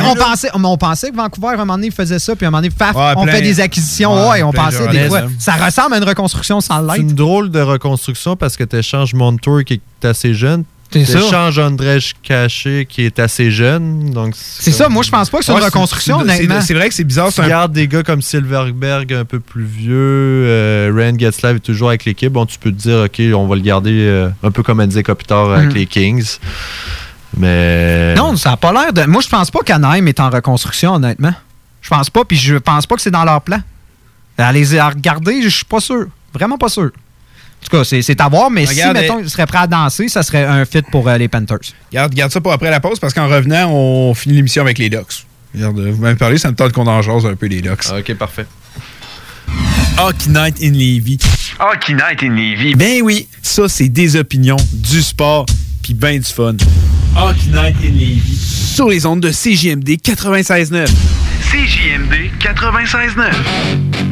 on, pensait, on pensait que Vancouver, à un moment donné, faisait ça, puis à un moment donné, paf, Ouais, on plein- fait des acquisitions. Ouais, Ouais, on pensait des fois. hein. Ça ressemble à une reconstruction sans C'est l'être. une drôle de reconstruction parce que tu échanges Montour qui est assez jeune. C'est ça. échanges Andrej Caché qui est assez jeune. donc C'est ça, moi, je pense pas que c'est une reconstruction, c'est- honnêtement. C'est vrai que c'est bizarre. Tu regardes des gars comme Silverberg un peu plus vieux, euh, Ryan Getzlav est toujours avec l'équipe. Bon, tu peux te dire, OK, on va le garder euh, un peu comme Andy Kopitar avec Mm. les Kings. Mais. Non, ça n'a pas l'air de. Moi, je pense pas qu'Anaheim est en reconstruction, honnêtement. Je pense pas, puis je pense pas que c'est dans leur plan. À les à regarder, je suis pas sûr. Vraiment pas sûr. En tout cas, c'est à voir, mais Regarde, si, mettons, eh, ils seraient prêts à danser, ça serait un fit pour euh, les Panthers. Garde, garde ça pour après la pause parce qu'en revenant, on finit l'émission avec les Ducks. Regarde, vous m'avez parlé, ça me tente qu'on en jase un peu les Ducks. OK, parfait. Hockey Night in Levy. Hockey Night in Levy. Ben oui, ça c'est des opinions, du sport, puis ben du fun. Hockey Night in Levy. Sur les ondes de CJMD 96.9. CJMD 96.9.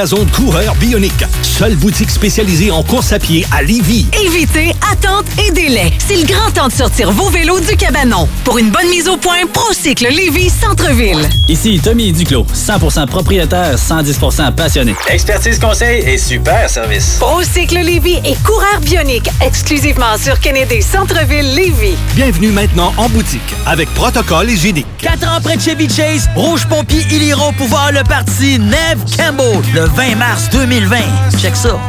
zone coureur bionique. Seule boutique spécialisée en course à pied à Lévy. Évitez attente et délai. C'est le grand temps de sortir vos vélos du cabanon. Pour une bonne mise au point, Procycle Lévis Centre-ville. Ici Tommy Duclos, 100% propriétaire, 110% passionné. Expertise conseil et super service. Procycle Lévis et coureur bionique exclusivement sur Kennedy Centre-ville Lévis. Bienvenue maintenant en boutique avec protocole hygiénique. 4 ans près de Chevy Chase, Rouge Pompier, ils iront pouvoir le parti Neve Campbell le 20 mars 2020. Check ça.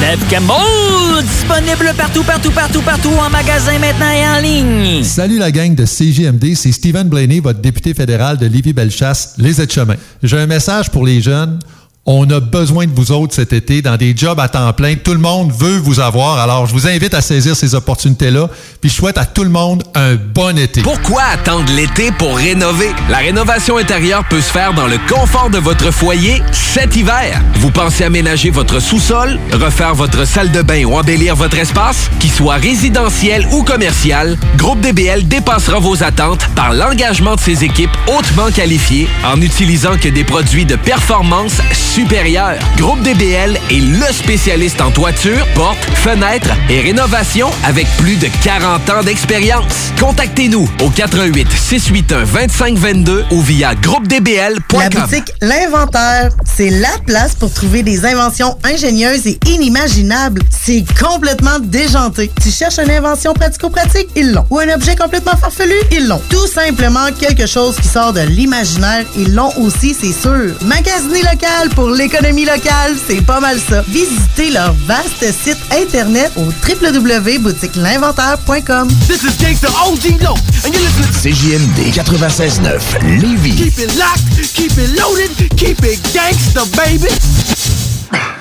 Neve Campbell, disponible partout, partout, partout, partout, en magasin maintenant et en ligne. Salut la gang de CGMD, c'est Stephen Blaney, votre député fédéral de Lévis-Bellechasse, les aides-chemins. J'ai un message pour les jeunes. On a besoin de vous autres cet été dans des jobs à temps plein. Tout le monde veut vous avoir. Alors, je vous invite à saisir ces opportunités-là. Puis, je souhaite à tout le monde un bon été. Pourquoi attendre l'été pour rénover? La rénovation intérieure peut se faire dans le confort de votre foyer cet hiver. Vous pensez aménager votre sous-sol, refaire votre salle de bain ou embellir votre espace? Qu'il soit résidentiel ou commercial, Groupe DBL dépassera vos attentes par l'engagement de ses équipes hautement qualifiées en utilisant que des produits de performance supérieure. Groupe DBL est le spécialiste en toiture, portes, fenêtres et rénovation avec plus de 40 ans d'expérience. Contactez-nous au 88 681 2522 ou via groupedbl.com. La boutique L'Inventaire, c'est la place pour trouver des inventions ingénieuses et inimaginables. C'est complètement déjanté. Tu cherches une invention pratico-pratique? Ils l'ont. Ou un objet complètement farfelu? Ils l'ont. Tout simplement quelque chose qui sort de l'imaginaire? Ils l'ont aussi, c'est sûr. Magasiner local pour l'économie locale, c'est pas mal ça. Visitez leur vaste site internet au www.boutiquelinventaire.com. This is Gangsta OG Low, and you're listening to CJMD 96.9 Lévis. Keep it locked, keep it loaded, keep it gangsta, baby.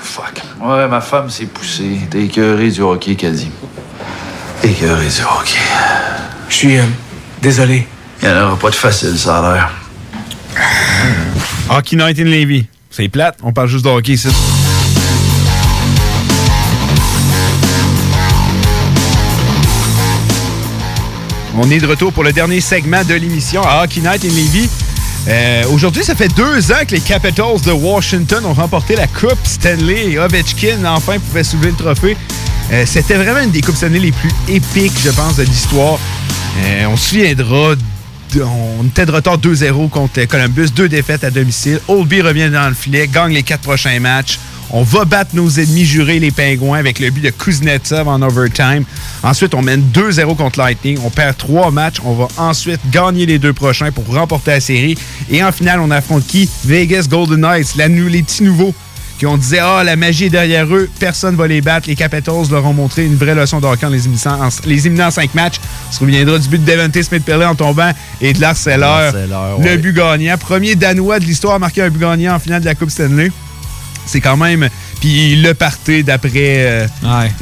Fuck. Ouais, ma femme s'est poussée. T'es écœuré du hockey, qu'elle dit. Écœuré du hockey. Je suis euh, désolé. Il n'y en aura pas de facile, ça a l'air. Hockey Night in Levy. C'est plate, on parle juste de hockey. On est de retour pour le dernier segment de l'émission à Hockey Night in Levy. Euh, Aujourd'hui, ça fait deux ans que les Capitals de Washington ont remporté la Coupe Stanley et Ovechkin enfin pouvait soulever le trophée. Euh, C'était vraiment une des Coupes Stanley les plus épiques, je pense, de l'histoire. Euh, on se souviendra, on était de retard 2-0 contre Columbus, deux défaites à domicile. Oldby revient dans le filet, gagne les quatre prochains matchs. On va battre nos ennemis jurés, les Pingouins, avec le but de Kuznetsov en overtime. Ensuite, on mène 2-0 contre Lightning. On perd trois matchs. On va ensuite gagner les deux prochains pour remporter la série. Et en finale, on affronte qui? Vegas Golden Knights, la les petits nouveaux qui ont dit Ah, la magie est derrière eux, personne va les battre. Les Capitals leur ont montré une vraie leçon de hockey en les éliminant en, les éliminant en cinq matchs. On se souviendra du but de Devante Smith-Pellet en tombant et de Lars Le ouais. but gagnant. Premier Danois de l'histoire à marquer un but gagnant en finale de la Coupe Stanley. C'est quand même. Puis le party d'après. euh,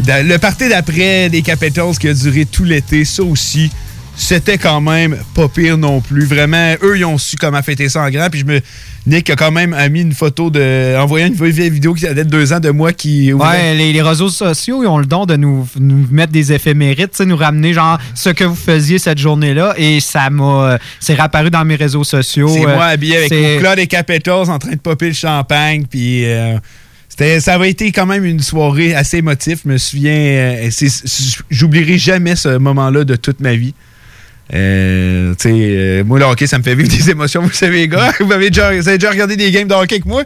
le party d'après des Capitals qui a duré tout l'été, ça aussi. C'était quand même pas pire non plus. Vraiment, eux, ils ont su comment fêter ça en grand. Puis je me. Nick a quand même mis une photo de. envoyé une vieille vidéo qui date de deux ans de moi qui. Ouais, les, les réseaux sociaux, ils ont le don de nous, nous mettre des sais, nous ramener genre ce que vous faisiez cette journée-là. Et ça m'a. euh, C'est réapparu dans mes réseaux sociaux. C'est euh, moi habillé avec mon plat des Capitals en train de popper le champagne. Puis euh, c'était, ça avait été quand même une soirée assez émotive. Je me souviens, euh, j'oublierai jamais ce moment-là de toute ma vie. Euh, tu sais, euh, moi, le hockey, ça me fait vivre des (laughs) émotions. Vous savez, les gars, vous avez déjà, vous avez déjà regardé des games de hockey avec moi?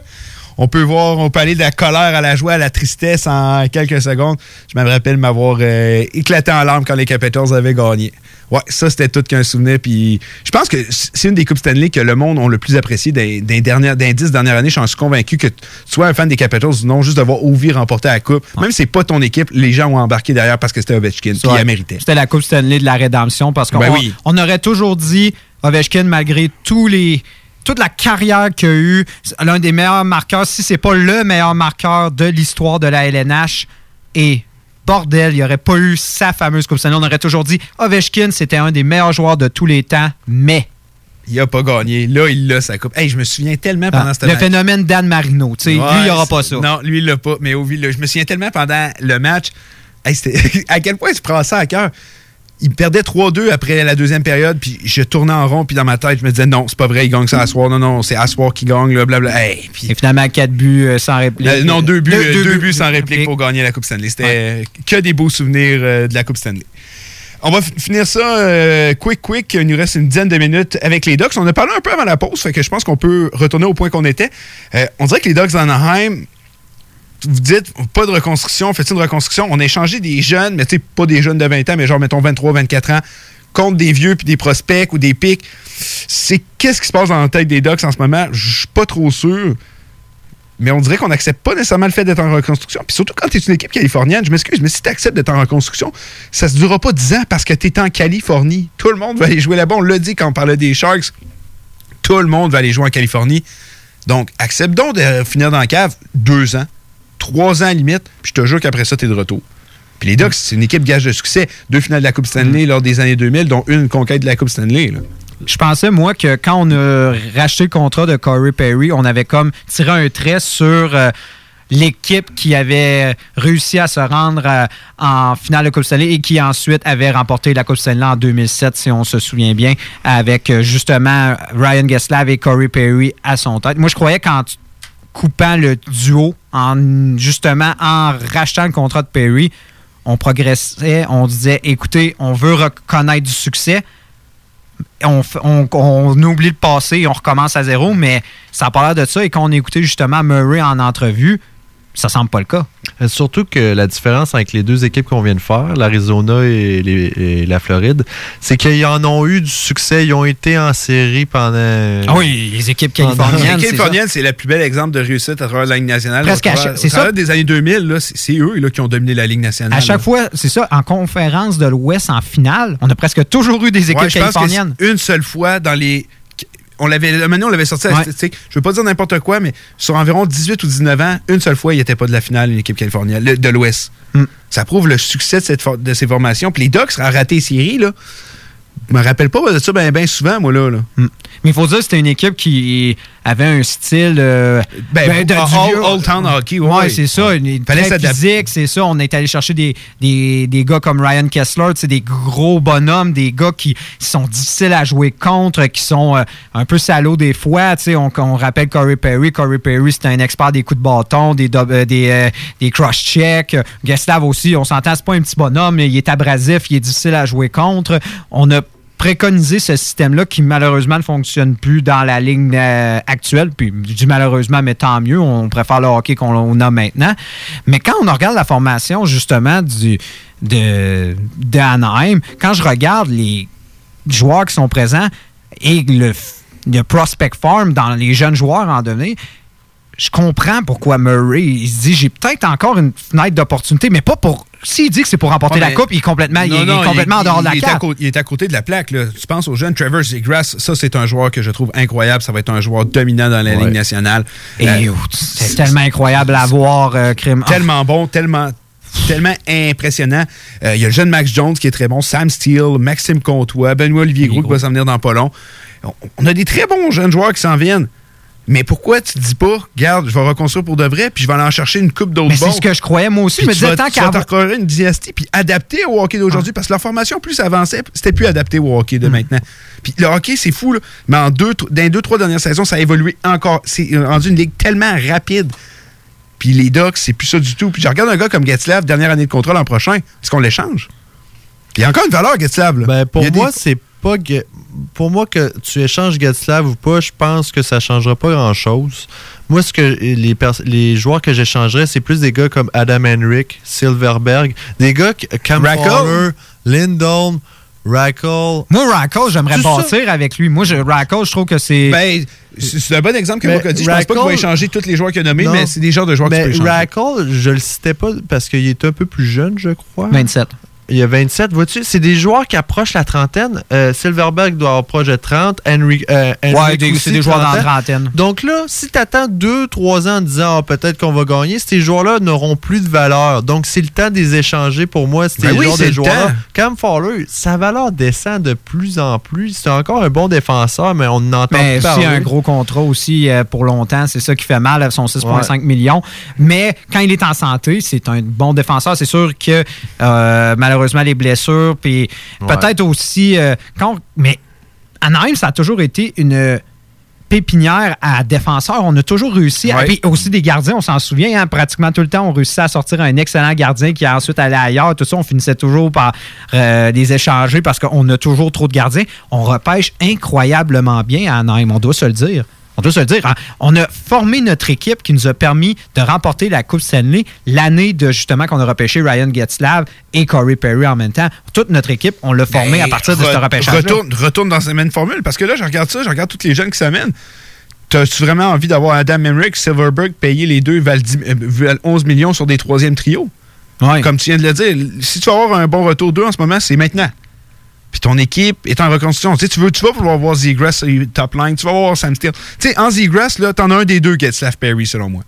On peut voir, on peut aller de la colère à la joie, à la tristesse en quelques secondes. Je me rappelle m'avoir euh, éclaté en larmes quand les Capitals avaient gagné. Ouais, ça, c'était tout qu'un souvenir. Puis je pense que c'est une des Coupes Stanley que le monde a le plus apprécié des, des dernières, des dix dernières années. Je suis convaincu que tu sois un fan des Capitals ou non, juste de voir Ovi remporter la Coupe. Même si c'est pas ton équipe, les gens ont embarqué derrière parce que c'était Ovechkin. Puis il la méritait. C'était la Coupe Stanley de la rédemption parce qu'on Ben oui. on aurait toujours dit Ovechkin, malgré tous les toute la carrière qu'il a eu, l'un des meilleurs marqueurs, si c'est pas le meilleur marqueur de l'histoire de la LNH. Et bordel, il n'y aurait pas eu sa fameuse Coupe Stanley. On aurait toujours dit Ovechkin, c'était un des meilleurs joueurs de tous les temps, mais. Il a pas gagné. Là, il a sa coupe. Hey, je me souviens tellement pendant Ah, cette le match. phénomène Dan Marino, tu sais, lui, il aura pas ça. Non, lui, il l'a pas. Mais Ovi, l'a. je me souviens tellement pendant le match. Hey, (laughs) à quel point il se prend ça à cœur? Il perdait 3-2 après la deuxième période, puis je tournais en rond, puis dans ma tête, je me disais non, c'est pas vrai, il gagne ça à soir. Non, non, c'est à soir qu'il gagne, là, blabla. Hey, puis- Et finalement, quatre buts euh, sans réplique. Euh, non, deux buts, Deux- euh, deux deux buts buts sans réplique réplique. pour gagner la Coupe Stanley. C'était que des beaux souvenirs euh, de la Coupe Stanley. On va finir ça quick, quick. Il nous reste une dizaine de minutes avec les Ducks. On a parlé un peu avant la pause, fait que je pense qu'on peut retourner au point qu'on était. On dirait que les Ducks d'Anaheim, vous dites pas de reconstruction, faites une reconstruction? On a échangé des jeunes, mais tu sais, pas des jeunes de 20 ans, mais genre, mettons 23, 24 ans, contre des vieux puis des prospects ou des pics. C'est qu'est-ce qui se passe dans la tête des Ducks en ce moment? Je suis pas trop sûr. Mais on dirait qu'on n'accepte pas nécessairement le fait d'être en reconstruction. Puis surtout quand tu es une équipe californienne, je m'excuse, mais si tu acceptes d'être en reconstruction, ça se durera pas 10 ans parce que tu es en Californie. Tout le monde va aller jouer là-bas. On l'a dit quand on parlait des Sharks. Tout le monde va aller jouer en Californie. Donc, accepte donc de finir dans la cave deux ans, trois ans limite, puis je te jure qu'après ça, tu es de retour. Puis les Ducks, c'est une équipe gage de succès. Deux finales de la Coupe Stanley lors des années 2000, dont une conquête de la Coupe Stanley. Je pensais, moi, que quand on a racheté le contrat de Corey Perry, on avait comme tiré un trait sur euh, l'équipe qui avait réussi à se rendre euh, en finale de Coupe Stanley et qui ensuite avait remporté la Coupe Stanley en 2007, si on se souvient bien, avec euh, justement Ryan Geslav et Corey Perry à son tête. Moi, je croyais qu'en t- coupant le duo, en justement en rachetant le contrat de Perry, on progressait, on disait, écoutez, on veut reconnaître du succès, on, oublie le passé on recommence à zéro, mais ça a de ça. Et quand on a écouté justement Murray en entrevue, ça semble pas le cas. Euh, Surtout que la différence avec les deux équipes qu'on vient de faire, l'Arizona et, la Floride, c'est qu'ils en ont eu du succès. Ils ont été en série pendant. Ah oui, les équipes californiennes. Les c'est californiennes, c'est le plus bel exemple de réussite à travers la Ligue nationale. Presque à chaque- c'est ça. des années 2000, là, c'est eux là, qui ont dominé la Ligue nationale. À chaque là. fois, c'est ça, en conférence de l'Ouest en finale, on a presque toujours eu des équipes Ouais, je pense que californiennes. une seule fois dans les. On l'avait, maintenant, on l'avait sorti à la Ouais. statistique. Je veux pas dire n'importe quoi, mais sur environ 18 ou 19 ans, une seule fois, il n'était pas de la finale, une équipe californienne, le- de l'Ouest. Hmm. Ça prouve le succès de, cette for- de ces formations. Puis les Ducks ont raté les séries, là. Je me rappelle pas de ça bien souvent, moi, là. là. Mais il faut dire que c'était une équipe qui avait un style. euh, Ben, de- Old- Old Town hockey, ouais, Ouais, c'est ça. Une, Fallait physique, c'est ça. On est allé chercher des, des, des gars comme Ryan Kessler, des gros bonhommes, des gars qui sont difficiles à jouer contre, qui sont euh, un peu salauds des fois. tu sais. On, on rappelle Corey Perry. Corey Perry, c'était un expert des coups de bâton, des, euh, des, des cross-checks. Geslav aussi, on s'entend, c'est pas un petit bonhomme, mais il est abrasif, il est difficile à jouer contre. On a préconisé ce système-là qui malheureusement ne fonctionne plus dans la ligne euh, actuelle. Puis je dis malheureusement, mais tant mieux, on préfère le hockey qu'on a maintenant. Mais quand on regarde la formation justement du, de, d'Anaheim, quand je regarde les joueurs qui sont présents et le, le prospect farm dans les jeunes joueurs en donné, je comprends pourquoi Murray il se dit j'ai peut-être encore une fenêtre d'opportunité, mais pas pour. S'il dit que c'est pour remporter la coupe, il est complètement, il est- non, il est complètement en dehors de la carte. il est à côté de la plaque. Là. Tu penses aux jeunes, Trevor Zegras, ça c'est un joueur que je trouve incroyable. Ça va être un joueur dominant dans la Ouais. Ligue nationale. Euh, c'est tellement incroyable à voir, euh, Crime. tellement bon, tellement tellement impressionnant. Euh, Il y a le jeune Max Jones qui est très bon, Sam Steele, Maxime Comtois, Benoît Olivier Gros qui va s'en venir dans pas long. On, on a des très bons jeunes joueurs qui s'en viennent. Mais pourquoi tu te dis pas, regarde, je vais reconstruire pour de vrai, puis je vais aller en chercher une coupe d'autres Mais c'est ce que je croyais moi aussi. Puis Je me tu disais vas, tant tu vas une dynastie, puis adapter au hockey d'aujourd'hui, parce que leur formation, plus ça avançait, c'était plus adapté au hockey Hmm. de maintenant. Puis le hockey, c'est fou, là, mais en deux, dans les deux, trois dernières saisons, ça a évolué encore. C'est rendu une ligue tellement rapide. Puis les Ducks, c'est plus ça du tout. Puis je regarde un gars comme Getzlav, dernière année de contrat l'an prochain, est-ce qu'on l'échange? Il y a encore une valeur, Getzlav. Ben, pour moi, des- c'est pas. Pour moi, que tu échanges Getslav ou pas, je pense que ça changera pas grand-chose. Moi, ce que les, pers- les joueurs que j'échangerais, c'est plus des gars comme Adam Henrik, Silverberg, des gars? Fowler, Lindholm, Rackle. Moi, Rackle, j'aimerais bâtir avec lui. Moi, je, Rackle, je trouve que c'est. Ben, c'est un bon exemple que Marc a dit. Je pense pas qu'il va échanger tous les joueurs qu'il a nommés, Non. mais c'est des genres de joueurs que tu peux échanger. Rackle, je le citais pas parce qu'il est un peu plus jeune, je crois. 27. Il y a 27, vois-tu? C'est des joueurs qui approchent la trentaine. Euh, Silverberg doit avoir proche de 30. Henry, euh, Ouais, des- aussi, c'est des joueurs dans la trentaine. Donc là, si tu attends 2-3 ans en disant Ah, peut-être qu'on va gagner, ces joueurs-là n'auront plus de valeur. Donc c'est le temps de les échanger pour moi. Ces Ben oui, genres c'est de le joueurs-là. temps. Cam Fowler, sa valeur descend de plus en plus. C'est encore un bon défenseur, mais on n'entend aussi parler. un gros contrat aussi euh, pour longtemps, c'est ça qui fait mal, son 6,5 millions. Mais quand il est en santé, c'est un bon défenseur. C'est sûr que euh, malheureusement les blessures, puis Ouais. peut-être aussi euh, quand, mais Anaheim, ça a toujours été une pépinière à défenseurs. On a toujours réussi. à- aussi des gardiens, on s'en souvient, hein, pratiquement tout le temps, on réussissait à sortir un excellent gardien qui a ensuite allé ailleurs. Tout ça, on finissait toujours par euh, les échanger parce qu'on a toujours trop de gardiens. On repêche incroyablement bien à Anaheim, on doit se le dire. On doit se le dire. hein. On a formé notre équipe qui nous a permis de remporter la Coupe Stanley l'année de justement qu'on a repêché Ryan Getzlav et Corey Perry en même temps. Toute notre équipe, on l'a formée à partir de ce Ben, Re- repêchage. Retourne, retourne dans cette même formule. Parce que là, je regarde ça, je regarde tous les jeunes qui s'amènent. T'as-tu vraiment envie d'avoir Adam Emmerich, Silverberg, payer les deux, valent 10 euh, 11 millions sur des troisièmes trios? Comme tu viens de le dire, si tu veux avoir un bon retour d'eux en ce moment, c'est maintenant. Puis ton équipe est en reconstruction. Tu sais, tu, veux, tu vas pouvoir voir Zegras euh, top line, tu vas voir Sam Steele. Tu sais, en Zegras, là, t'en as un des deux qui est Slav Perry, selon moi.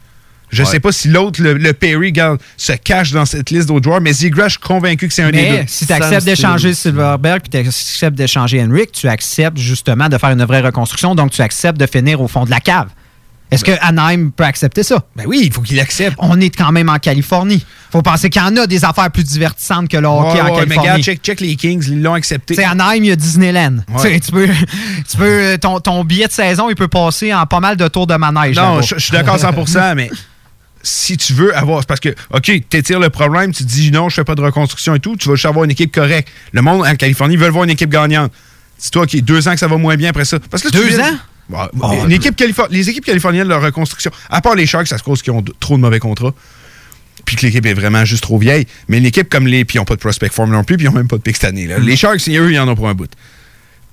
Je Ouais. sais pas si l'autre, le, le Perry, garde, se cache dans cette liste d'autres joueurs, mais Zegras, je suis convaincu que c'est un des deux. Mais si tu acceptes d'échanger Silverberg puis tu acceptes d'échanger Henrik, tu acceptes justement de faire une vraie reconstruction, donc tu acceptes de finir au fond de la cave. Est-ce que Anaheim peut accepter ça? Ben oui, il faut qu'il accepte. On est quand même en Californie. Faut penser qu'il y en a des affaires plus divertissantes que le hockey Ouais, en ouais, mais Californie. regarde, check, check les Kings, ils l'ont accepté. Tu sais, Anaheim, il y a Disneyland. Ouais. Tu Tu peux, tu peux, ton, ton billet de saison, il peut passer en pas mal de tours de manège. Non, je suis d'accord 100%, (laughs) mais si tu veux avoir. parce que, OK, t'étires le problème, tu te dis non, je fais pas de reconstruction et tout, tu vas juste avoir une équipe correcte. Le monde en Californie veut voir une équipe gagnante. C'est toi qui deux ans que ça va moins bien après ça. Parce que tu Deux ans? Oh, une équipe les équipes californiennes, leur reconstruction, à part les Sharks, ça se cause qu'ils ont trop de mauvais contrats, puis que l'équipe est vraiment juste trop vieille, mais une équipe comme les. Puis ils n'ont pas de prospect form non plus, puis ils n'ont même pas de pick cette année. là. Mm. Les Sharks, eux, ils en ont pour un bout.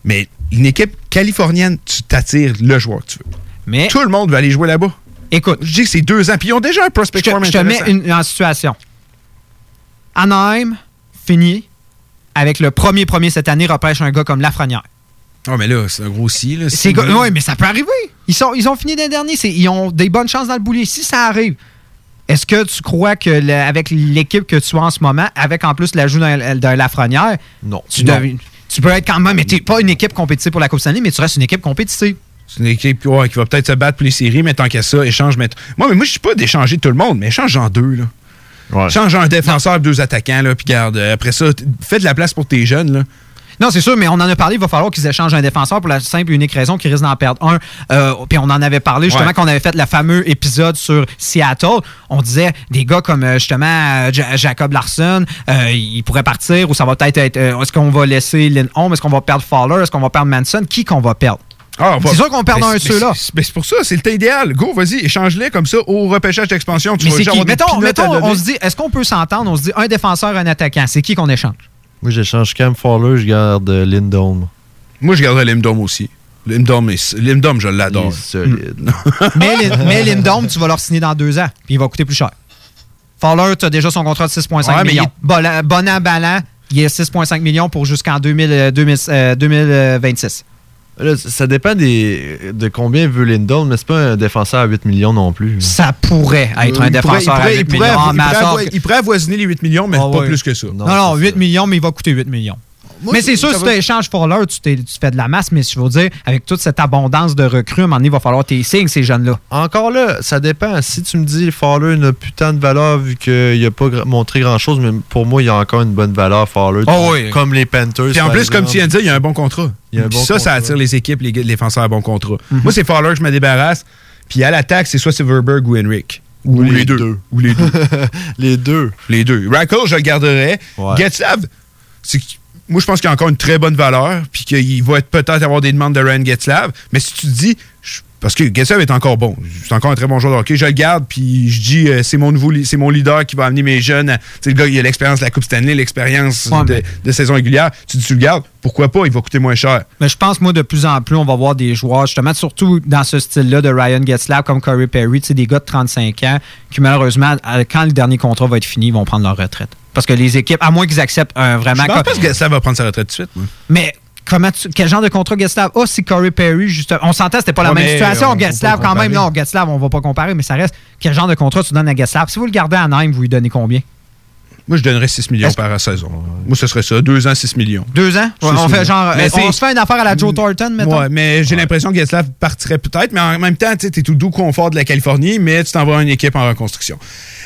Mais une équipe californienne, tu t'attires le joueur que tu veux. Mais Tout le monde veut aller jouer là-bas. Écoute. Je dis que c'est deux ans, puis ils ont déjà un prospect Je form je te mets une, en situation. Anaheim finit avec le premier premier cette année repêche un gars comme Lafrenière. Oh, mais là, c'est un gros si. Ouais, mais ça peut arriver. Ils, sont, ils ont fini des derniers. c'est- Ils ont des bonnes chances dans le boulier. Si ça arrive, est-ce que tu crois que le- avec l'équipe que tu as en ce moment, avec en plus l'ajout d'un Lafrenière, non. tu, deviens- tu peux être quand même. Mais tu pas une équipe compétitive pour la Coupe Stanley, mais tu restes une équipe compétitive. C'est une équipe ouais, qui va peut-être se battre pour les séries, mais tant qu'à ça, échange. Mais... Moi, mais moi, je suis pas d'échanger tout le monde, mais échange en deux. Là. Change un défenseur, deux attaquants, là, puis garde. euh, Après ça, fais de la place pour tes jeunes. Là. Non, c'est sûr, mais on en a parlé. Il va falloir qu'ils échangent un défenseur pour la simple et unique raison qu'ils risquent d'en perdre un. Euh, puis on en avait parlé justement Ouais. quand on avait fait le fameux épisode sur Seattle. On disait des gars comme euh, justement euh, Ja- Jacob Larson, euh, il pourrait partir ou ça va peut-être être. euh, est-ce qu'on va laisser Lindholm? Est-ce qu'on va perdre Fowler? Est-ce qu'on va perdre Manson? Qui qu'on va perdre? Ah, c'est sûr qu'on perd Mais un de ceux-là. c'est- mais C'est pour ça, c'est le temps idéal. Go, vas-y, échange-les comme ça au repêchage d'expansion. Tu Mais vas Mettons, mettons, on se dit, est-ce qu'on peut s'entendre? On se dit un défenseur, un attaquant. C'est qui qu'on échange? Moi, j'échange Cam Fowler, je garde euh, Lindholm. Moi, je garderais Limdom aussi. Limdom, est- je l'adore. solide. (laughs) mais, mais Lindholm, tu vas leur signer dans deux ans, puis il va coûter plus cher. Fowler, tu as déjà son contrat de 6,5 Ouais, mais millions. Bon, bon an, ballant, il est 6,5 millions pour jusqu'en 2000, euh, 2000, euh, 2026. Là, ça dépend des, de combien veut Lindholm, mais c'est pas un défenseur à 8 millions non plus. Ça pourrait être un Il pourrait- défenseur pourrait- à 8 il pourrait millions. avo- il pourrait Il avoisiner les 8 millions, mais Ah pas plus que ça. Non, non, 8 millions, mais il va coûter 8 millions. Mais c'est sûr, si tu échanges Fowler, tu, tu fais de la masse, mais je veux dire, avec toute cette abondance de recrues, à un moment donné, il va falloir tes signes, ces jeunes-là. Encore là, ça dépend. Si tu me dis Fowler n'a plus tant de valeur vu qu'il n'a pas montré grand-chose, mais pour moi, il a encore une bonne valeur, Fowler. Oh oui. Comme les Panthers. Puis en plus, comme tu viens de dire, il y a un bon contrat. Il y a un Puis bon ça, ça attire les équipes, les, les défenseurs à bon contrat. Mhm. Moi, c'est Fowler que je me débarrasse. Puis à l'attaque, c'est soit Silverberg ou Henrik. Ou, Ou les, les deux. deux. Ou les deux. (laughs) les deux. Les deux. Rackle, je le garderais. Ouais. C'est moi, je pense qu'il a encore une très bonne valeur, puis qu'il va être peut-être avoir des demandes de Ryan Getzlav. Mais si tu te dis, je- parce que Getzlav est encore bon, c'est encore un très bon joueur de hockey, je le garde, puis je dis, euh, c'est mon nouveau, c'est mon leader qui va amener mes jeunes. à- le gars, il a l'expérience de la Coupe Stanley, l'expérience Ouais, de, mais- de saison régulière. Tu dis, tu le gardes, pourquoi pas, il va coûter moins cher. Mais je pense, moi, de plus en plus, on va voir des joueurs, justement, surtout dans ce style-là de Ryan Getzlav, comme Corey Perry, tu sais, des gars de 35 ans, qui malheureusement, à- quand le dernier contrat va être fini, ils vont prendre leur retraite. Parce que les équipes, à moins qu'ils acceptent un vraiment. Je pense que Getzlav va prendre sa retraite tout de suite. moi. Mais comment tu- quel genre de contrat Getzlav a si Corey Perry, justement. On s'entend, c'était pas la Ouais, même situation. on- quand même, non, Getzlav, on va pas comparer, mais ça reste. Quel genre de contrat tu donnes à Getzlav? Si vous le gardez à Nîmes, vous lui donnez combien? Moi, je donnerais 6 millions par saison. Moi, ce serait ça. Deux ans, 6 millions. Deux ans? Ouais, 6 on fait genre. Euh, on se fait une affaire à la Joe Thornton, mettons? Ouais, mais j'ai l'impression que Getzlav partirait peut-être, mais en même temps, tu es tout doux confort de la Californie, mais tu t'envoies une équipe en reconstruction.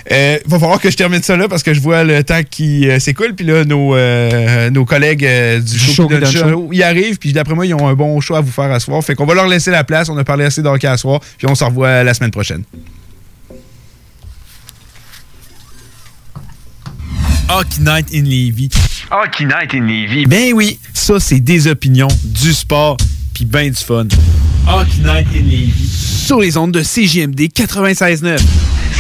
Il va falloir que je termine ça là parce que je vois le temps qui euh, s'écoule, puis là, nos, euh, nos collègues euh, du show, show show, ils arrivent, puis d'après moi, ils ont un bon choix à vous faire à soir. Fait qu'on va leur laisser la place, on a parlé assez d'hockey à soir, puis on se revoit la semaine prochaine. Hockey Night in Levy. Hockey Night in Levy. Ben oui, ça, c'est des opinions, du sport, puis ben du fun. Hockey Night in Levy. Sur les ondes de CJMD 96.9.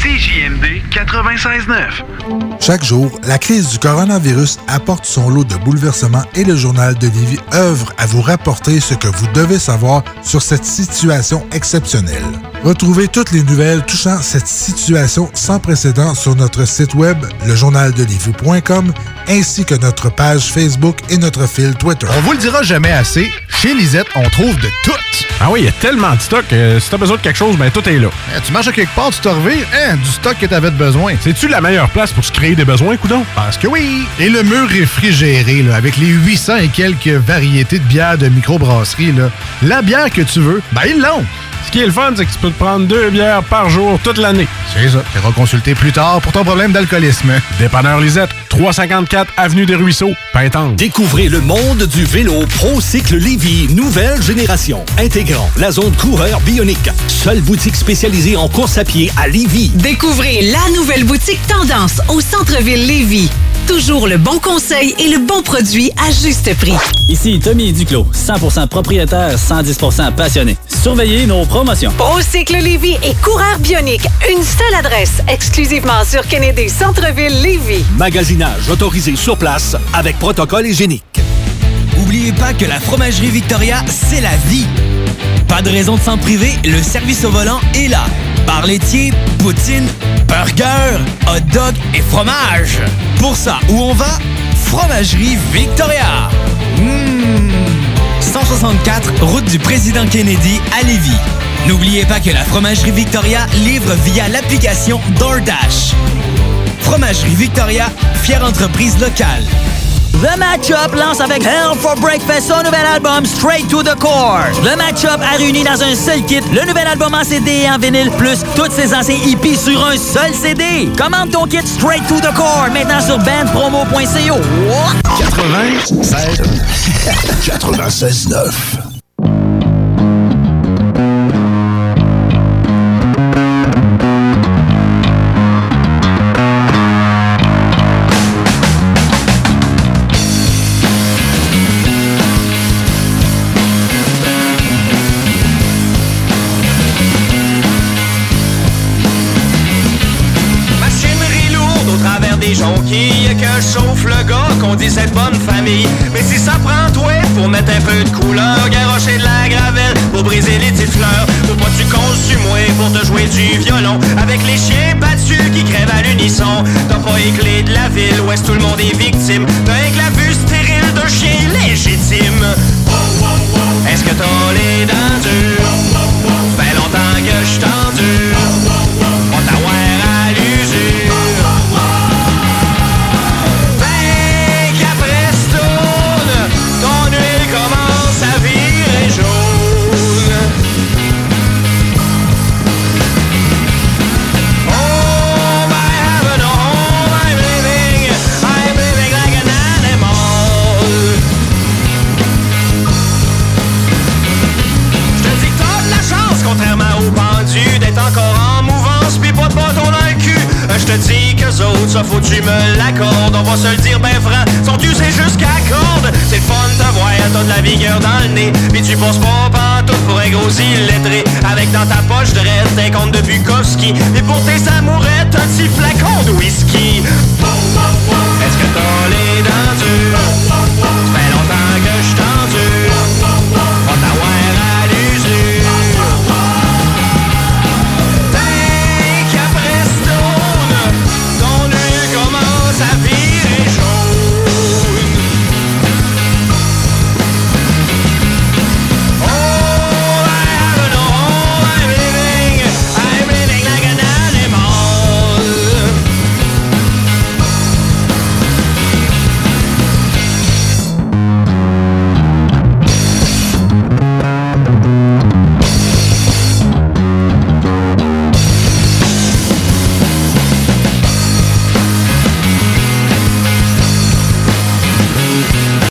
CJMD 96.9. Chaque jour, la crise du coronavirus apporte son lot de bouleversements et le journal de Lévis œuvre à vous rapporter ce que vous devez savoir sur cette situation exceptionnelle. Retrouvez toutes les nouvelles touchant cette situation sans précédent sur notre site web, lejournaldelivie.com, ainsi que notre page Facebook et notre fil Twitter. On vous le dira jamais assez, chez Lisette, on trouve de tout. Ah oui, il y a tellement de stock. euh, si t'as besoin de quelque chose, ben tout est là. Eh, tu marches à quelque part, tu te revires, hein, du stock que t'avais de besoin. C'est-tu la meilleure place pour se créer des besoins, coudon? Parce que oui! Et le mur réfrigéré, là, avec les 800 et quelques variétés de bières de microbrasserie, là, la bière que tu veux, ben ils l'ont! Ce qui est le fun, c'est que tu peux te prendre deux bières par jour toute l'année. C'est ça. Tu consulter plus tard pour ton problème d'alcoolisme. Dépanneur Lisette, 354 Avenue des Ruisseaux, Pintante. Découvrez le monde du vélo ProCycle Lévy, nouvelle génération, intégrant la zone coureur bionique. Seule boutique spécialisée en course à pied à Lévy. Découvrez la nouvelle boutique Tendance au centre-ville Lévis. Toujours le bon conseil et le bon produit à juste prix. Ici Tommy Duclos, 100% propriétaire, 110% passionné. Surveillez nos promotions. Procycle Lévis et Coureur Bionique. Une seule adresse, exclusivement sur Kennedy Centre-ville Lévis. Magasinage autorisé sur place avec protocole hygiénique. Oubliez pas que la fromagerie Victoria, c'est la vie. Pas de raison de s'en priver, le service au volant est là. Bar laitier, poutine, burger, hot dog et fromage. Pour ça, où on va? Fromagerie Victoria. Mmh. 164, route du président Kennedy à Lévis. N'oubliez pas que la fromagerie Victoria livre via l'application DoorDash. Fromagerie Victoria, fière entreprise locale. The Matchup lance avec Hell for Breakfast son nouvel album Straight to the Core. Le Matchup a réuni dans un seul kit le nouvel album en CD et en vinyle, plus toutes ses anciens hippies sur un seul CD. Commande ton kit Straight to the Core maintenant sur bandpromo.co. 96 96